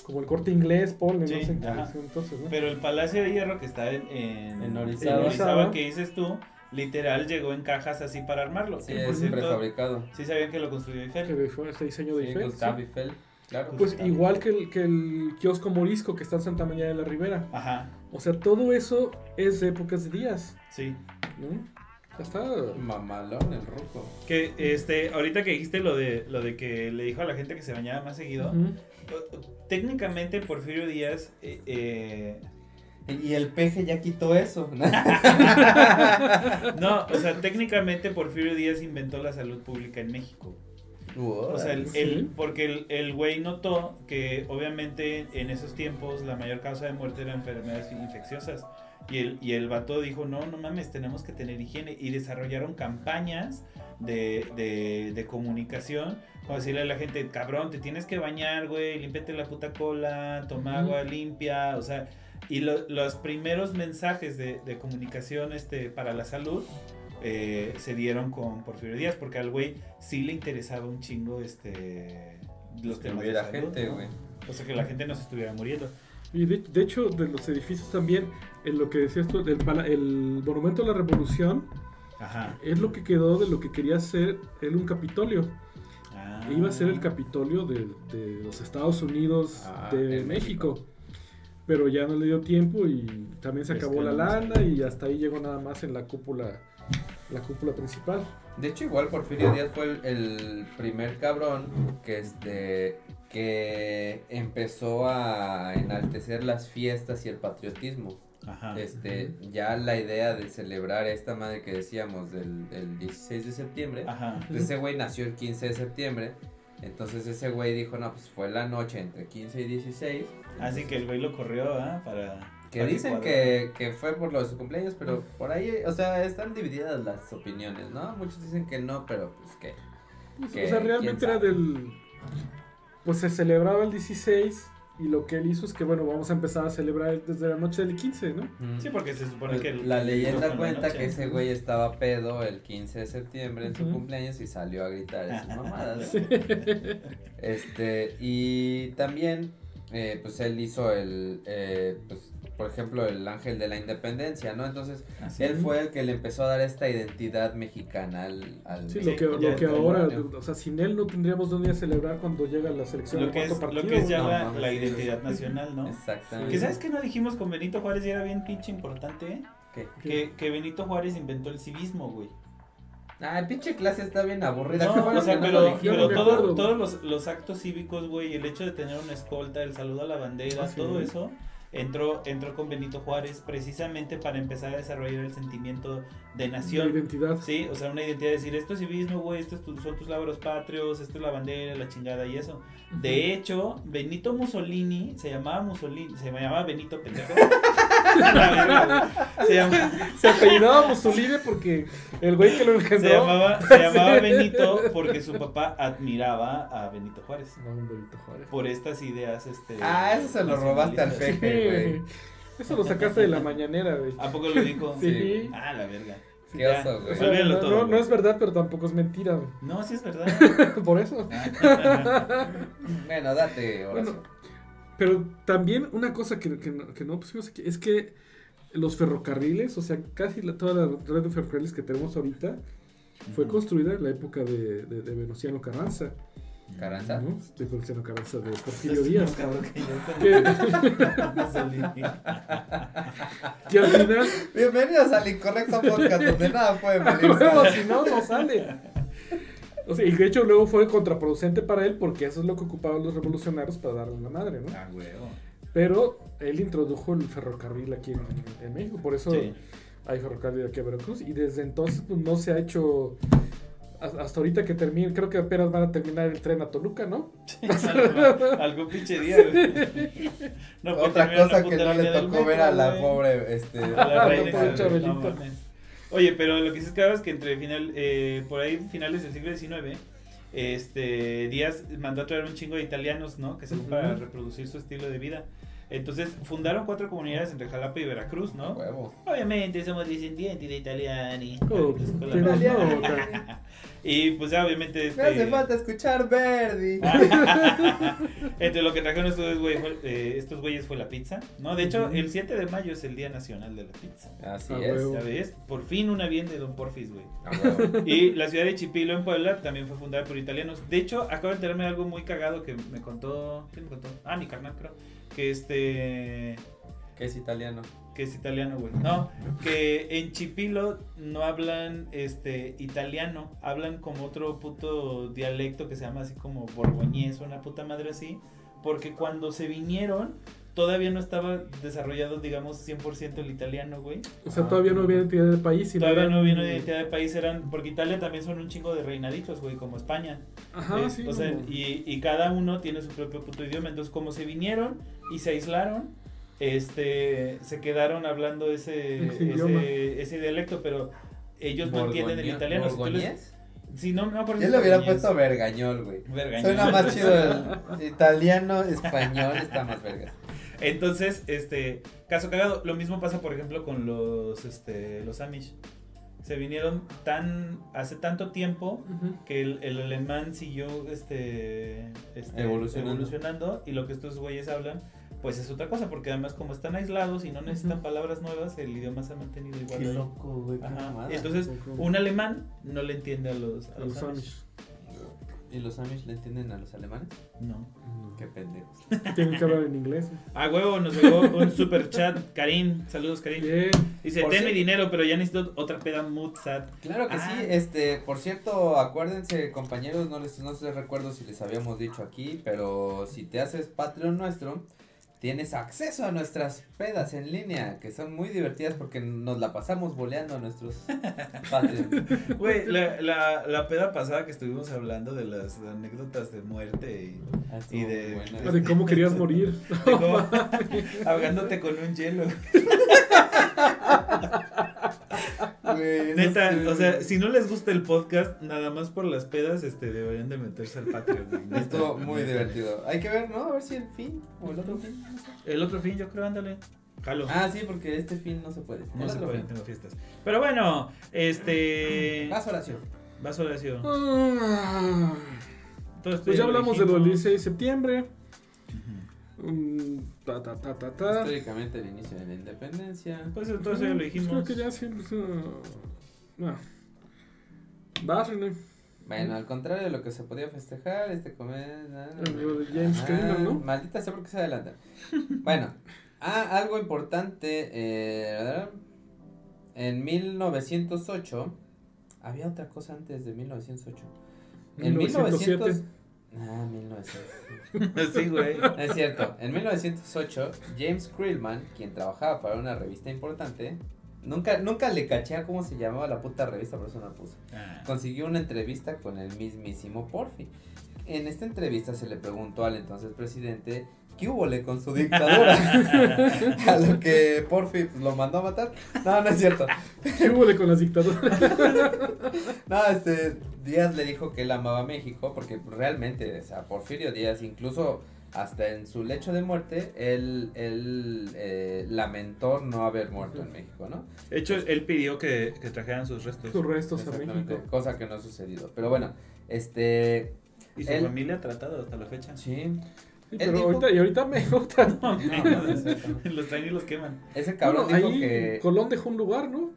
como el corte inglés, ponle, Sí, no sé en qué entonces, ¿no? Pero el Palacio de Hierro que está en, en, En Orizaba. en Orizaba. que dices tú, literal llegó en cajas así para armarlo. Sí, que por es cierto, prefabricado. sí sabían que lo construyó que Eiffel. de- fue este diseño de Sí, Eiffel, Gustave sí. Eiffel, claro. Pues igual que el, que el kiosco morisco que está en Santa María de la Ribera. Ajá, O sea, todo eso es de épocas de días, sí. ¿no? Ya está. Mamalón el rojo. Que este, ahorita que dijiste lo de lo de que le dijo a la gente que se bañaba más seguido, técnicamente Porfirio Díaz eh, eh, Y el peje ya quitó eso. no, o sea, técnicamente Porfirio Díaz inventó la salud pública en México. O sea, el, Sí. el- porque el, el güey notó que obviamente en esos tiempos la mayor causa de muerte eran enfermedades infecciosas. Y el, y el vato dijo, no, no mames, tenemos que tener higiene. Y desarrollaron campañas de, de, de comunicación. Como decirle a la gente, cabrón, te tienes que bañar, güey, límpiate la puta cola, toma agua limpia. O sea, y lo- los primeros mensajes de, de comunicación este, para la salud eh, se dieron con Porfirio Díaz, porque al güey sí le interesaba un chingo este los Que temas de salud, gente, ¿no? güey. O sea, que la gente no se estuviera muriendo. Y de, de hecho, de los edificios también, en lo que decías tú, el, pala- el Monumento a la Revolución Ajá. es lo que quedó de lo que quería hacer él un Capitolio. Ah. Iba a ser el Capitolio de, de los Estados Unidos Ah, de México. Pero ya no le dio tiempo y también se Es acabó que la no lana y hasta ahí llegó nada más en la cúpula, la cúpula principal. De hecho, igual Porfirio Díaz fue el, el primer cabrón que este que empezó a enaltecer las fiestas y el patriotismo. Ajá. Este, ya la idea de celebrar esta madre que decíamos del, del 16 de septiembre. Ajá. Pues ese güey nació el 15 de septiembre. Entonces ese güey dijo, no, pues fue la noche entre 15 y 16. Así que el güey lo corrió, ¿ah? Para. Que para dicen que, que fue por lo de su cumpleaños, pero por ahí, o sea, están divididas las opiniones, ¿no? Muchos dicen que no, pero pues que... Pues, Que, o sea, realmente era del... Pues se celebraba el 16 y lo que él hizo es que, bueno, vamos a empezar a celebrar desde la noche del 15, ¿no? Sí, porque se supone que. el- la leyenda la cuenta noche. que ese güey estaba pedo el 15 de septiembre en su cumpleaños y salió a gritar esas mamadas. ¿no? Este, y también, eh, pues él hizo el, eh, pues, por ejemplo, el ángel de la independencia, ¿no? Entonces, Así. él fue el que le empezó a dar esta identidad mexicana al... al Sí, lo que, lo que ahora, o sea, sin él no tendríamos dónde celebrar cuando llega la selección Lo que, es, partido. lo que es ya No, la, la identidad sí. nacional, ¿no? Exactamente. Que sabes que no dijimos con Benito Juárez y era bien pinche importante, ¿eh? ¿Qué? Que, que Benito Juárez inventó el civismo, güey. Ah, pinche clase está bien aburrida. No, o sea, no pero, todo- todos los, los actos cívicos, güey, el hecho de tener una escolta, el saludo a la bandera, Ah, sí. todo eso, entró, entró con Benito Juárez precisamente para empezar a desarrollar el sentimiento de nación. identidad. Sí, o sea, una identidad de decir, esto es civismo, güey, esto es tu- son tus labros patrios, esto es la bandera, la chingada y eso. De hecho, Benito Mussolini, se llamaba Mussolini, se llamaba Benito pendejo. Se, llama- Se apellidaba Mussolini porque el güey que lo se engendró. llamaba, se llamaba Benito porque su papá admiraba a Benito Juárez. No, Benito Juárez. Por estas ideas, este... Ah, eso se lo robaste al peje, güey. Eso lo sacaste de la mañanera, güey. ¿A poco lo dijo? Sí. Ah, la verga. Qué oso, güey. O sea, olvídalo no, todo, no- güey. no es verdad, pero tampoco es mentira, güey. No, sí es verdad. Por eso. Bueno, date, Horacio. Bueno, pero también una cosa que, que no, que no pusimos aquí es que los ferrocarriles, o sea, casi la- toda la red de ferrocarriles que tenemos ahorita fue construida en la época de, de, de Venustiano Carranza. Carranza. ¿no? De Venustiano Carranza, de Porfirio Díaz. cabrón que al final, Bienvenidos al Incorrecto Podcast, donde nada puede venir. luego, si no, no sale. O sea, y de hecho luego fue contraproducente para él porque eso es lo que ocupaban los revolucionarios para darle una madre, ¿no? Ah, huevo. Pero él introdujo el ferrocarril aquí en, en México, por eso Sí. hay ferrocarril aquí a Veracruz y desde entonces pues, no se ha hecho hasta ahorita que termine, creo que apenas van a terminar el tren a Toluca, ¿no? algo, algo pinche día, güey. No puede Otra cosa que no le tocó metro, ver a la pobre, este... A la reina no. Oye, pero lo que sí es claro es que entre final, eh, por ahí finales del siglo XIX, este, Díaz mandó a traer un chingo de italianos, ¿no? Que se fue para Ujú. reproducir su estilo de vida. Entonces fundaron cuatro comunidades entre Jalapa y Veracruz, ¿no? Huevo. Obviamente somos descendientes de italiani. Oh. Y pues ya obviamente Me este... hace falta escuchar Verdi. Entre lo que trajeron estos, güey, fue- eh, estos güeyes fue la pizza, ¿no? De hecho, el 7 de mayo es el Día Nacional de la Pizza. Así Ah, es. ves, por fin una bien de Don Porfis, güey. A huevo. Y la ciudad de Chipilo en Puebla también fue fundada por italianos. De hecho, acabo de enterarme de algo muy cagado que me contó. ¿Quién me contó? Ah, mi carnal, creo. Que este. Que es italiano. Que es italiano, güey. No, que en Chipilo no hablan este italiano. Hablan como otro puto dialecto que se llama así como borgoñés o una puta madre así. Porque cuando se vinieron, todavía no estaba desarrollado, digamos, 100% el italiano, güey. O sea, todavía no había identidad del país. Todavía no de identidad de país, eran. Porque Italia también son un chingo de reinaditos, güey, como España. Ajá, Ah, sí. o sea, y, y cada uno tiene su propio puto idioma. Entonces, como se vinieron y se aislaron, este, se quedaron hablando ese, Ese idioma. ese, ese dialecto, pero ellos no entienden el italiano. Sí, no, no, por Yo le hubiera puesto vergañol, güey. Vergañol. Suena más chido el italiano, español, está más verga. Entonces, este, caso cagado, lo mismo pasa, por ejemplo, con los, este, los Amish. Se vinieron tan, hace tanto tiempo que el, el alemán siguió este, este, Evolucionando. evolucionando y lo que estos güeyes hablan pues es otra cosa porque además como están aislados y no necesitan palabras nuevas el idioma se ha mantenido igual Qué loco, güey. qué Ajá. mamada. entonces un alemán no le entiende a los, a A los los Amish. ¿Y los Amish le entienden a los alemanes? no Qué pendejos. Tienen que hablar en inglés. ah huevo nos llegó un super chat Karim saludos Karim Bien. dice ten mi dinero pero ya necesito otra peda Mutsat Claro que Ah. sí, este, por cierto, acuérdense compañeros, no les, no les recuerdo si les habíamos dicho aquí, pero si te haces Patreon nuestro, tienes acceso a nuestras pedas en línea, que son muy divertidas porque nos la pasamos boleando a nuestros Patreon. güey la, la, la peda pasada que estuvimos hablando de las anécdotas de muerte y Ah, Y de- buena. Ah, De cómo querías morir. de cómo- ahogándote con un hielo Neta, o sea, si no les gusta el podcast, nada más por las pedas, este, deberían de meterse al Patreon. Estuvo muy neta. divertido. Hay que ver, ¿no? A ver si el fin o el otro fin. no sé. El otro fin, yo creo, ándale. Jalo. Ah, sí, porque este fin no se puede. no se otro pueden, fin. tengo fiestas. Pero bueno, este. Vas oración. Vas Horacio. Ah. Pues ya hablamos de lo del dijimos. 16 de septiembre. Mm, ta, ta, ta, ta, ta. Históricamente el inicio de la independencia. Pues eso ya lo Pues dijimos. Creo que ya siempre. es, uh, no. Vas, René. Bueno, al contrario de lo que se podía festejar, este comer. Lo de James Cameron, ¿no? Maldita sea porque se adelantan. bueno, ah, algo importante. eh, en 1908. Había otra cosa antes de 1908. En 1907. 1900. Ah, 1900. sí, güey. Es cierto, en 1908, James Krillman, quien trabajaba para una revista importante, nunca, nunca le caché a cómo se llamaba la puta revista, por eso no la puse. Ah. Consiguió una entrevista con el mismísimo Porfi. En esta entrevista se le preguntó al entonces presidente qué hubo con su dictadura. a lo que Porfi pues, lo mandó a matar. No, no es cierto. ¿Qué hubo con las dictaduras? No, este, Díaz le dijo que él amaba México porque realmente, o sea, Porfirio Díaz, incluso hasta en su lecho de muerte, él, él eh, lamentó no haber muerto en México, ¿no? De hecho, él pidió que, que trajeran sus restos. Sus restos a México. cosa que no ha sucedido. Pero bueno, este, Y su Él- familia ha tratado hasta la fecha. sí, Sí, Él pero dijo- ahorita, y ahorita me gusta. No, no, los traen y los queman. ese cabrón Bueno, dijo ahí que... Colón dejó un lugar, ¿no?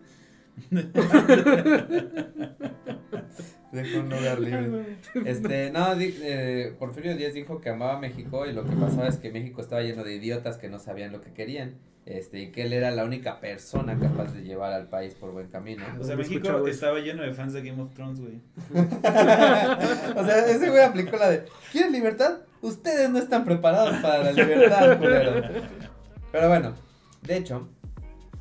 Dejó un lugar libre. Este, no, di- eh, Porfirio Díaz dijo que amaba México y lo que pasaba es que México estaba lleno de idiotas que no sabían lo que querían. Este, y que él era la única persona capaz de llevar al país por buen camino. O sea, México estaba lleno de fans de Game of Thrones, güey. o sea, ese güey aplicó la de, ¿quieren libertad? Ustedes no están preparados para la libertad, culero. Pero bueno, de hecho,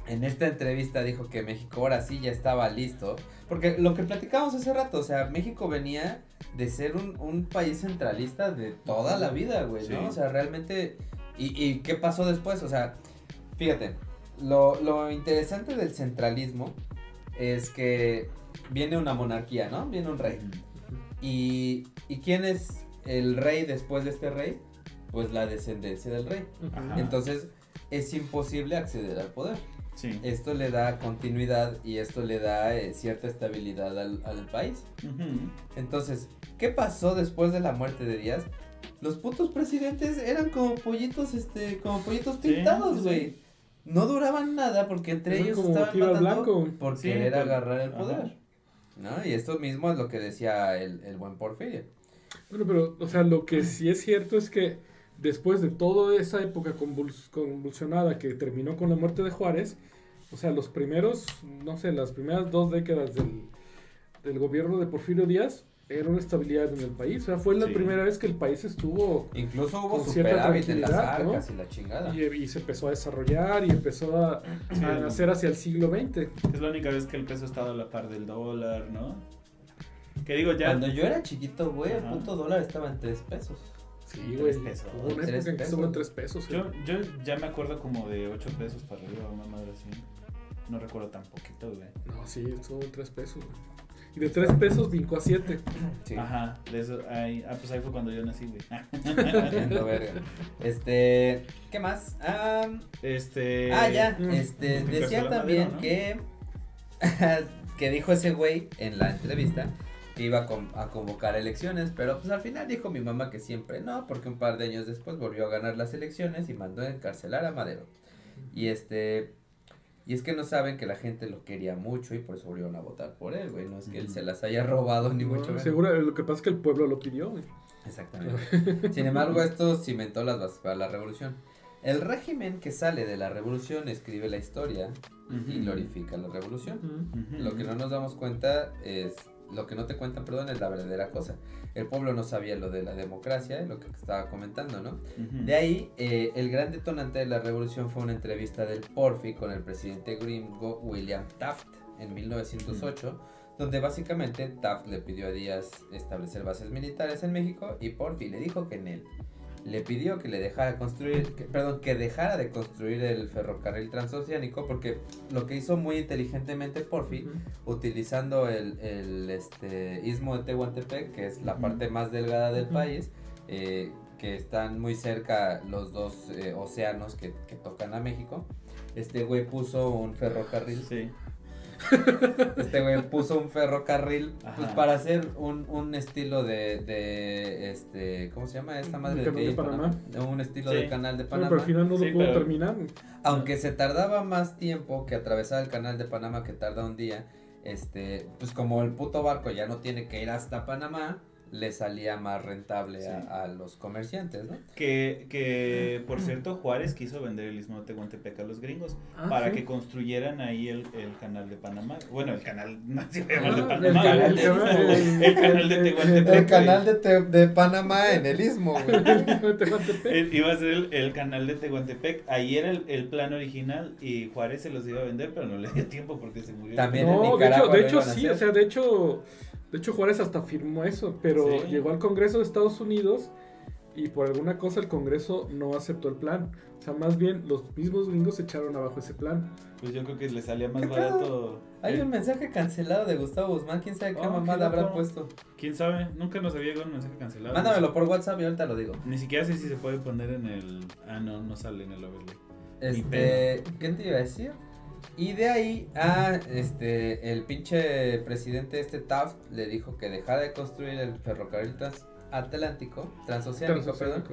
en esta entrevista dijo que México ahora sí ya estaba listo. Porque lo que platicábamos hace rato, o sea, México venía de ser un, un país centralista de toda la vida, güey, ¿no? Sí. O sea, realmente... ¿Y, ¿Y qué pasó después? O sea, fíjate, lo, lo interesante del centralismo es que viene una monarquía, ¿no? Viene un rey. ¿Y, ¿Y quién es el rey después de este rey? Pues la descendencia del rey. Ajá. Entonces es imposible acceder al poder. Sí. Esto le da continuidad y esto le da eh, cierta estabilidad al, al país. Entonces, ¿qué pasó después de la muerte de Díaz? Los putos presidentes eran como pollitos, este, como pollitos pintados, sí, sí. güey. No duraban nada porque entre Eran ellos estaban matando blanco. por Sí, querer agarrar el ajá. poder. ¿No? Y esto mismo es lo que decía el, el buen Porfirio. Bueno, pero, o sea, lo que sí es cierto es que después de toda esa época convuls- convulsionada que terminó con la muerte de Juárez, o sea, los primeros, no sé, las primeras dos décadas del, del gobierno de Porfirio Díaz era una estabilidad en el país. O sea, fue la Sí. primera vez que el país estuvo Incluso hubo Con cierta superávit en las tranquilidad, ¿no? arcas y la chingada. y, y se empezó a desarrollar y empezó a, Sí. a nacer hacia el siglo XX. Es la única vez que el peso ha estado a la par del dólar, ¿no? Que digo, ya. Cuando yo era chiquito, güey, el puto dólar estaba en 3 pesos. Sí, Tres güey. pesos. Hubo una época en que estuvo en tres pesos. Yo, yo ya me acuerdo como de 8 pesos para arriba, una madre así. No recuerdo tan poquito, güey. No, sí, estuvo en tres pesos. güey. Y de tres pesos brincó a siete. Sí. Ajá, de eso. Ahí, ah, pues ahí fue cuando yo nací, güey. Este, ¿qué más? Ah, Este. ah, ya, este, decía también que que dijo ese güey en la entrevista que iba a, con- a convocar elecciones, pero pues al final dijo mi mamá que siempre no, porque un par de años después volvió a ganar las elecciones y mandó a encarcelar a Madero. Y este, y es que no saben que la gente lo quería mucho y por eso volvieron a votar por él, güey, no es que él se las haya robado ni No, mucho menos. seguro, lo que pasa es que el pueblo lo pidió. güey. Exactamente. Sin embargo, esto cimentó las bases para la revolución. El régimen que sale de la revolución escribe la historia y glorifica la revolución. Lo que no nos damos cuenta es, lo que no te cuentan, perdón, es la verdadera cosa. El pueblo no sabía lo de la democracia, lo que estaba comentando, ¿no? De ahí, eh, el gran detonante de la revolución fue una entrevista del Porfi con el presidente gringo William Taft en 1908, donde básicamente Taft le pidió a Díaz establecer bases militares en México y Porfi le dijo que en él. Le pidió que le dejara construir, que- perdón, que dejara de construir el ferrocarril transoceánico porque lo que hizo muy inteligentemente Porfi utilizando el, el, este, istmo de Tehuantepec, que es la parte más delgada del país, eh, que están muy cerca los dos eh, océanos que, que tocan a México. Este güey puso un ferrocarril. Sí. Este güey puso un ferrocarril pues, para hacer un, un estilo de, de, este, ¿cómo se llama esta madre ¿El de Panamá? Un estilo Sí. de canal de Panamá. pero al final no Sí, lo pudo pero- terminar. Aunque se tardaba más tiempo que atravesar el canal de Panamá que tarda un día, este, pues como el puto barco ya no tiene que ir hasta Panamá, le salía más rentable Sí. a, a los comerciantes, ¿no? Que, que, por cierto, Juárez quiso vender el istmo de Tehuantepec a los gringos Ah, para sí. que construyeran ahí el, el canal de Panamá. Bueno, el canal, no se va a llamar de Ah, Panamá. el canal el, de- canal de Tehuantepec. El canal de, Te- de Panamá en el Istmo, güey. Iba a ser el, el canal de Tehuantepec. Ahí era el, el plan original y Juárez se los iba a vender, pero no le dio tiempo porque se murió. También en No, de hecho, Nicaragua de hecho iban a sí, hacer. o sea, de hecho, de hecho Juárez hasta firmó eso, pero Sí. llegó al Congreso de Estados Unidos y por alguna cosa el Congreso no aceptó el plan. O sea, más bien los mismos gringos se echaron abajo ese plan. Pues yo creo que le salía más barato. Hay el- un mensaje cancelado de Gustavo Guzmán, quién sabe qué Oh, qué mamada habrá puesto. ¿Quién sabe? Nunca nos había llegado un mensaje cancelado. Mándamelo por WhatsApp y ahorita lo digo. Ni siquiera sé si se puede poner en el. Ah, no, no sale en el overlay. Este, ¿qué te iba a decir? Y de ahí, ah, este, el pinche presidente este Taft le dijo que dejara de construir el ferrocarril transatlántico, transoceánico, perdón,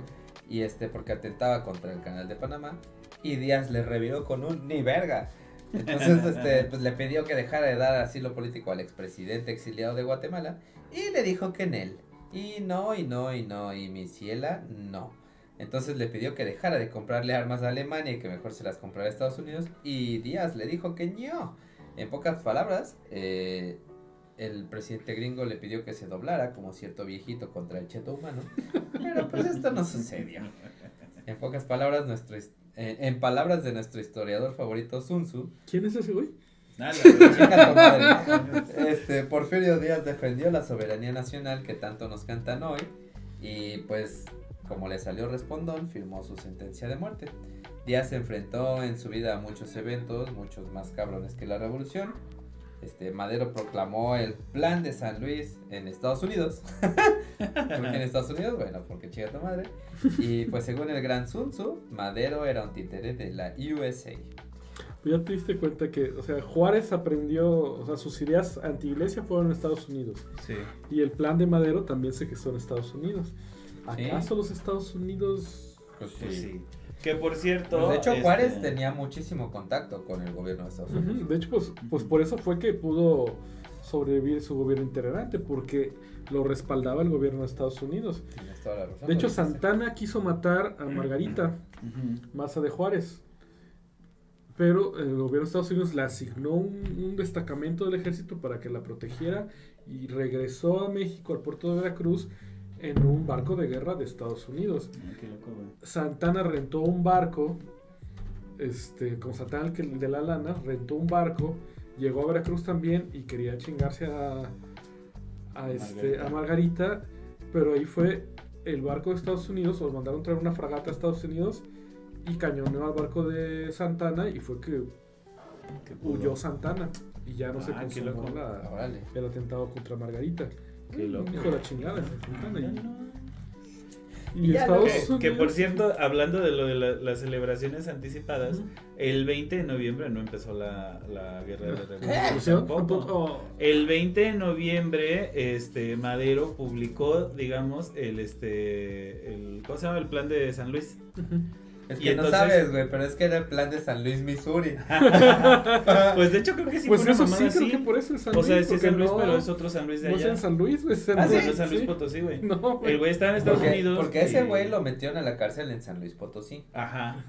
y este, porque atentaba contra el canal de Panamá, y Díaz le reviró con un ni verga. Entonces, este, pues le pidió que dejara de dar asilo político al expresidente exiliado de Guatemala, y le dijo que en él. Y no, y no, y no, y mi ciela, no. Entonces le pidió que dejara de comprarle armas a Alemania y que mejor se las comprara a Estados Unidos. Y Díaz le dijo que no. En pocas palabras, eh, el presidente gringo le pidió que se doblara como cierto viejito contra el cheto humano. Pero pues esto no sucedió. En pocas palabras, nuestro, eh, en palabras de nuestro historiador favorito Sun Tzu, ¿Quién es ese güey? Nada, madre. Este, Porfirio Díaz defendió la soberanía nacional que tanto nos cantan hoy y pues como le salió respondón, firmó su sentencia de muerte. Díaz se enfrentó en su vida a muchos eventos, muchos más cabrones que la revolución. Este, Madero proclamó el plan de San Luis en Estados Unidos. ¿Por qué en Estados Unidos? Bueno, porque chica tu madre. Y pues según el gran Sun Tzu, Madero era un títere de la USA. Ya te diste cuenta que, o sea, Juárez aprendió, o sea, sus ideas anti-iglesia fueron en Estados Unidos. Sí. Y el plan de Madero también se gestó en Estados Unidos. Sí. ¿Acaso los Estados Unidos... Pues Pues sí. Que por cierto. Pues de hecho, este, Juárez tenía muchísimo contacto con el gobierno de Estados Unidos. De hecho, pues, pues por eso fue que pudo sobrevivir su gobierno integrante, porque lo respaldaba el gobierno de Estados Unidos. Tienes toda la razón, De hecho. Santana quiso matar a Margarita, ujú. Maza de Juárez. Pero el gobierno de Estados Unidos le asignó un, un destacamento del ejército para que la protegiera y regresó a México, al puerto de Veracruz, en un barco de guerra de Estados Unidos. Ay, qué loco, güey. Santana rentó un barco, este, con Santana el de la lana, rentó un barco, llegó a Veracruz también y quería chingarse a, a, este, Margarita. a Margarita, pero ahí fue el barco de Estados Unidos, o mandaron traer una fragata a Estados Unidos y cañoneó al barco de Santana y fue que huyó Santana y ya no se Ah, consumó la- el atentado contra Margarita. Qué Un loco. hijo de la chingada, Santana. No, Y, no. y Y ya Estados Que, por cierto, hablando de lo de la- las celebraciones anticipadas, el 20 de noviembre no empezó la, la guerra de la revolución. ¿Revolución? tampoco. El 20 de noviembre, este Madero publicó, digamos, el este el ¿cómo se llama? el plan de San Luis. Es Y que entonces- no sabes, güey, pero es que era el plan de San Luis, Missouri. Pues de hecho creo que sí pues fue una eso sí, creo así. que por eso es San o sea, sí es San Luis, no, pero es otro San Luis de no es allá. en San Luis, es San Ah, Luis. es San Luis sí. Potosí, güey. No, güey. El güey estaba en Estados Porque, Unidos. porque ese güey lo metieron a la cárcel en San Luis Potosí. Ajá.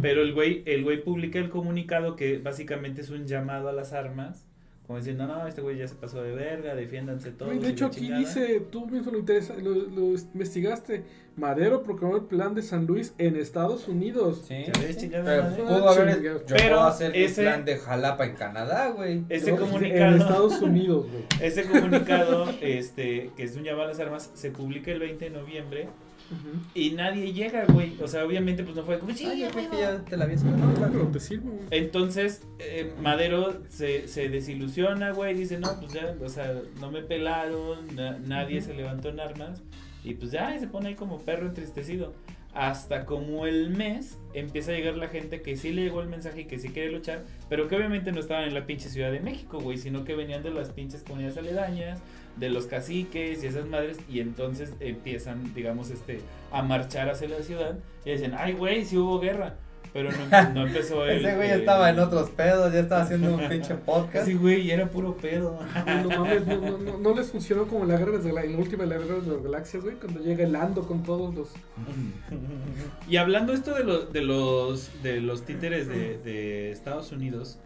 Pero el güey, el güey publica el comunicado que básicamente es un llamado a las armas. Como diciendo, no, este güey ya se pasó de verga, defiéndanse todos. De hecho, aquí chingada". dice, tú mismo lo, interesa- lo, lo investigaste. Madero proclamó el plan de San Luis en Estados Unidos. Sí. Ya ves, chingada Pero pudo haber. Pero puedo hacer ese- el plan de Jalapa en Canadá, güey. Ese No, comunicado. En Estados Unidos, güey. Ese comunicado, este, que es un llamado a las armas, se publica el 20 de noviembre Ujú. y nadie llega, güey. O sea, obviamente, pues no fue como, sí, Ay, yo güey, que ya te la habías No, claro, te sirve, güey. Entonces, eh, Madero se, se desilusiona, güey, dice, no, pues ya, o sea, no me pelaron, na- nadie se levantó en armas, y pues ya, y se pone ahí como perro entristecido. Hasta como el mes empieza a llegar la gente que sí le llegó el mensaje y que sí quiere luchar, pero que obviamente no estaban en la pinche Ciudad de México, güey, sino que venían de las pinches comunidades aledañas, de los caciques y esas madres, y entonces empiezan, digamos, este, a marchar hacia la ciudad y dicen, ay, güey, sí hubo guerra. Pero no, no empezó él. Ese güey eh, estaba en otros pedos, ya estaba haciendo un pinche podcast. Sí, güey, y era puro pedo. No, mames, no, no, no, no les funcionó como la guerra de la, en la última de la guerra de las galaxias, güey, cuando llega el Ando con todos los. Y hablando esto de, los de los de los títeres de, de Estados Unidos,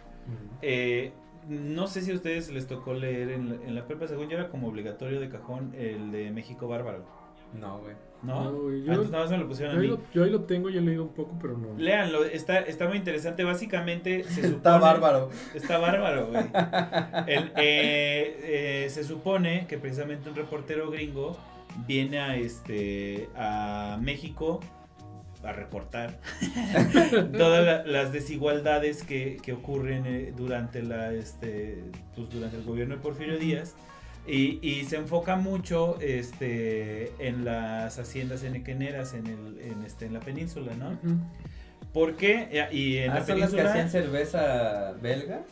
eh, no sé si a ustedes les tocó leer en la, en la prepa, según yo era como obligatorio de cajón el de México Bárbaro, No, güey. ¿no? No, güey, yo- Ah, entonces nada más me lo pusieron Yo a ahí, mí. lo, yo ahí lo tengo, ya he leído un poco, pero no. Léanlo, está, está muy interesante. Básicamente se supone, Está bárbaro. Está bárbaro, güey. El, eh, eh, se supone que precisamente un reportero gringo viene a este a México a reportar todas la- las desigualdades que, que ocurren eh, durante la este pues, durante el gobierno de Porfirio Díaz y, y se enfoca mucho este en las haciendas enequeneras en el en este en la península, ¿no? Ujú. ¿Por qué? Y en Ah, la son las que península hacían cerveza belga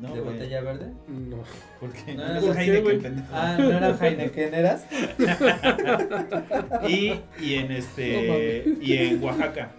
no, de güey. botella verde. No. ¿Por qué? No, No, ¿por qué, Heineken, pendejo. Ah, no eran Heinekeneras. y, y en este y en Oaxaca.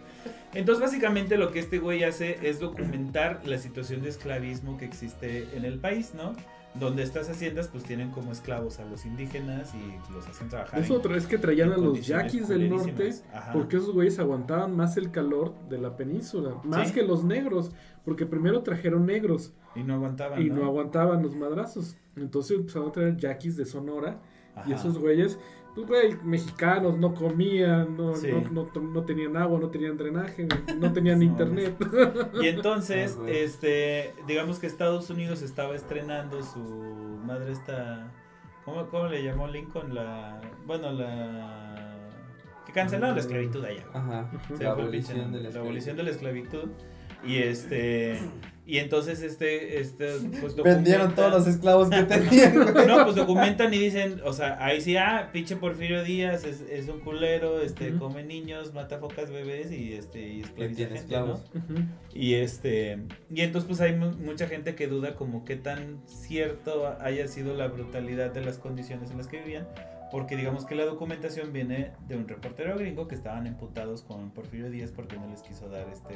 Entonces básicamente lo que este güey hace es documentar la situación de esclavismo que existe en el país, ¿no? Donde estas haciendas pues tienen como esclavos a los indígenas y los hacen trabajar. Es en- otra, es que traían a los yaquis del norte. Ajá. porque esos güeyes aguantaban más el calor de la península, más Sí. que los negros, porque primero trajeron negros Y no aguantaban, y ¿no? no aguantaban los madrazos. Entonces empezaron a traer yaquis de Sonora y esos güeyes, pues güey, mexicanos, no comían, no, Sí. no, no, no tenían agua, no tenían drenaje, no tenían internet. Y entonces, Ah, este, digamos que Estados Unidos estaba estrenando su madre esta, ¿cómo, cómo le llamó Lincoln? La, bueno, la, que cancelaron la esclavitud allá. Ajá. Abolición de la abolición de la esclavitud. Y este, y entonces este, este, pues Vendieron todos los esclavos que tenían, no, pues documentan y dicen, o sea, ahí sí, ah, pinche Porfirio Díaz es, es un culero, este, come niños, mata focas bebés y este, y esclaviza tiene gente, ¿no? esclavos. Y este, y entonces pues hay mu- mucha gente que duda como qué tan cierto haya sido la brutalidad de las condiciones en las que vivían, porque digamos que la documentación viene de un reportero gringo que estaban emputados con Porfirio Díaz porque no les quiso dar este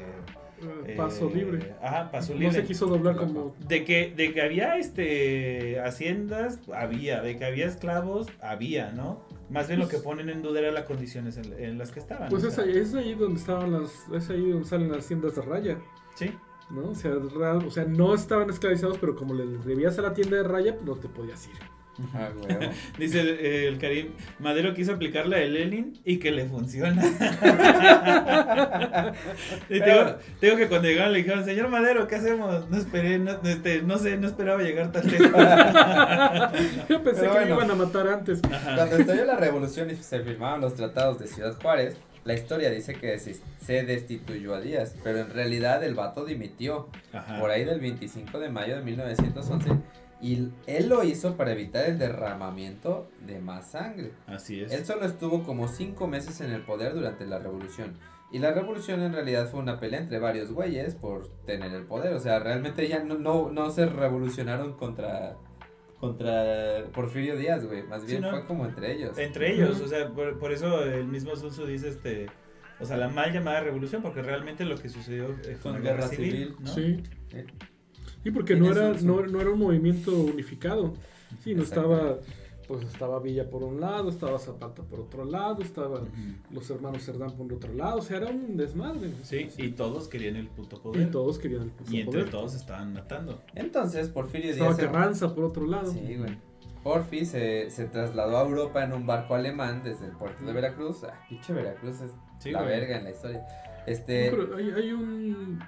Eh, Paso eh, libre. Ajá, paso No libre. se quiso doblar como... De que, de que había este haciendas, había, de que había esclavos, había, ¿no? Más bien lo que ponen en duda era las condiciones en, en las que estaban. Pues es ahí, es ahí donde estaban las, es ahí donde salen las haciendas de raya, Sí, ¿no? O sea, o sea, no estaban esclavizados, pero como les debías a la tienda de raya, pues no te podías ir. Ah. Dice eh, el Karim, Madero quiso aplicar la de Lenin y que le funciona. y te, digo, te digo que cuando llegaron le dijeron, señor Madero, ¿qué hacemos? No esperé, no, este, no sé, no esperaba llegar tan lejos. Yo pensé Pero que me bueno. iban a matar antes. Ajá. Cuando estalló la revolución y se firmaron los tratados de Ciudad Juárez, la historia dice que se, se destituyó a Díaz, pero en realidad el vato dimitió Ajá. por ahí del 25 de mayo de 1911 y él lo hizo para evitar el derramamiento de más sangre. Así es. Él solo estuvo como cinco meses en el poder durante la revolución. Y la revolución en realidad fue una pelea entre varios güeyes por tener el poder. O sea, realmente ya no, no, no se revolucionaron contra, contra Porfirio Díaz, güey. Más bien Sí, ¿no? fue como entre ellos. Entre ellos, o sea, por, por eso el mismo Tzu dice, este, o sea, la mal llamada revolución, porque realmente lo que sucedió eh, fue una guerra guerra civil, civil, ¿no? Sí. Sí. Y porque no era, no, no era un movimiento unificado. Sí, no estaba, pues estaba Villa por un lado, estaba Zapata por otro lado, estaban Ujú. los hermanos Cerdán por otro lado, o sea, era un desmadre. Sí, y todos querían el puto Y poder. todos querían el puto Y entre poder. todos estaban matando. Entonces, Porfirio Estaba Díaz... se- Carranza por otro lado. Sí, güey. Porfi se, se trasladó a Europa en un barco alemán desde el puerto de Veracruz. Ah, pinche Veracruz es Sí, la güey. verga en la historia. No, Este... pero hay, hay un...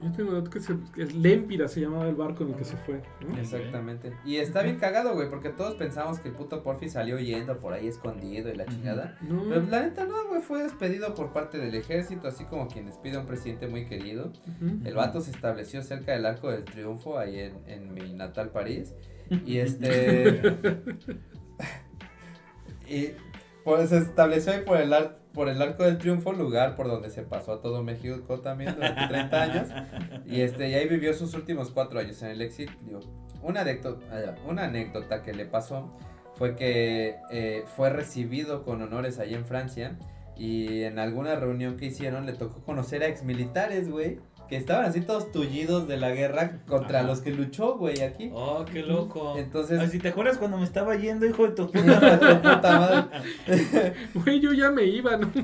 Yo tengo dato que, se, que es Lempira se llamaba el barco en el que se fue. ¿no? Exactamente. Y está bien cagado, güey, porque todos pensamos que el puto Porfi salió yendo por ahí escondido y la chingada. No, Pero la neta no, güey, fue despedido por parte del ejército, así como quien despide a un presidente muy querido. El vato se estableció cerca del Arco del Triunfo, ahí en, en mi natal París. Y este... y pues se estableció ahí por el, ar- por el Arco del Triunfo, lugar por donde se pasó a todo México también durante 30 años. Y este, y ahí vivió sus últimos cuatro años en el exilio. Una anécdota, una anécdota que le pasó fue que eh, fue recibido con honores ahí en Francia Y en alguna reunión que hicieron le tocó conocer a exmilitares, güey. Que estaban así todos tullidos de la guerra contra Ajá. los que luchó, güey, aquí. Oh, qué loco. Entonces- Ay, si te acuerdas cuando me estaba yendo, hijo de tu puta Puta tu puta madre. Güey, yo ya me iba, ¿no?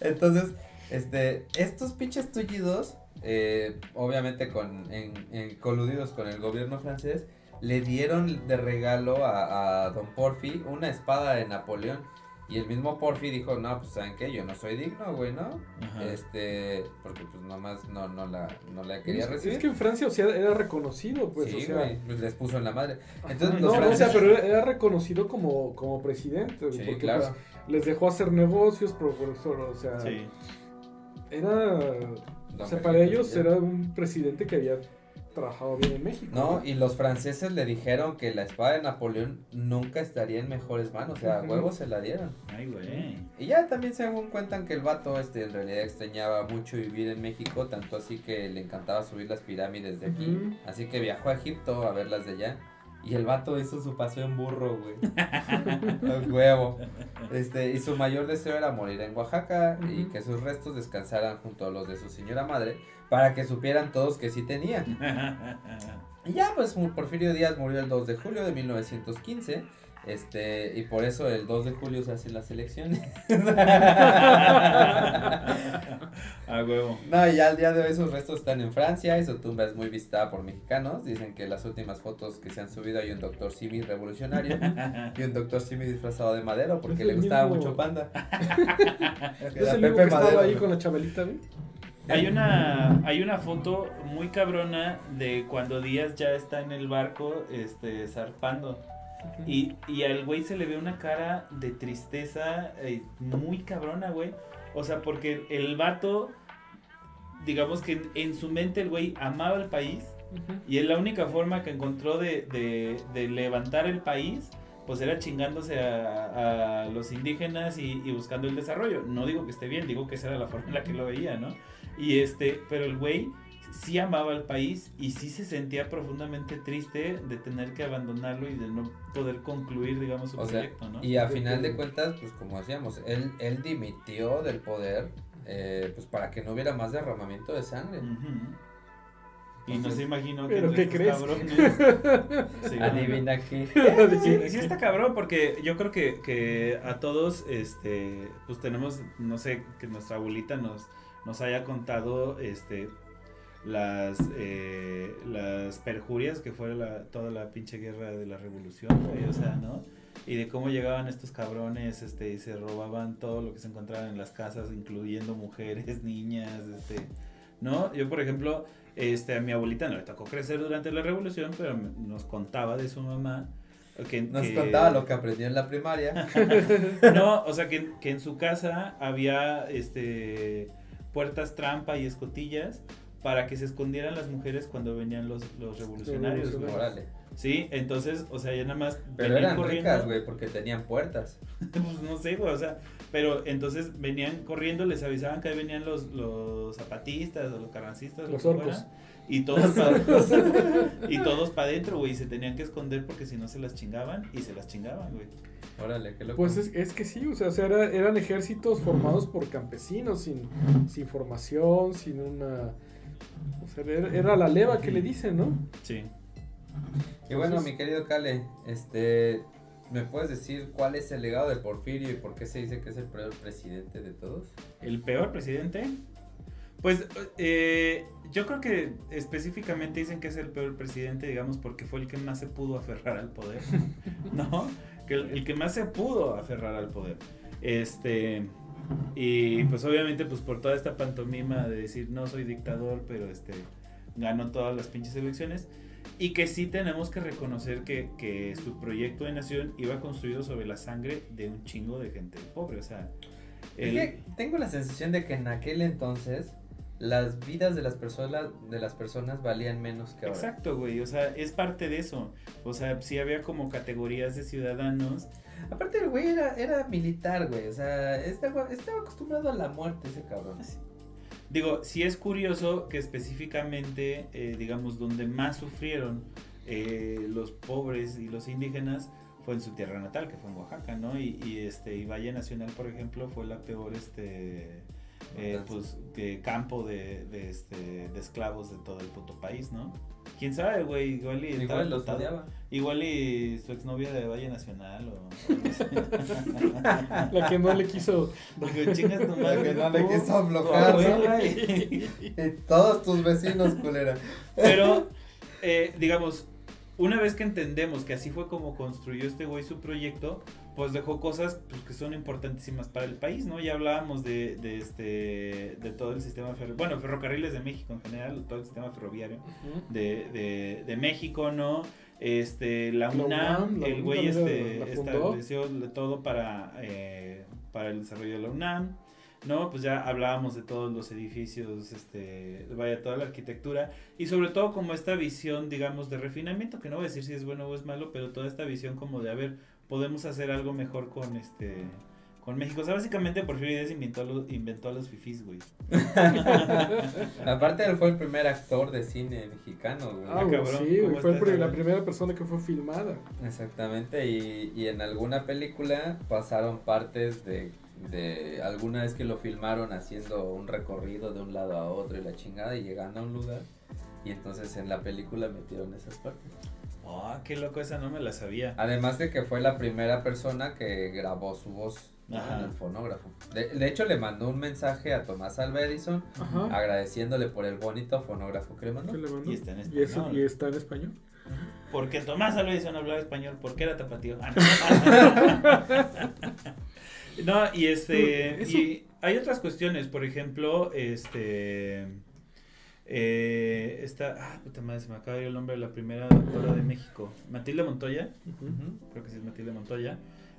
Entonces, este, estos pinches tullidos, eh, obviamente con, en, en coludidos con el gobierno francés, le dieron de regalo a, a Don Porfi una espada de Napoleón. Y el mismo Porfi dijo, no, pues saben qué, yo no soy digno, güey, ¿no? Ajá. Este, porque pues nomás no, no la, no la quería Es, recibir. es que en Francia, o sea, era reconocido, pues, sí, o sea. güey, pues les puso en la madre. Entonces, no, los no, o sea, franceses- pero era reconocido como, como presidente. Sí, porque, claro. pues, les dejó hacer negocios, profesor, o sea, Sí. era, o sea, para ellos ya. era un presidente que había trabajado bien en México. No, y los franceses le dijeron que la espada de Napoleón nunca estaría en mejores manos, o sea, a Ujú. huevos se la dieron. Ay, güey. Y ya también según cuentan que el vato este en realidad extrañaba mucho vivir en México, tanto así que le encantaba subir las pirámides de aquí, así que viajó a Egipto a verlas de allá. Y el vato hizo su paseo en burro, güey. A huevo. Este, y su mayor deseo era morir en Oaxaca y que sus restos descansaran junto a los de su señora madre para que supieran todos que sí tenía. Y ya, pues Porfirio Díaz murió el 2 de julio de 1915. Este, y por eso el 2 de julio se hacen las elecciones. A huevo. no, y ya al día de hoy sus restos están en Francia y su tumba es muy visitada por mexicanos. Dicen que las últimas fotos que se han subido hay un doctor Simi revolucionario y un doctor Simi disfrazado de madero porque le gustaba mismo- mucho panda. Es el Pepe que estaba Madero, ahí ¿no? con la chabelita, güey. Hay una, hay una foto muy cabrona de cuando Díaz ya está en el barco, este, zarpando. Y, y al güey se le ve una cara de tristeza eh, muy cabrona, güey. O sea, porque el vato, digamos que en, en su mente el güey amaba el país. Y es la única forma que encontró de, de- de levantar el país, pues era chingándose a, a los indígenas y, y buscando el desarrollo. No digo que esté bien, digo que esa era la forma en la que lo veía, ¿no? Y este, pero el güey sí amaba al país y sí se sentía profundamente triste de tener que abandonarlo y de no poder concluir, digamos, su O sea, proyecto, ¿no? Y a final de cuentas, pues como decíamos, él, él dimitió del poder eh, pues para que no hubiera más derramamiento de sangre. Y no se imaginó que ¿Pero entre qué crees? cabrones- Sí, Adivina qué. Sí, sí está cabrón porque yo creo que, que a todos, este, pues tenemos, no sé, que nuestra abuelita nos, nos haya contado, este, las, eh, las perjurias que fue la, toda la pinche guerra de la revolución, güey, o sea, ¿no? Y de cómo llegaban estos cabrones, este, y se robaban todo lo que se encontraban en las casas, incluyendo mujeres, niñas, este, ¿no? Yo, por ejemplo, este, a mi abuelita no le tocó crecer durante la revolución, pero nos contaba de su mamá. Que, Nos que- contaba lo que aprendió en la primaria. No, o sea, que, que en su casa había este puertas trampa y escotillas para que se escondieran las mujeres cuando venían los, los revolucionarios. güey. Órale. Sí, entonces, o sea, ya nada más Pero venían eran corriendo. ricas, güey, porque tenían puertas. Pues no sé, güey, o sea, pero entonces venían corriendo, les avisaban que ahí venían los, los zapatistas o los carrancistas, Los lo que orcos. fuera, y todos para y todos para adentro, güey, y se tenían que esconder porque si no se las chingaban y se las chingaban, güey. Órale, qué loco. Pues es, es que sí, o sea, o sea, era- eran ejércitos formados por campesinos, sin, sin formación, sin una... O sea, era, la leva que le dicen, ¿no? Sí. Y bueno, Entonces- mi querido Cale, este, ¿me puedes decir cuál es el legado de Porfirio y por qué se dice que es el peor presidente de todos? ¿El peor presidente? Pues eh, yo creo que específicamente dicen que es el peor presidente, digamos, porque fue el que más se pudo aferrar al poder, ¿no? Que el, el que más se pudo aferrar al poder. Este, y pues obviamente pues por toda esta pantomima de decir no soy dictador, pero este, ganó todas las pinches elecciones. Y que sí tenemos que reconocer que, que su proyecto de nación iba construido sobre la sangre de un chingo de gente pobre, o sea... Es el- que tengo la sensación de que en aquel entonces las vidas de las personas de las personas valían menos que ahora. Exacto, güey, o sea, es parte de eso. O sea, sí había como categorías de ciudadanos. Aparte el güey era, era militar, güey, o sea, estaba, estaba acostumbrado a la muerte ese cabrón. Digo, sí es curioso que específicamente, eh, digamos, donde más sufrieron eh, los pobres y los indígenas fue en su tierra natal, que fue en Oaxaca, ¿no? Y, y este, y Valle Nacional, por ejemplo, fue la peor, este, eh, pues, que campo de, de, este, de esclavos de todo el puto país, ¿no? Quién sabe, güey, igual y estaba Igual los. Igual y su exnovia de Valle Nacional o... o no sé. La que no le quiso. Porque chingas tu La madre, que no le quiso aflojar. y- Y todos tus vecinos, culera. Pero, eh, digamos, una vez que entendemos que así fue como construyó este güey su proyecto, pues dejó cosas pues, que son importantísimas para el país, ¿no? Ya hablábamos de, de este de todo el sistema ferroviario, bueno, ferrocarriles de México en general, todo el sistema ferroviario de, de, de México, ¿no? Este, la La UNAM, el güey este, estableció todo para, eh, para el desarrollo de la UNAM, ¿no? Pues ya hablábamos de todos los edificios, este, vaya, toda la arquitectura, y sobre todo como esta visión, digamos, de refinamiento, que no voy a decir si es bueno o es malo, pero toda esta visión como de, a ver, podemos hacer algo mejor con este... Con México, o sea, básicamente Porfirio Díaz inventó, a los- inventó a los fifís, güey. Aparte, él fue el primer actor de cine mexicano, güey. Ah, Ah, güey, cabrón, sí, güey, ¿cómo fue el la primera persona que fue filmada. Exactamente, y, y en alguna película pasaron partes de, de alguna vez que lo filmaron haciendo un recorrido de un lado a otro y la chingada y llegando a un lugar. Y entonces en la película metieron esas partes. Ah, qué loco, esa no me la sabía. Además de que fue la primera persona que grabó su voz en el fonógrafo. De, de hecho, le mandó un mensaje a Tomás Alva Edison Ajá. agradeciéndole por el bonito fonógrafo que le mandó. ¿Qué le mandó? Y está en Y eso- español. y está en español. Porque Tomás Alva Edison hablaba español, porque era tapatío. Ah, no. No, y este. Eso- Y hay otras cuestiones, por ejemplo, este. Eh, esta. Ah, puta madre, se me acaba de ir el nombre de la primera doctora de México. Matilde Montoya. Creo que sí es Matilde Montoya.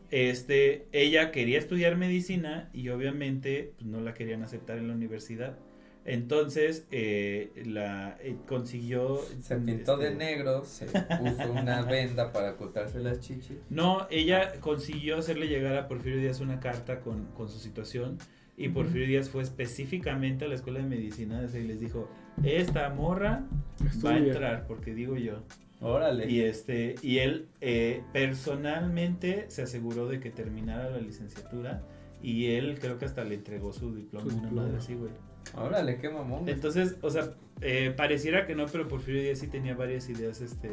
Este, ella quería estudiar medicina y obviamente pues, no la querían aceptar en la universidad. Entonces, eh, la eh, consiguió. Se pintó de este, negro, se puso una venda para ocultarse las chichis. No, ella consiguió hacerle llegar a Porfirio Díaz una carta con, con su situación. Y Porfirio Díaz fue específicamente a la escuela de medicina y les dijo: Esta morra va a entrar, porque digo yo. Órale. Y este, y él eh, personalmente se aseguró de que terminara la licenciatura. Y él creo que hasta le entregó su diploma, Su diploma. madre así, güey. Órale, qué mamón. güey. Entonces, o sea, eh, pareciera que no, pero Porfirio Díaz sí tenía varias ideas, este,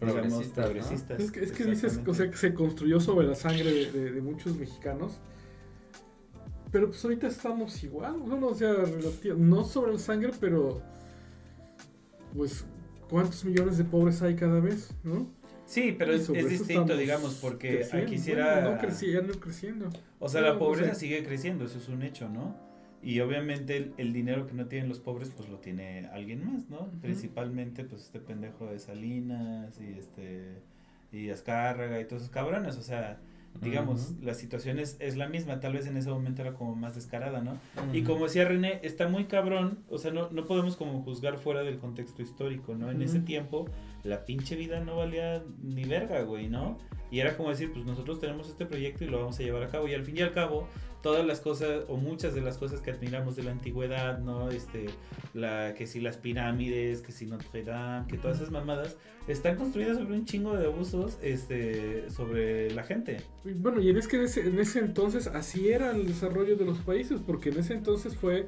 digamos, Progresistas, ¿no? progresistas. Es que, es que dices, o sea, que se construyó sobre la sangre de, de- de muchos mexicanos. Pero pues ahorita estamos igual, ¿no? O sea, no sobre la sangre, pero pues cuántos millones de pobres hay cada vez, ¿no? Sí, pero es, distinto, digamos, porque creciendo, aquí sí era... bueno, no creciendo, creciendo. O sea, la pobreza sigue creciendo, eso es un hecho, ¿no? Y obviamente el, el dinero que no tienen los pobres, pues lo tiene alguien más, ¿no? Principalmente, pues este pendejo de Salinas y este y Azcárraga y todos esos cabrones, o sea, digamos, Ujú. la situación es, es la misma, tal vez en ese momento era como más descarada, ¿no? Y como decía René, está muy cabrón, o sea, no, no podemos como juzgar fuera del contexto histórico, ¿no? En ese tiempo la pinche vida no valía ni verga, güey, ¿no? Y era como decir, pues nosotros tenemos este proyecto y lo vamos a llevar a cabo. Y al fin y al cabo, todas las cosas, o muchas de las cosas que admiramos de la antigüedad, ¿no? Este, la, que si las pirámides, que si Notre Dame, que todas esas mamadas, están construidas sobre un chingo de abusos, este, sobre la gente. Bueno, y es que en ese, en ese entonces así era el desarrollo de los países, porque en ese entonces fue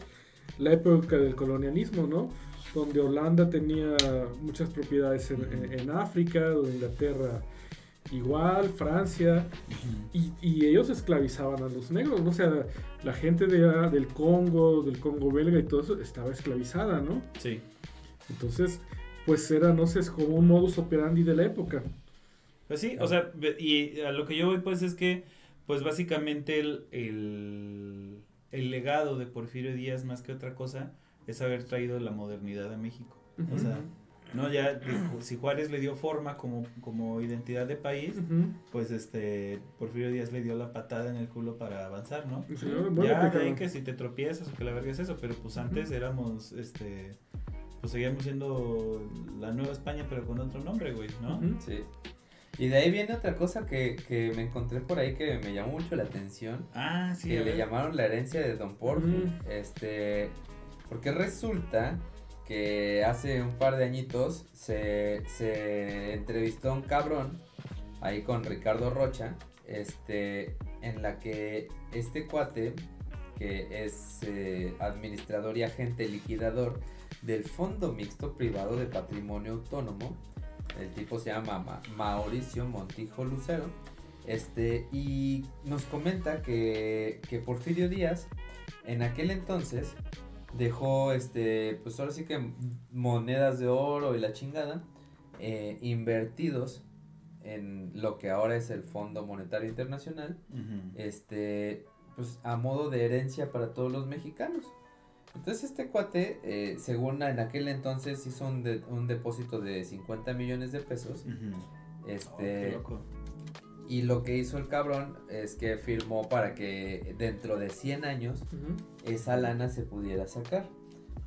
la época del colonialismo, ¿no? Donde Holanda tenía muchas propiedades en, en- en África, donde Inglaterra igual, Francia, y, y ellos esclavizaban a los negros, ¿no? O sea, la gente de, del Congo, del Congo belga y todo eso estaba esclavizada, ¿no? Sí. Entonces, pues era, no sé, es como un modus operandi de la época. Pues sí, o sea, ve- y a lo que yo voy pues es que, pues básicamente el, el, el legado de Porfirio Díaz más que otra cosa es haber traído la modernidad a México. O sea, no ya, si Juárez le dio forma como, como identidad de país, pues este, Porfirio Díaz le dio la patada en el culo para avanzar, ¿no? Y señor, ya muévete, de ahí cabrón. que si te tropiezas o que la verga es eso, pero pues antes éramos, este, pues seguíamos siendo la Nueva España pero con otro nombre, güey, ¿no? Sí. Y de ahí viene otra cosa que, que me encontré por ahí que me llamó mucho la atención. Ah, sí. que le llamaron la herencia de Don Porfi. Mm. Este, porque resulta que hace un par de añitos se, se entrevistó a un cabrón ahí con Ricardo Rocha, este, en la que este cuate, que es eh, administrador y agente liquidador del Fondo Mixto Privado de Patrimonio Autónomo, el tipo se llama Ma- Mauricio Montijo Lucero, este, y nos comenta que, que Porfirio Díaz, en aquel entonces, dejó, este, pues ahora sí que monedas de oro y la chingada, eh, invertidos en lo que ahora es el Fondo Monetario Internacional, este, pues a modo de herencia para todos los mexicanos. Entonces este cuate, eh, según en aquel entonces hizo un, de- un depósito de 50 millones de pesos, Ujú. Oh, qué este, loco. Y lo que hizo el cabrón es que firmó para que dentro de 100 años esa lana se pudiera sacar.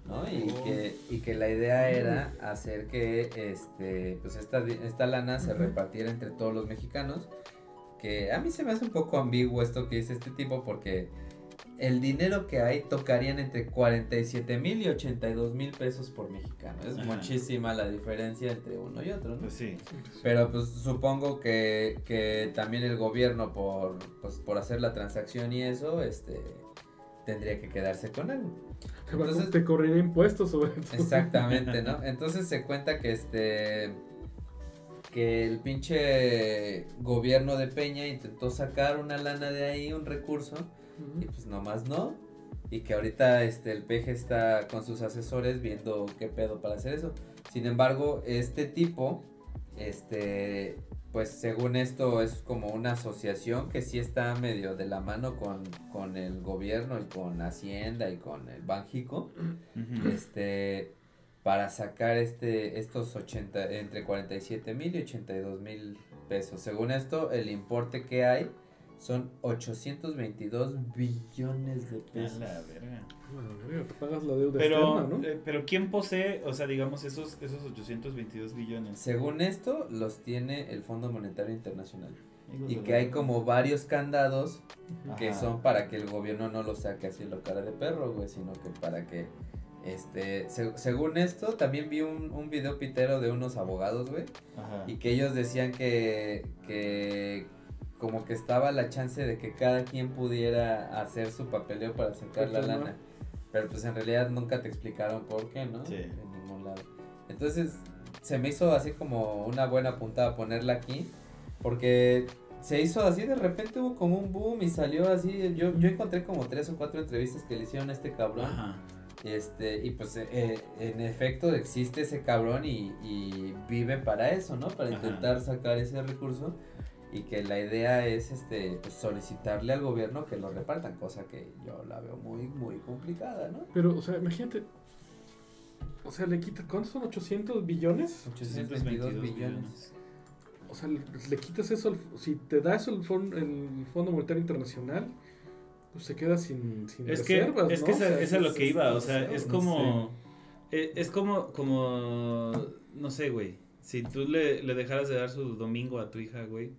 ¿no? Y, Oh. que, y que la idea era hacer que este, pues esta, esta lana se repartiera entre todos los mexicanos. Que a mí se me hace un poco ambiguo esto que dice este tipo porque el dinero que hay tocarían entre 47 mil y 82 mil pesos por mexicano. Es Ajá. muchísima la diferencia entre uno y otro, ¿no? Pues sí. Pero pues supongo que, que también el gobierno por, pues, por hacer la transacción y eso, este tendría que quedarse con algo. Entonces- te correría impuestos sobre eso. Exactamente, ¿no? Entonces se cuenta que este que el pinche gobierno de Peña intentó sacar una lana de ahí, un recurso, y Ujú. pues nomás no. Y que ahorita este el peje está con sus asesores viendo qué pedo para hacer eso. Sin embargo, este tipo, este, pues según esto es como una asociación que sí está medio de la mano con, con el gobierno y con Hacienda y con el Banjico este para sacar este estos 80 entre 47 mil y 82 mil pesos según esto el importe que hay son 822 billones de A pesos la verga. Verga, te pagas la deuda Pero, externa, ¿no? eh, pero ¿quién posee, o sea, digamos, esos, esos 822 billones? según esto los tiene el Fondo Monetario Internacional y que hay como varios candados que son para que el gobierno no lo saque así lo cara de perro, güey, sino que para que, este, se- según esto, también vi un, un video pitero de unos abogados, güey, Ajá. y que ellos decían que, que como que estaba la chance de que cada quien pudiera hacer su papeleo para sacar la Pues, ¿no? lana, pero pues en realidad nunca te explicaron por qué, ¿no? Sí. En ningún lado. Entonces, se me hizo así como una buena puntada ponerla aquí, porque se hizo así, de repente hubo como un boom y salió así. Yo, yo encontré como tres o cuatro entrevistas que le hicieron a este cabrón. Ajá. Este, y pues eh, en efecto existe ese cabrón y, y vive para eso, ¿no? Para Ajá. intentar sacar ese recurso. Y que la idea es este pues, solicitarle al gobierno que lo repartan, cosa que yo la veo muy, muy complicada, ¿no? Pero, o sea, imagínate. O sea, le quita. ¿Cuántos son? ¿800 billones? 822 billones. O sea, le, le quitas eso. al- si te da eso el, fon- el Fondo Monetario Internacional, pues se queda sin, sin Es que, reservas. es ¿no? que O esa, sea, esa es lo es- que iba, o sea, es no como, eh, es como, como, no sé, güey, si tú le, le dejaras de dar su domingo a tu hija, güey,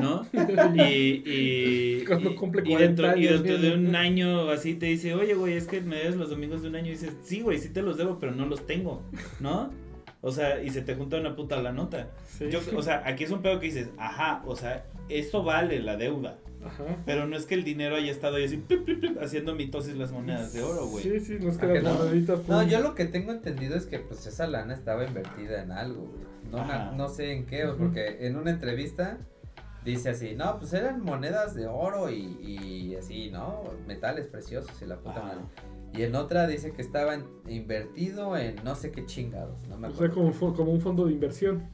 ¿no? Y, y, Cuando y- dentro, 40 y dentro de un año así te dice, oye, güey, es que me debes los domingos de un año, y dices, sí, güey, sí te los debo, pero no los tengo, ¿no? O sea, y se te junta una puta la nota. Sí. Yo, o sea, aquí es un pedo que dices, ajá, o sea, esto vale la deuda. Ajá. Pero no es que el dinero haya estado ahí así, plip, plip, plip, haciendo mitosis las monedas de oro, güey. Sí, sí, no es que ¿A que las no? moneditas. No, pum. yo lo que tengo entendido es que pues esa lana estaba invertida en algo, güey. No, na- no sé en qué, porque en una entrevista dice así, no, pues eran monedas de oro y, y así, ¿no? Metales preciosos y la puta Ajá. madre. Y en otra dice que estaba invertido en no sé qué chingados, no me O acuerdo. sea, como, fo- como un fondo de inversión.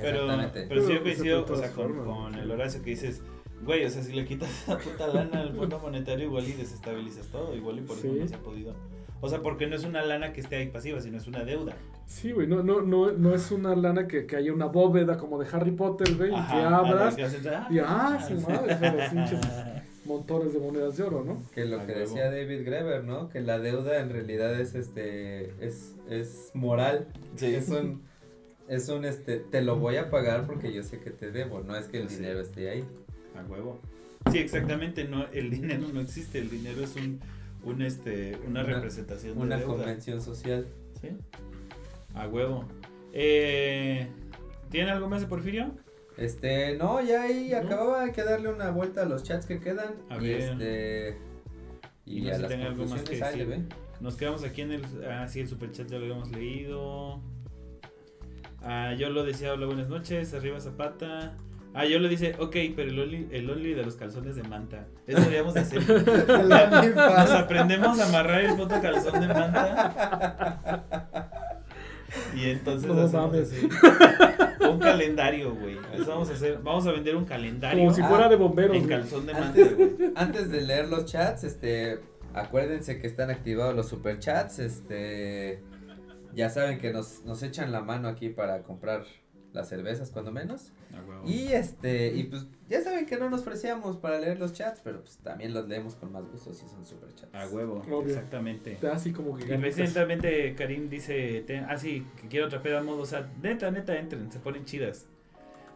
Pero, Exactamente. pero sí yo pues, coincido, o sea, con, con el Horacio que dices, güey, o sea, si le quitas esa puta lana al Fondo Monetario, igual y desestabilizas todo, igual y por eso Sí. no se ha podido. O sea, porque no es una lana que esté ahí pasiva, sino es una deuda. Sí, güey, no, no, no, no es una lana que, que haya una bóveda como de Harry Potter, güey, y que abras que haces, ah, y ah, su madre, los pinches montones de monedas de oro, ¿no? Que lo A que huevo. decía David Greber, ¿no? Que la deuda en realidad es este es, es moral. Sí. Es un es un este te lo voy a pagar porque yo sé que te debo, no es que el Sí. dinero esté ahí. A huevo. Sí, exactamente, no, el dinero no existe, el dinero es un, un este, una, Una- representación de Una deuda. convención social. Sí. A huevo. Eh, ¿Tiene algo más de Porfirio? Este, no, ya ahí ¿No? acababa, hay que darle una vuelta a los chats que quedan. A y ver. este. Y, Y no a las tenga algo más conclusiones que decir. Nos quedamos aquí en el. Ah, sí, el superchat ya lo habíamos leído. Ah, yo lo decía, hola, buenas noches. Arriba Zapata. Ah, yo le dice, ok, pero el only, el only de los calzones de manta. Eso deberíamos de hacer. Nos aprendemos a amarrar el puto calzón de manta. Y entonces No mames. así. Un calendario, güey. Eso vamos a hacer. Vamos a vender un calendario Como si Ah, fuera de bomberos. en calzón de manta, Antes, güey. antes de leer los chats, este, acuérdense que están activados los superchats, este, ya saben que nos, nos echan la mano aquí para comprar las cervezas cuando menos. Y este, y pues ya saben que no nos ofrecíamos para leer los chats, pero pues también los leemos con más gusto si son superchats. A huevo, Obvio. exactamente. Así como que Y recientemente Karim dice, ah sí, que quiero otra peda modo, o sea, neta, neta, entren, se ponen chidas.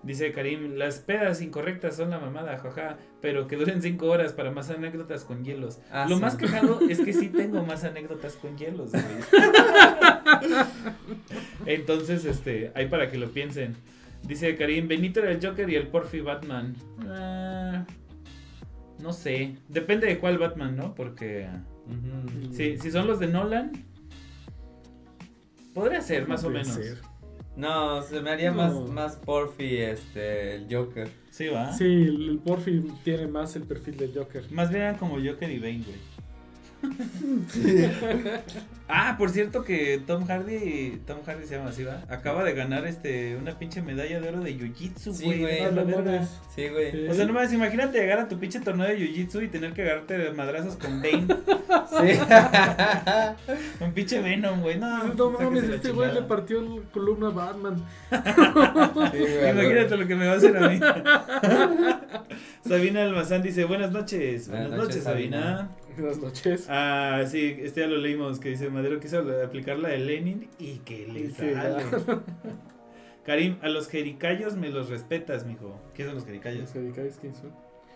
Dice Karim, las pedas incorrectas son la mamada, jaja, pero que duren cinco horas para más anécdotas con hielos. Ah, Lo sí. más quejado es que sí tengo más anécdotas con hielos, güey. Entonces, este, ahí para que lo piensen. Dice Karim, Benito era el Joker y el Porfi Batman. Ah, no sé, depende de cuál Batman, ¿no? Porque... Si, si son los de Nolan, podría ser, más o menos. ser. No, se me haría No. más, más porfi, este, el Joker. Sí, va. Sí, el, el Porfi tiene más el perfil del Joker. Más bien eran como Joker y Bane, güey. Ah, por cierto que Tom Hardy, Tom Hardy se llama así, ¿va? Acaba de ganar este una pinche medalla de oro de Jiu-Jitsu, Sí, güey. la No. Sí, güey. Sí. O sea, no imagínate llegar a tu pinche torneo de Jiu-Jitsu y tener que agarrarte de madrazos con Bane. Sí. un pinche Venom, güey. No, No mames, la este güey le partió el columna a Batman. Sí, güey, Imagínate lo que me va a hacer a mí. Sabina Almazán dice, buenas noches. Buenas, Buenas noches, noches, Sabina. Buenas noches. Ah, sí, este ya lo leímos, que dice Madero quiso aplicar la de Lenin y que le que- sale. Karim, a los jericayos me los respetas, mijo. ¿Qué son los jericayos? ¿Se dedicáis quién son?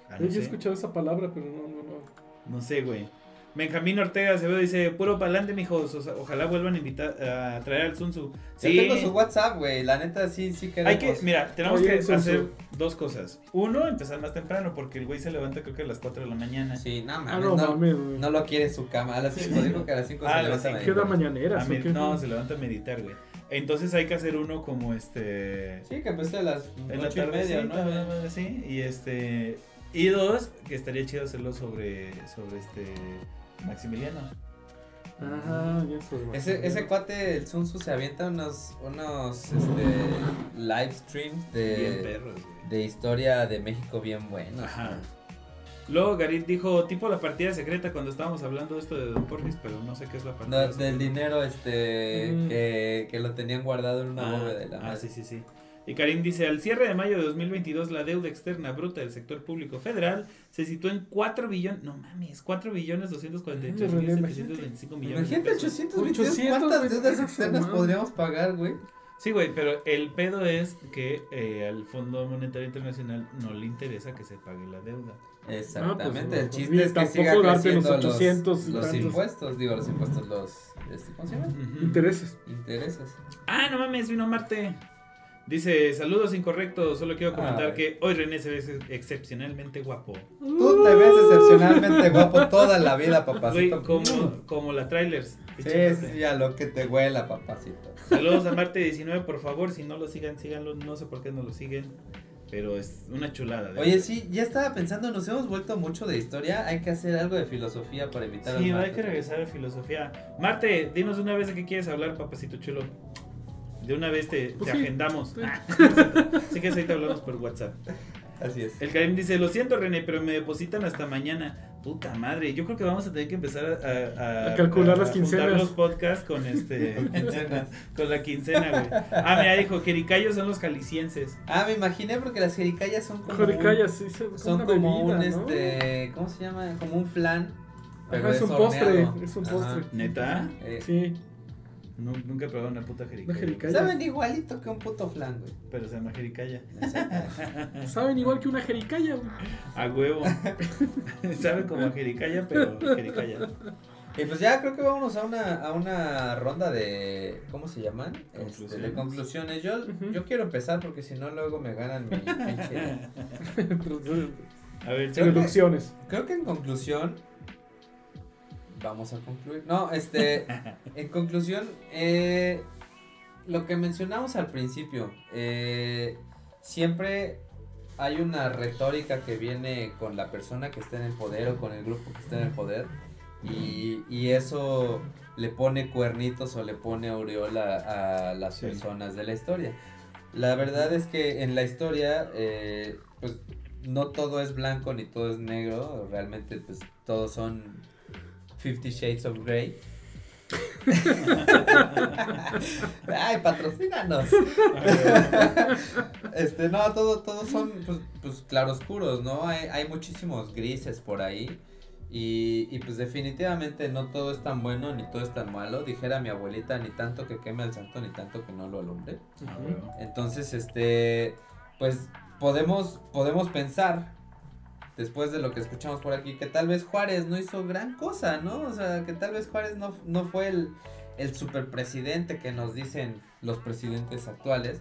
Ah, Yo no he sé. escuchado esa palabra, pero no, no, no. No sé, güey. Benjamín Ortega se ve dice, puro pa'lante, mijos. o sea, ojalá vuelvan a invitar a traer al Sun Tzu. Yo tengo su WhatsApp, güey. La neta, sí, sí queremos. Hay que, mira, tenemos Oye, que hacer dos cosas. Uno, empezar más temprano, porque el güey se levanta creo que a las 4 de la mañana. Sí, no Ah, mames. no, no, lo quiere en su cama. A las 5, dijo que a las 5 Ah, se levanta. a ¿Qué hora meditar. mañaneras? A o med- qué? no, se levanta a meditar, güey. Entonces hay que hacer uno como este... Sí, que empecé a las En la 8 y media, ¿no? así, y este... Y dos, que estaría chido hacerlo sobre, sobre este... Maximiliano. Ya sé. Ese, ese cuate, el Sun Tzu, se avienta unos, unos este, live streams Bien de, perros, güey. de historia de México bien buenos. Ajá. Luego Garit dijo, tipo la partida secreta cuando estábamos hablando de esto de Don Porfis, pero no sé qué es la partida No, secreta. del dinero este Mm. que, que lo tenían guardado en una Ah, bóveda de la ah, madre. sí, sí, sí. Y Karim dice, al cierre de mayo de 2022, la deuda externa bruta del sector público federal se situó en 4 billones, no mames, 4 billones 248 Imagínate. mil 725 millones Imagínate pesos. 822, 800, ¿cuántas deudas externas podríamos pagar, güey? Sí, güey, pero el pedo es que eh, al Fondo Monetario Internacional no le interesa que se pague la deuda. Exactamente, pues, el no, chiste es que tampoco siga creciendo los, 800 y los impuestos, digo, los impuestos, los, este, ¿cómo se llama? Intereses. Intereses. Ah, no mames, vino Marte. Dice, saludos incorrectos, solo quiero comentar Ay. que hoy René se ve ex- excepcionalmente guapo. Tú te ves excepcionalmente guapo toda la vida, Güey, papacito. como, como la trailers. Sí, sí, sí, a lo que te huela, papacito. Saludos a Marte 19, por favor, si no lo sigan, síganlo, no sé por qué no lo siguen, pero es una chulada. de Oye, verdad. sí, ya estaba pensando, nos hemos vuelto mucho de historia, hay que hacer algo de filosofía para evitar Sí, hay que regresar a filosofía. Marte, dinos una vez de qué quieres hablar, papacito chulo. De una vez te, Pues te sí, agendamos. sí. Así que ahí te hablamos por WhatsApp. Así es. El Karim dice, lo siento René, pero me depositan hasta mañana. Puta madre, yo creo que vamos a tener que empezar a, a- A calcular las juntar quincenas. los podcasts con este con la quincena, güey. Ah, mira, dijo, jericayos son los jaliscienses. Ah, me imaginé porque las jericayas son como Jericayas, sí, son una como un este, ¿cómo se llama? Como un flan. Pero Ajá, es un postre, es un Ajá. postre. ¿Neta? Eh, Sí, Nu- nunca he probado una puta jericaya. jericaya. Saben igualito que un puto flan, güey. Pero se llama jericaya. saben igual que una jericaya. güey. A huevo. Sabe como jericaya, pero jericaya. Y pues ya creo que vámonos a una, a una ronda de. ¿Cómo se llaman? Este, Conclusiones. de conclusiones. Yo, yo quiero empezar porque si no, luego me ganan mi pinche. A ver, Creo que- Deducciones. Creo que en conclusión. Vamos a concluir. No, este. En conclusión, eh, lo que mencionamos al principio. eh, siempre hay una retórica que viene con la persona que está en el poder o con el grupo que está en el poder. Y, y eso le pone cuernitos o le pone aureola a las Sí. personas de la historia. La verdad es que en la historia, eh, pues no todo es blanco ni todo es negro. Realmente, pues todos son 50 Shades of Grey. Ay, patrocínanos. este, no, todo, todos son pues, pues claroscuros, ¿no? Hay, hay muchísimos grises por ahí. Y, y pues definitivamente no todo es tan bueno ni todo es tan malo. Dijera mi abuelita, ni tanto que queme al santo, ni tanto que no lo alumbre. Ah. Entonces, este, pues podemos, podemos pensar, después de lo que escuchamos por aquí, que tal vez Juárez no hizo gran cosa, ¿no? O sea, que tal vez Juárez no, no fue el, el superpresidente que nos dicen los presidentes actuales.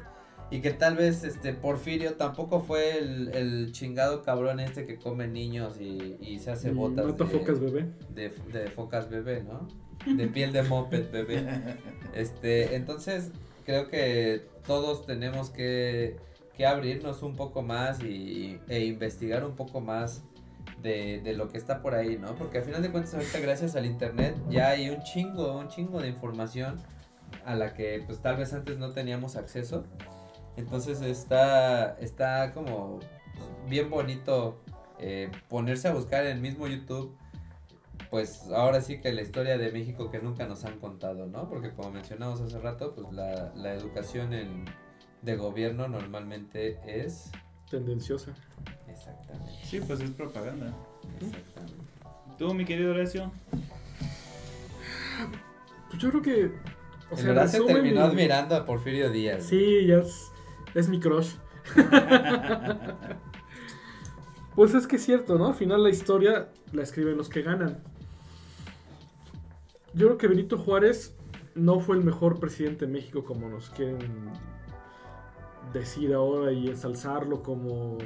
Y que tal vez este Porfirio tampoco fue el, el chingado cabrón este que come niños y, y se hace Y botas mata de, focas bebé. de, de focas bebé, ¿no? De piel de moped bebé. Este, entonces creo que todos tenemos que, que abrirnos un poco más y, e investigar un poco más de, de lo que está por ahí, ¿no? Porque al final de cuentas ahorita gracias al internet ya hay un chingo, un chingo de información a la que pues tal vez antes no teníamos acceso. Entonces está, está como bien bonito eh, ponerse a buscar en el mismo YouTube pues ahora sí que la historia de México que nunca nos han contado, ¿no? Porque como mencionamos hace rato, pues la, la educación en, de gobierno normalmente es... Tendenciosa. Exactamente, Sí, pues es propaganda. exactamente. Tú, mi querido Horacio. Pues yo creo que. O sea, Horacio resumen terminó mi- admirando a Porfirio Díaz. Sí, ya es, es mi crush. pues es que es cierto, ¿no? Al final la historia la escriben los que ganan. Yo creo que Benito Juárez no fue el mejor presidente de México como nos quieren decir ahora y ensalzarlo como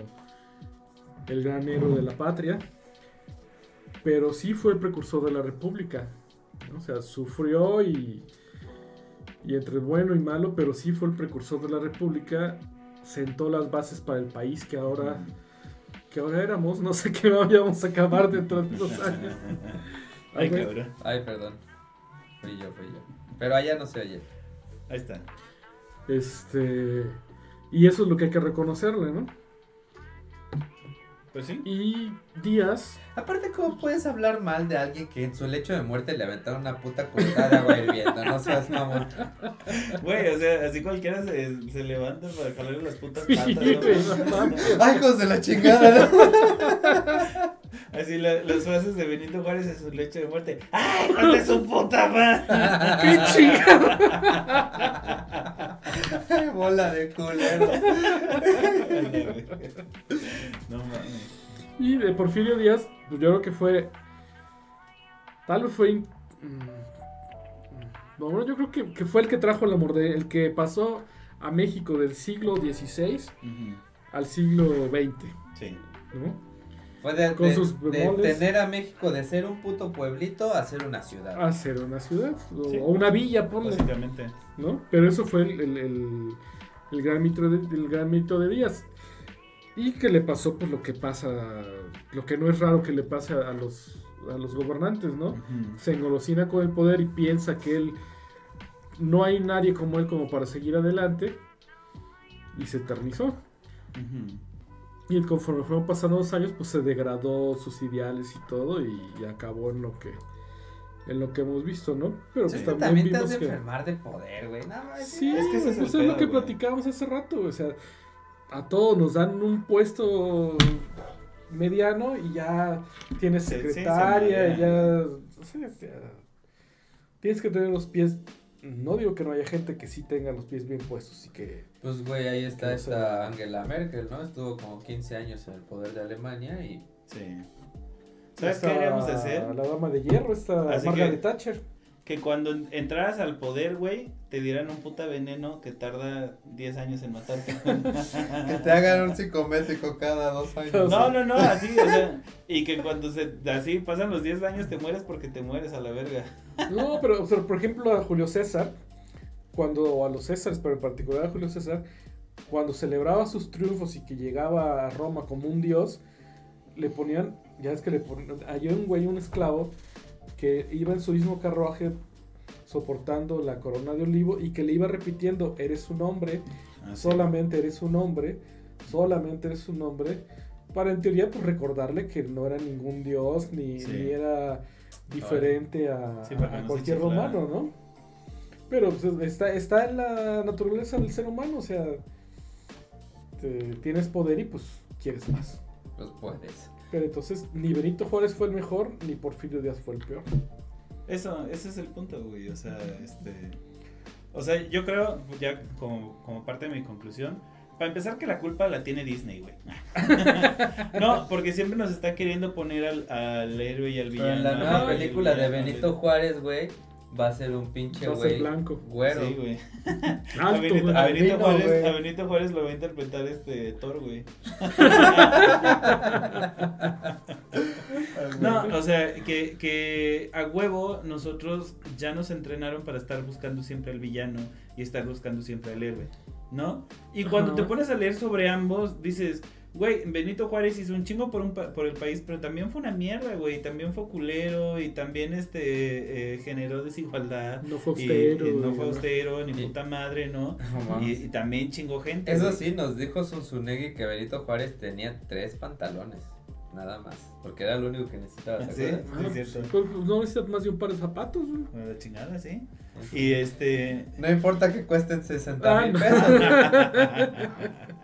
el gran héroe de la patria. Pero sí fue el precursor de la república. ¿no? O sea, sufrió y, y entre bueno y malo, pero sí fue el precursor de la república. Sentó las bases para el país que ahora, que ahora éramos. No sé qué vayamos a acabar dentro de unos años. Ay, cabrón. Ay, perdón. Fui yo, fui yo. Pero allá no se oye. Ahí está. Este. Y eso es lo que hay que reconocerle, ¿no? Pues sí. Y Díaz. Aparte, ¿cómo puedes hablar mal de alguien que en su lecho de muerte le aventaron una puta cubeta de agua hirviendo? No seas mamón. Güey, o sea, así cualquiera se, se levanta para jalarle las putas patas. ¿no? ¡Ay, hijos de la chingada! ¿no? Así la- las frases de Benito Juárez en su leche de muerte. ¡Ay, hijo de su puta madre! ¡Qué chingado! Ay, bola de culero. No mames. Y de Porfirio Díaz, pues yo creo que fue. Tal vez fue. in- mm, No, bueno, yo creo que, que fue el que trajo el amor de. El que pasó a México del siglo XVI al siglo XX, Sí. ¿no? Fue de, Con de- sus de tener a México de ser un puto pueblito a ser una ciudad. A ser una ciudad, o, Sí. o una villa, ponle, Básicamente. ¿no? Pero eso fue el, el- el- el gran mito de, el gran mito de Díaz. Y que le pasó pues lo que pasa, lo que no es raro que le pase a, a los, a los gobernantes, ¿no? Se engolosina con el poder y piensa que él no hay nadie como él como para seguir adelante y se eternizó. Ujú. Y conforme fueron pasando los años, pues se degradó sus ideales y todo y, acabó en lo que en lo que hemos visto, ¿no? Pero Sí, pues también, también te has vimos de que enfermar de poder, güey. No, sí, Es que ese es pues lo que platicábamos hace rato, o sea, a todos nos dan un puesto mediano y ya tienes Sí, sí, secretaria, ya, tienes que tener los pies. No digo que no haya gente que sí tenga los pies bien puestos y que Pues, güey, ahí está esta Angela Merkel, ¿no? Estuvo como 15 años en el poder de Alemania y Sí. ¿Sabes qué deberíamos hacer? La dama de hierro, esta Margaret que- Thatcher. Que cuando entraras al poder, güey, te dieran un puta veneno que tarda 10 años en matarte. Que te hagan un psicométrico cada dos años. No, no, no, así, o sea, y que cuando se, así pasan los 10 años te mueres porque te mueres a la verga. No, pero, pero, por ejemplo a Julio César, cuando, o a los Césares, pero en particular a Julio César, cuando celebraba sus triunfos y que llegaba a Roma como un dios, le ponían, ya es que le ponían, hay un güey, un esclavo, que iba en su mismo carruaje soportando la corona de olivo y que le iba repitiendo, eres un hombre, solamente eres un hombre, solamente eres un hombre, para en teoría pues recordarle que no era ningún dios ni, Sí. ni era diferente a, Sí, no cualquier romano, ¿no? Pero pues, está, está en la naturaleza del ser humano, o sea, te- tienes poder y pues quieres más. Pues puedes. Pero entonces ni Benito Juárez fue el mejor, ni Porfirio Díaz fue el peor. Eso, ese es el punto, güey. O sea, este. O sea, yo creo, ya como, como parte de mi conclusión, para empezar que la culpa la tiene Disney, güey. no, porque siempre nos está queriendo poner al, al héroe y al Pero villano. en la nueva película de Benito. Juárez, güey, va a ser un pinche Va a ser güey blanco. güero. Sí, güey. A Benito, güey. a Benito Albino, Juárez, güey. a Benito Juárez lo va a interpretar este Thor, güey. No, o sea, que, que a huevo nosotros ya nos entrenaron para estar buscando siempre al villano y estar buscando siempre al héroe, ¿no? Y cuando Ajá. te pones a leer sobre ambos, dices, güey, Benito Juárez hizo un chingo por, un pa- por el país, pero también fue una mierda, güey, también fue culero y también este eh, generó desigualdad. No fue austero. y no fue austero, ni Y- puta madre, ¿no? No Y, también chingó gente. Eso güey. sí, nos dijo Zunzunegui que Benito Juárez tenía tres pantalones. Nada más. Porque era lo único que necesitaba. ¿te Sí. Ah, pues, cierto. pues, no necesitas más de un par de zapatos, güey. Bueno, la chingada, sí. Y este. No importa que cuesten 60 Ah, mil no. pesos.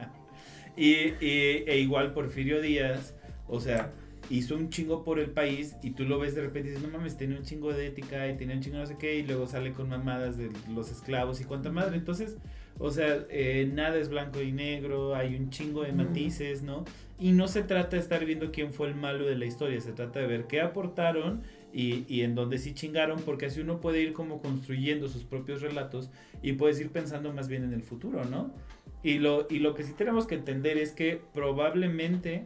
y, y- e igual Porfirio Díaz, o sea, hizo un chingo por el país y tú lo ves de repente y dices, no mames, tenía un chingo de ética y tenía un chingo no sé qué y luego sale con mamadas de los esclavos y cuánta madre. Entonces, o sea, eh, nada es blanco y negro, hay un chingo de matices, ¿no? Y no se trata de estar viendo quién fue el malo de la historia, se trata de ver qué aportaron y, y en dónde sí chingaron, porque así uno puede ir como construyendo sus propios relatos y puedes ir pensando más bien en el futuro, ¿no? Y lo, y lo que sí tenemos que entender es que probablemente,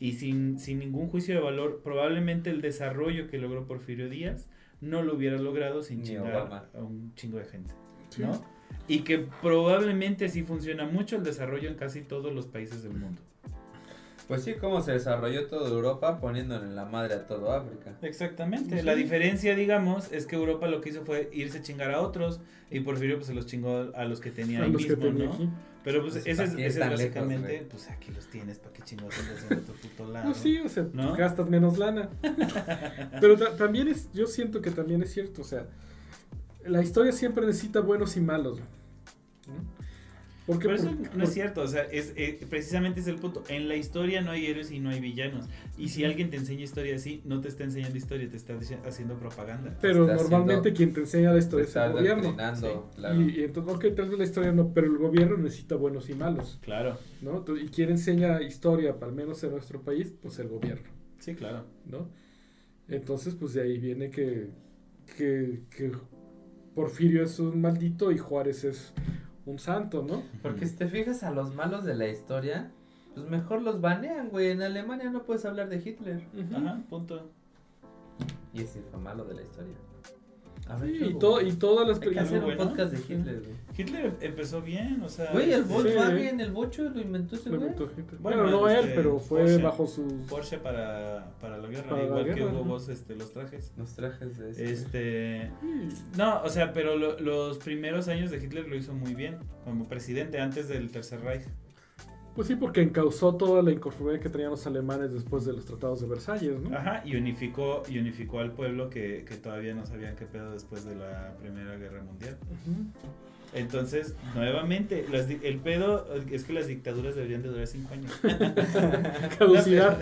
y sin, sin ningún juicio de valor, probablemente el desarrollo que logró Porfirio Díaz no lo hubiera logrado sin chingar a un chingo de gente, Sí. ¿no? Y que probablemente sí funciona mucho el desarrollo en casi todos los países del mundo. Pues sí, cómo se desarrolló toda Europa poniéndole en la madre a todo África. Exactamente. Sí. La diferencia, digamos, es que Europa lo que hizo fue irse a chingar a otros y Porfirio pues se los chingó a los que tenía A ahí los que mismo, tenía ¿no? aquí. Pero pues Pues, ese es, ¿para qué ese es lejos, básicamente, pues aquí los tienes, ¿para qué chingados andas en otro puto lado? Pues sí, o sea, ¿No? gastas menos lana. Pero ta- también es, yo siento que también es cierto, o sea, la historia siempre necesita buenos y malos. ¿no? Porque Pero eso no es cierto, o sea, es, eh, precisamente es el punto. En la historia no hay héroes y no hay villanos. Y si alguien te enseña historia así, no te está enseñando historia, te está haciendo propaganda. Pero Está normalmente haciendo- quien te enseña la historia es el gobierno. Sí. claro. Y, y entonces, ok, tal vez la historia no, pero el gobierno necesita buenos y malos, Claro, ¿no? Entonces, y quien enseña historia, al menos en nuestro país, pues el gobierno, sí, claro. ¿no? Entonces, pues de ahí viene que, que, que Porfirio es un maldito y Juárez es un santo, ¿no? Porque si te fijas a los malos de la historia, pues mejor los banean, güey. En Alemania no puedes hablar de Hitler. Ajá, punto. Y ese fue malo de la historia. Ver, Sí, ¿qué y, hubo? to- y todas las Hay que películas... hacer un bueno. podcast de Hitler, güey. Hitler empezó bien, o sea. Güey, el este, Volkswagen, el bocho lo inventó ese güey. Bueno, Bueno, no este, él, pero fue Porsche. bajo su... Porsche para, para la guerra, Para la igual que guerra, Hugo ajá. Boss, este, los trajes. Los trajes de ese. Este. Sí. No, o sea, pero lo- los primeros años de Hitler lo hizo muy bien, como presidente antes del Tercer Reich. Pues sí, porque encausó toda la inconformidad que tenían los alemanes después de los tratados de Versalles, ¿no? Ajá, y unificó, y unificó al pueblo que, que todavía no sabían qué pedo después de la Primera Guerra Mundial. Entonces, nuevamente, las el pedo es que las dictaduras deberían de durar cinco años. Caducidad.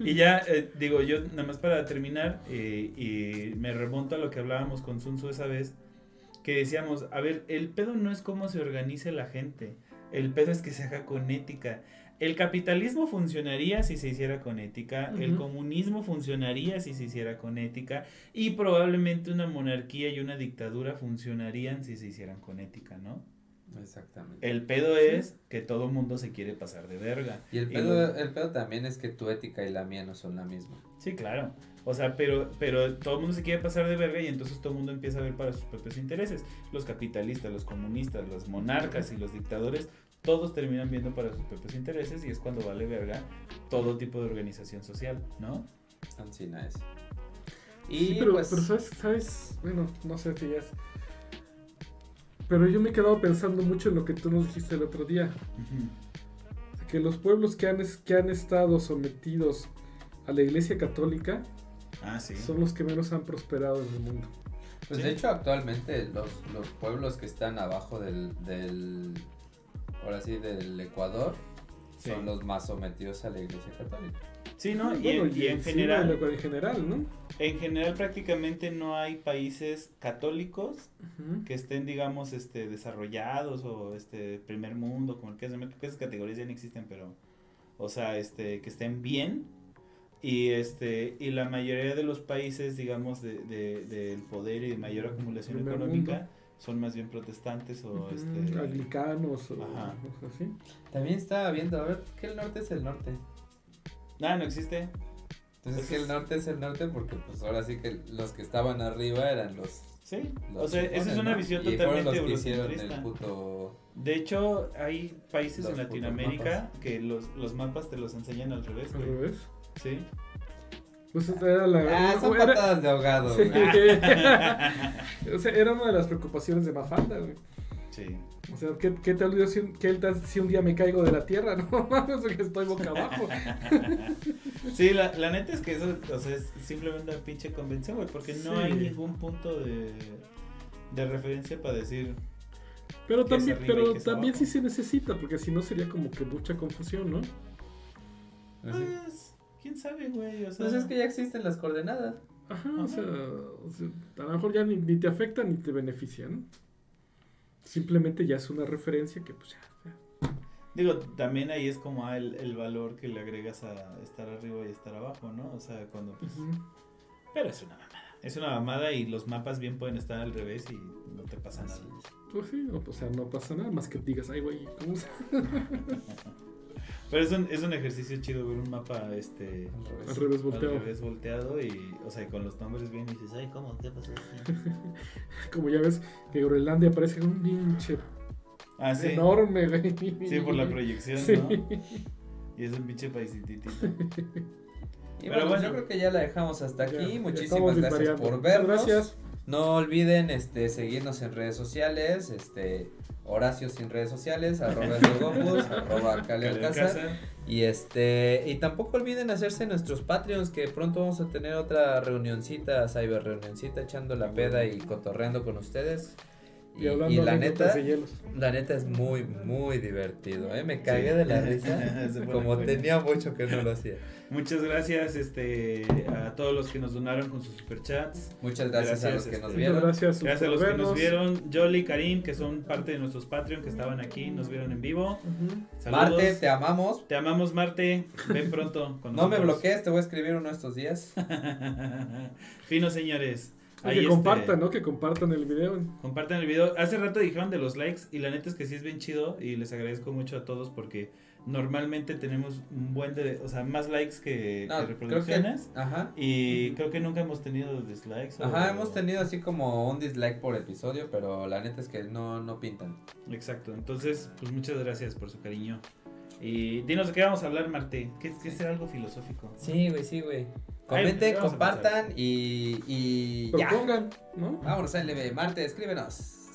y ya, eh, digo, yo nada más para terminar, eh, y me remonto a lo que hablábamos con Sun Tzu esa vez, que decíamos, a ver, el pedo no es cómo se organice la gente, El pedo es que se haga con ética. El capitalismo funcionaría si se hiciera con ética, el comunismo funcionaría si se hiciera con ética y probablemente una monarquía y una dictadura funcionarían si se hicieran con ética, ¿no? Exactamente. El pedo es que todo mundo se quiere pasar de verga. Y el Y pedo, lo- el pedo también es que tu ética y la mía no son la misma. Sí, claro. O sea, pero, pero todo el mundo se quiere pasar de verga y entonces todo el mundo empieza a ver para sus propios intereses. Los capitalistas, los comunistas, los monarcas y los dictadores, todos terminan viendo para sus propios intereses y es cuando vale verga todo tipo de organización social, ¿no? Ancina es. Y Sí, pero, pues, pero ¿sabes, sabes, bueno, no sé si es. Pero yo me he quedado pensando mucho en lo que tú nos dijiste el otro día. Que los pueblos que han, que han estado sometidos a la iglesia católica Ah, sí. son los que menos han prosperado en el mundo. pues sí. de hecho actualmente los, los pueblos que están abajo del, del, ahora sí, del Ecuador Sí. son los más sometidos a la iglesia católica. Sí, ¿no? Y, Bueno, en- y en encima general, de lo- en general, ¿no? en general prácticamente no hay países católicos que estén, digamos, este, desarrollados o este primer mundo, como el que es, creo que esas categorías ya no existen, pero, o sea, este, que estén bien y este y la mayoría de los países, digamos, de, de- del poder y de mayor acumulación económica mundo. Son más bien protestantes o este Anglicanos o Ajá. cosas así. También estaba viendo, a ver, ¿qué el norte es el norte? nada no existe Entonces Pues que es- el norte es el norte porque pues ahora sí que los que estaban arriba eran los... sí los o sea esa es una visión totalmente eurocentrista puto... de hecho hay países Los en Latinoamérica que los, los mapas te los enseñan al revés Al güey. revés. sí Pues era la. Ah, son era- patadas de ahogado. Sí. güey. o sea, era una de las preocupaciones de Mafalda, güey. sí O sea, ¿qué, qué tal yo si, un- qué tal si un día me caigo de la tierra? No mames, que estoy boca abajo. Sí, la, la neta es que eso, o sea, es simplemente una pinche convención, güey, porque no hay ningún punto de, de referencia para decir, Pero ¿Qué es también, pero también abajo? sí se necesita, porque si no sería como que mucha confusión, ¿no? Así. pues, quién sabe, güey, o sea, Pues es que ya existen las coordenadas. Ajá, Ajá. O, sea, o sea, a lo mejor ya ni, ni te afecta ni te beneficia, ¿no? Simplemente ya es una referencia que pues ya. ya. digo, también ahí es como ah, el, el valor que le agregas a estar arriba y estar abajo, ¿no? O sea, cuando, pues, pero es una mamada, es una mamada y los mapas bien pueden estar al revés y no te pasa nada. Pues sí, o, o sea, no pasa nada más que digas, ay, güey, ¿cómo se Pero es un, es un ejercicio chido ver un mapa, este, al revés al volteado? revés volteado y, o sea, con los nombres bien y dices, ay, ¿cómo? ¿Qué pasó? Como ya ves que Groenlandia parece un pinche Ah, sí. enorme, güey. Sí, por la proyección, Sí. ¿no? Y es un pinche paisititito. Y Pero bueno, bueno. yo creo que ya la dejamos hasta aquí. ya Muchísimas gracias por Muchas vernos. Gracias. No olviden este, seguirnos en redes sociales. Este, Horacio sin redes sociales, arroba Esdogopus, arroba Cali Alcázar. Alcázar. Y este, y tampoco olviden hacerse nuestros Patreons, que pronto vamos a tener otra reunioncita, cyber reunioncita, echando la peda y cotorreando con ustedes. Y, la neta, de la neta es muy, muy divertido, ¿eh? Me cagué Sí. de la risa, como tenía mucho que no lo hacía. Muchas gracias este, a todos los que nos donaron con sus superchats. Muchas gracias, a los que este, nos Muchas vieron. gracias, Gracias a los que nos vieron. Jolly, Karim, que son parte de nuestros Patreon que estaban aquí, nos vieron en vivo. Marte, te amamos. Te amamos, Marte. Ven pronto con No me bloquees, te voy a escribir uno estos días. Fino, señores. Y Ahí, que este, compartan, ¿no? Que compartan el video. Compartan el video. Hace rato dijeron de los likes y la neta es que sí es bien chido y les agradezco mucho a todos porque normalmente tenemos un buen de, o sea, más likes que, No, que creo que, reproducciones ajá. y creo que nunca hemos tenido dislikes. o- Ajá, hemos tenido así como un dislike por episodio, pero la neta es que no, no pintan. Exacto. Entonces, pues muchas gracias por su cariño. Y dinos de qué vamos a hablar, Marte. ¿Qué, qué será algo filosófico? Sí, güey, sí, güey. Comenten, compartan y, y ya. Propongan, ¿no? Vámonos a LB. Marte, escríbenos.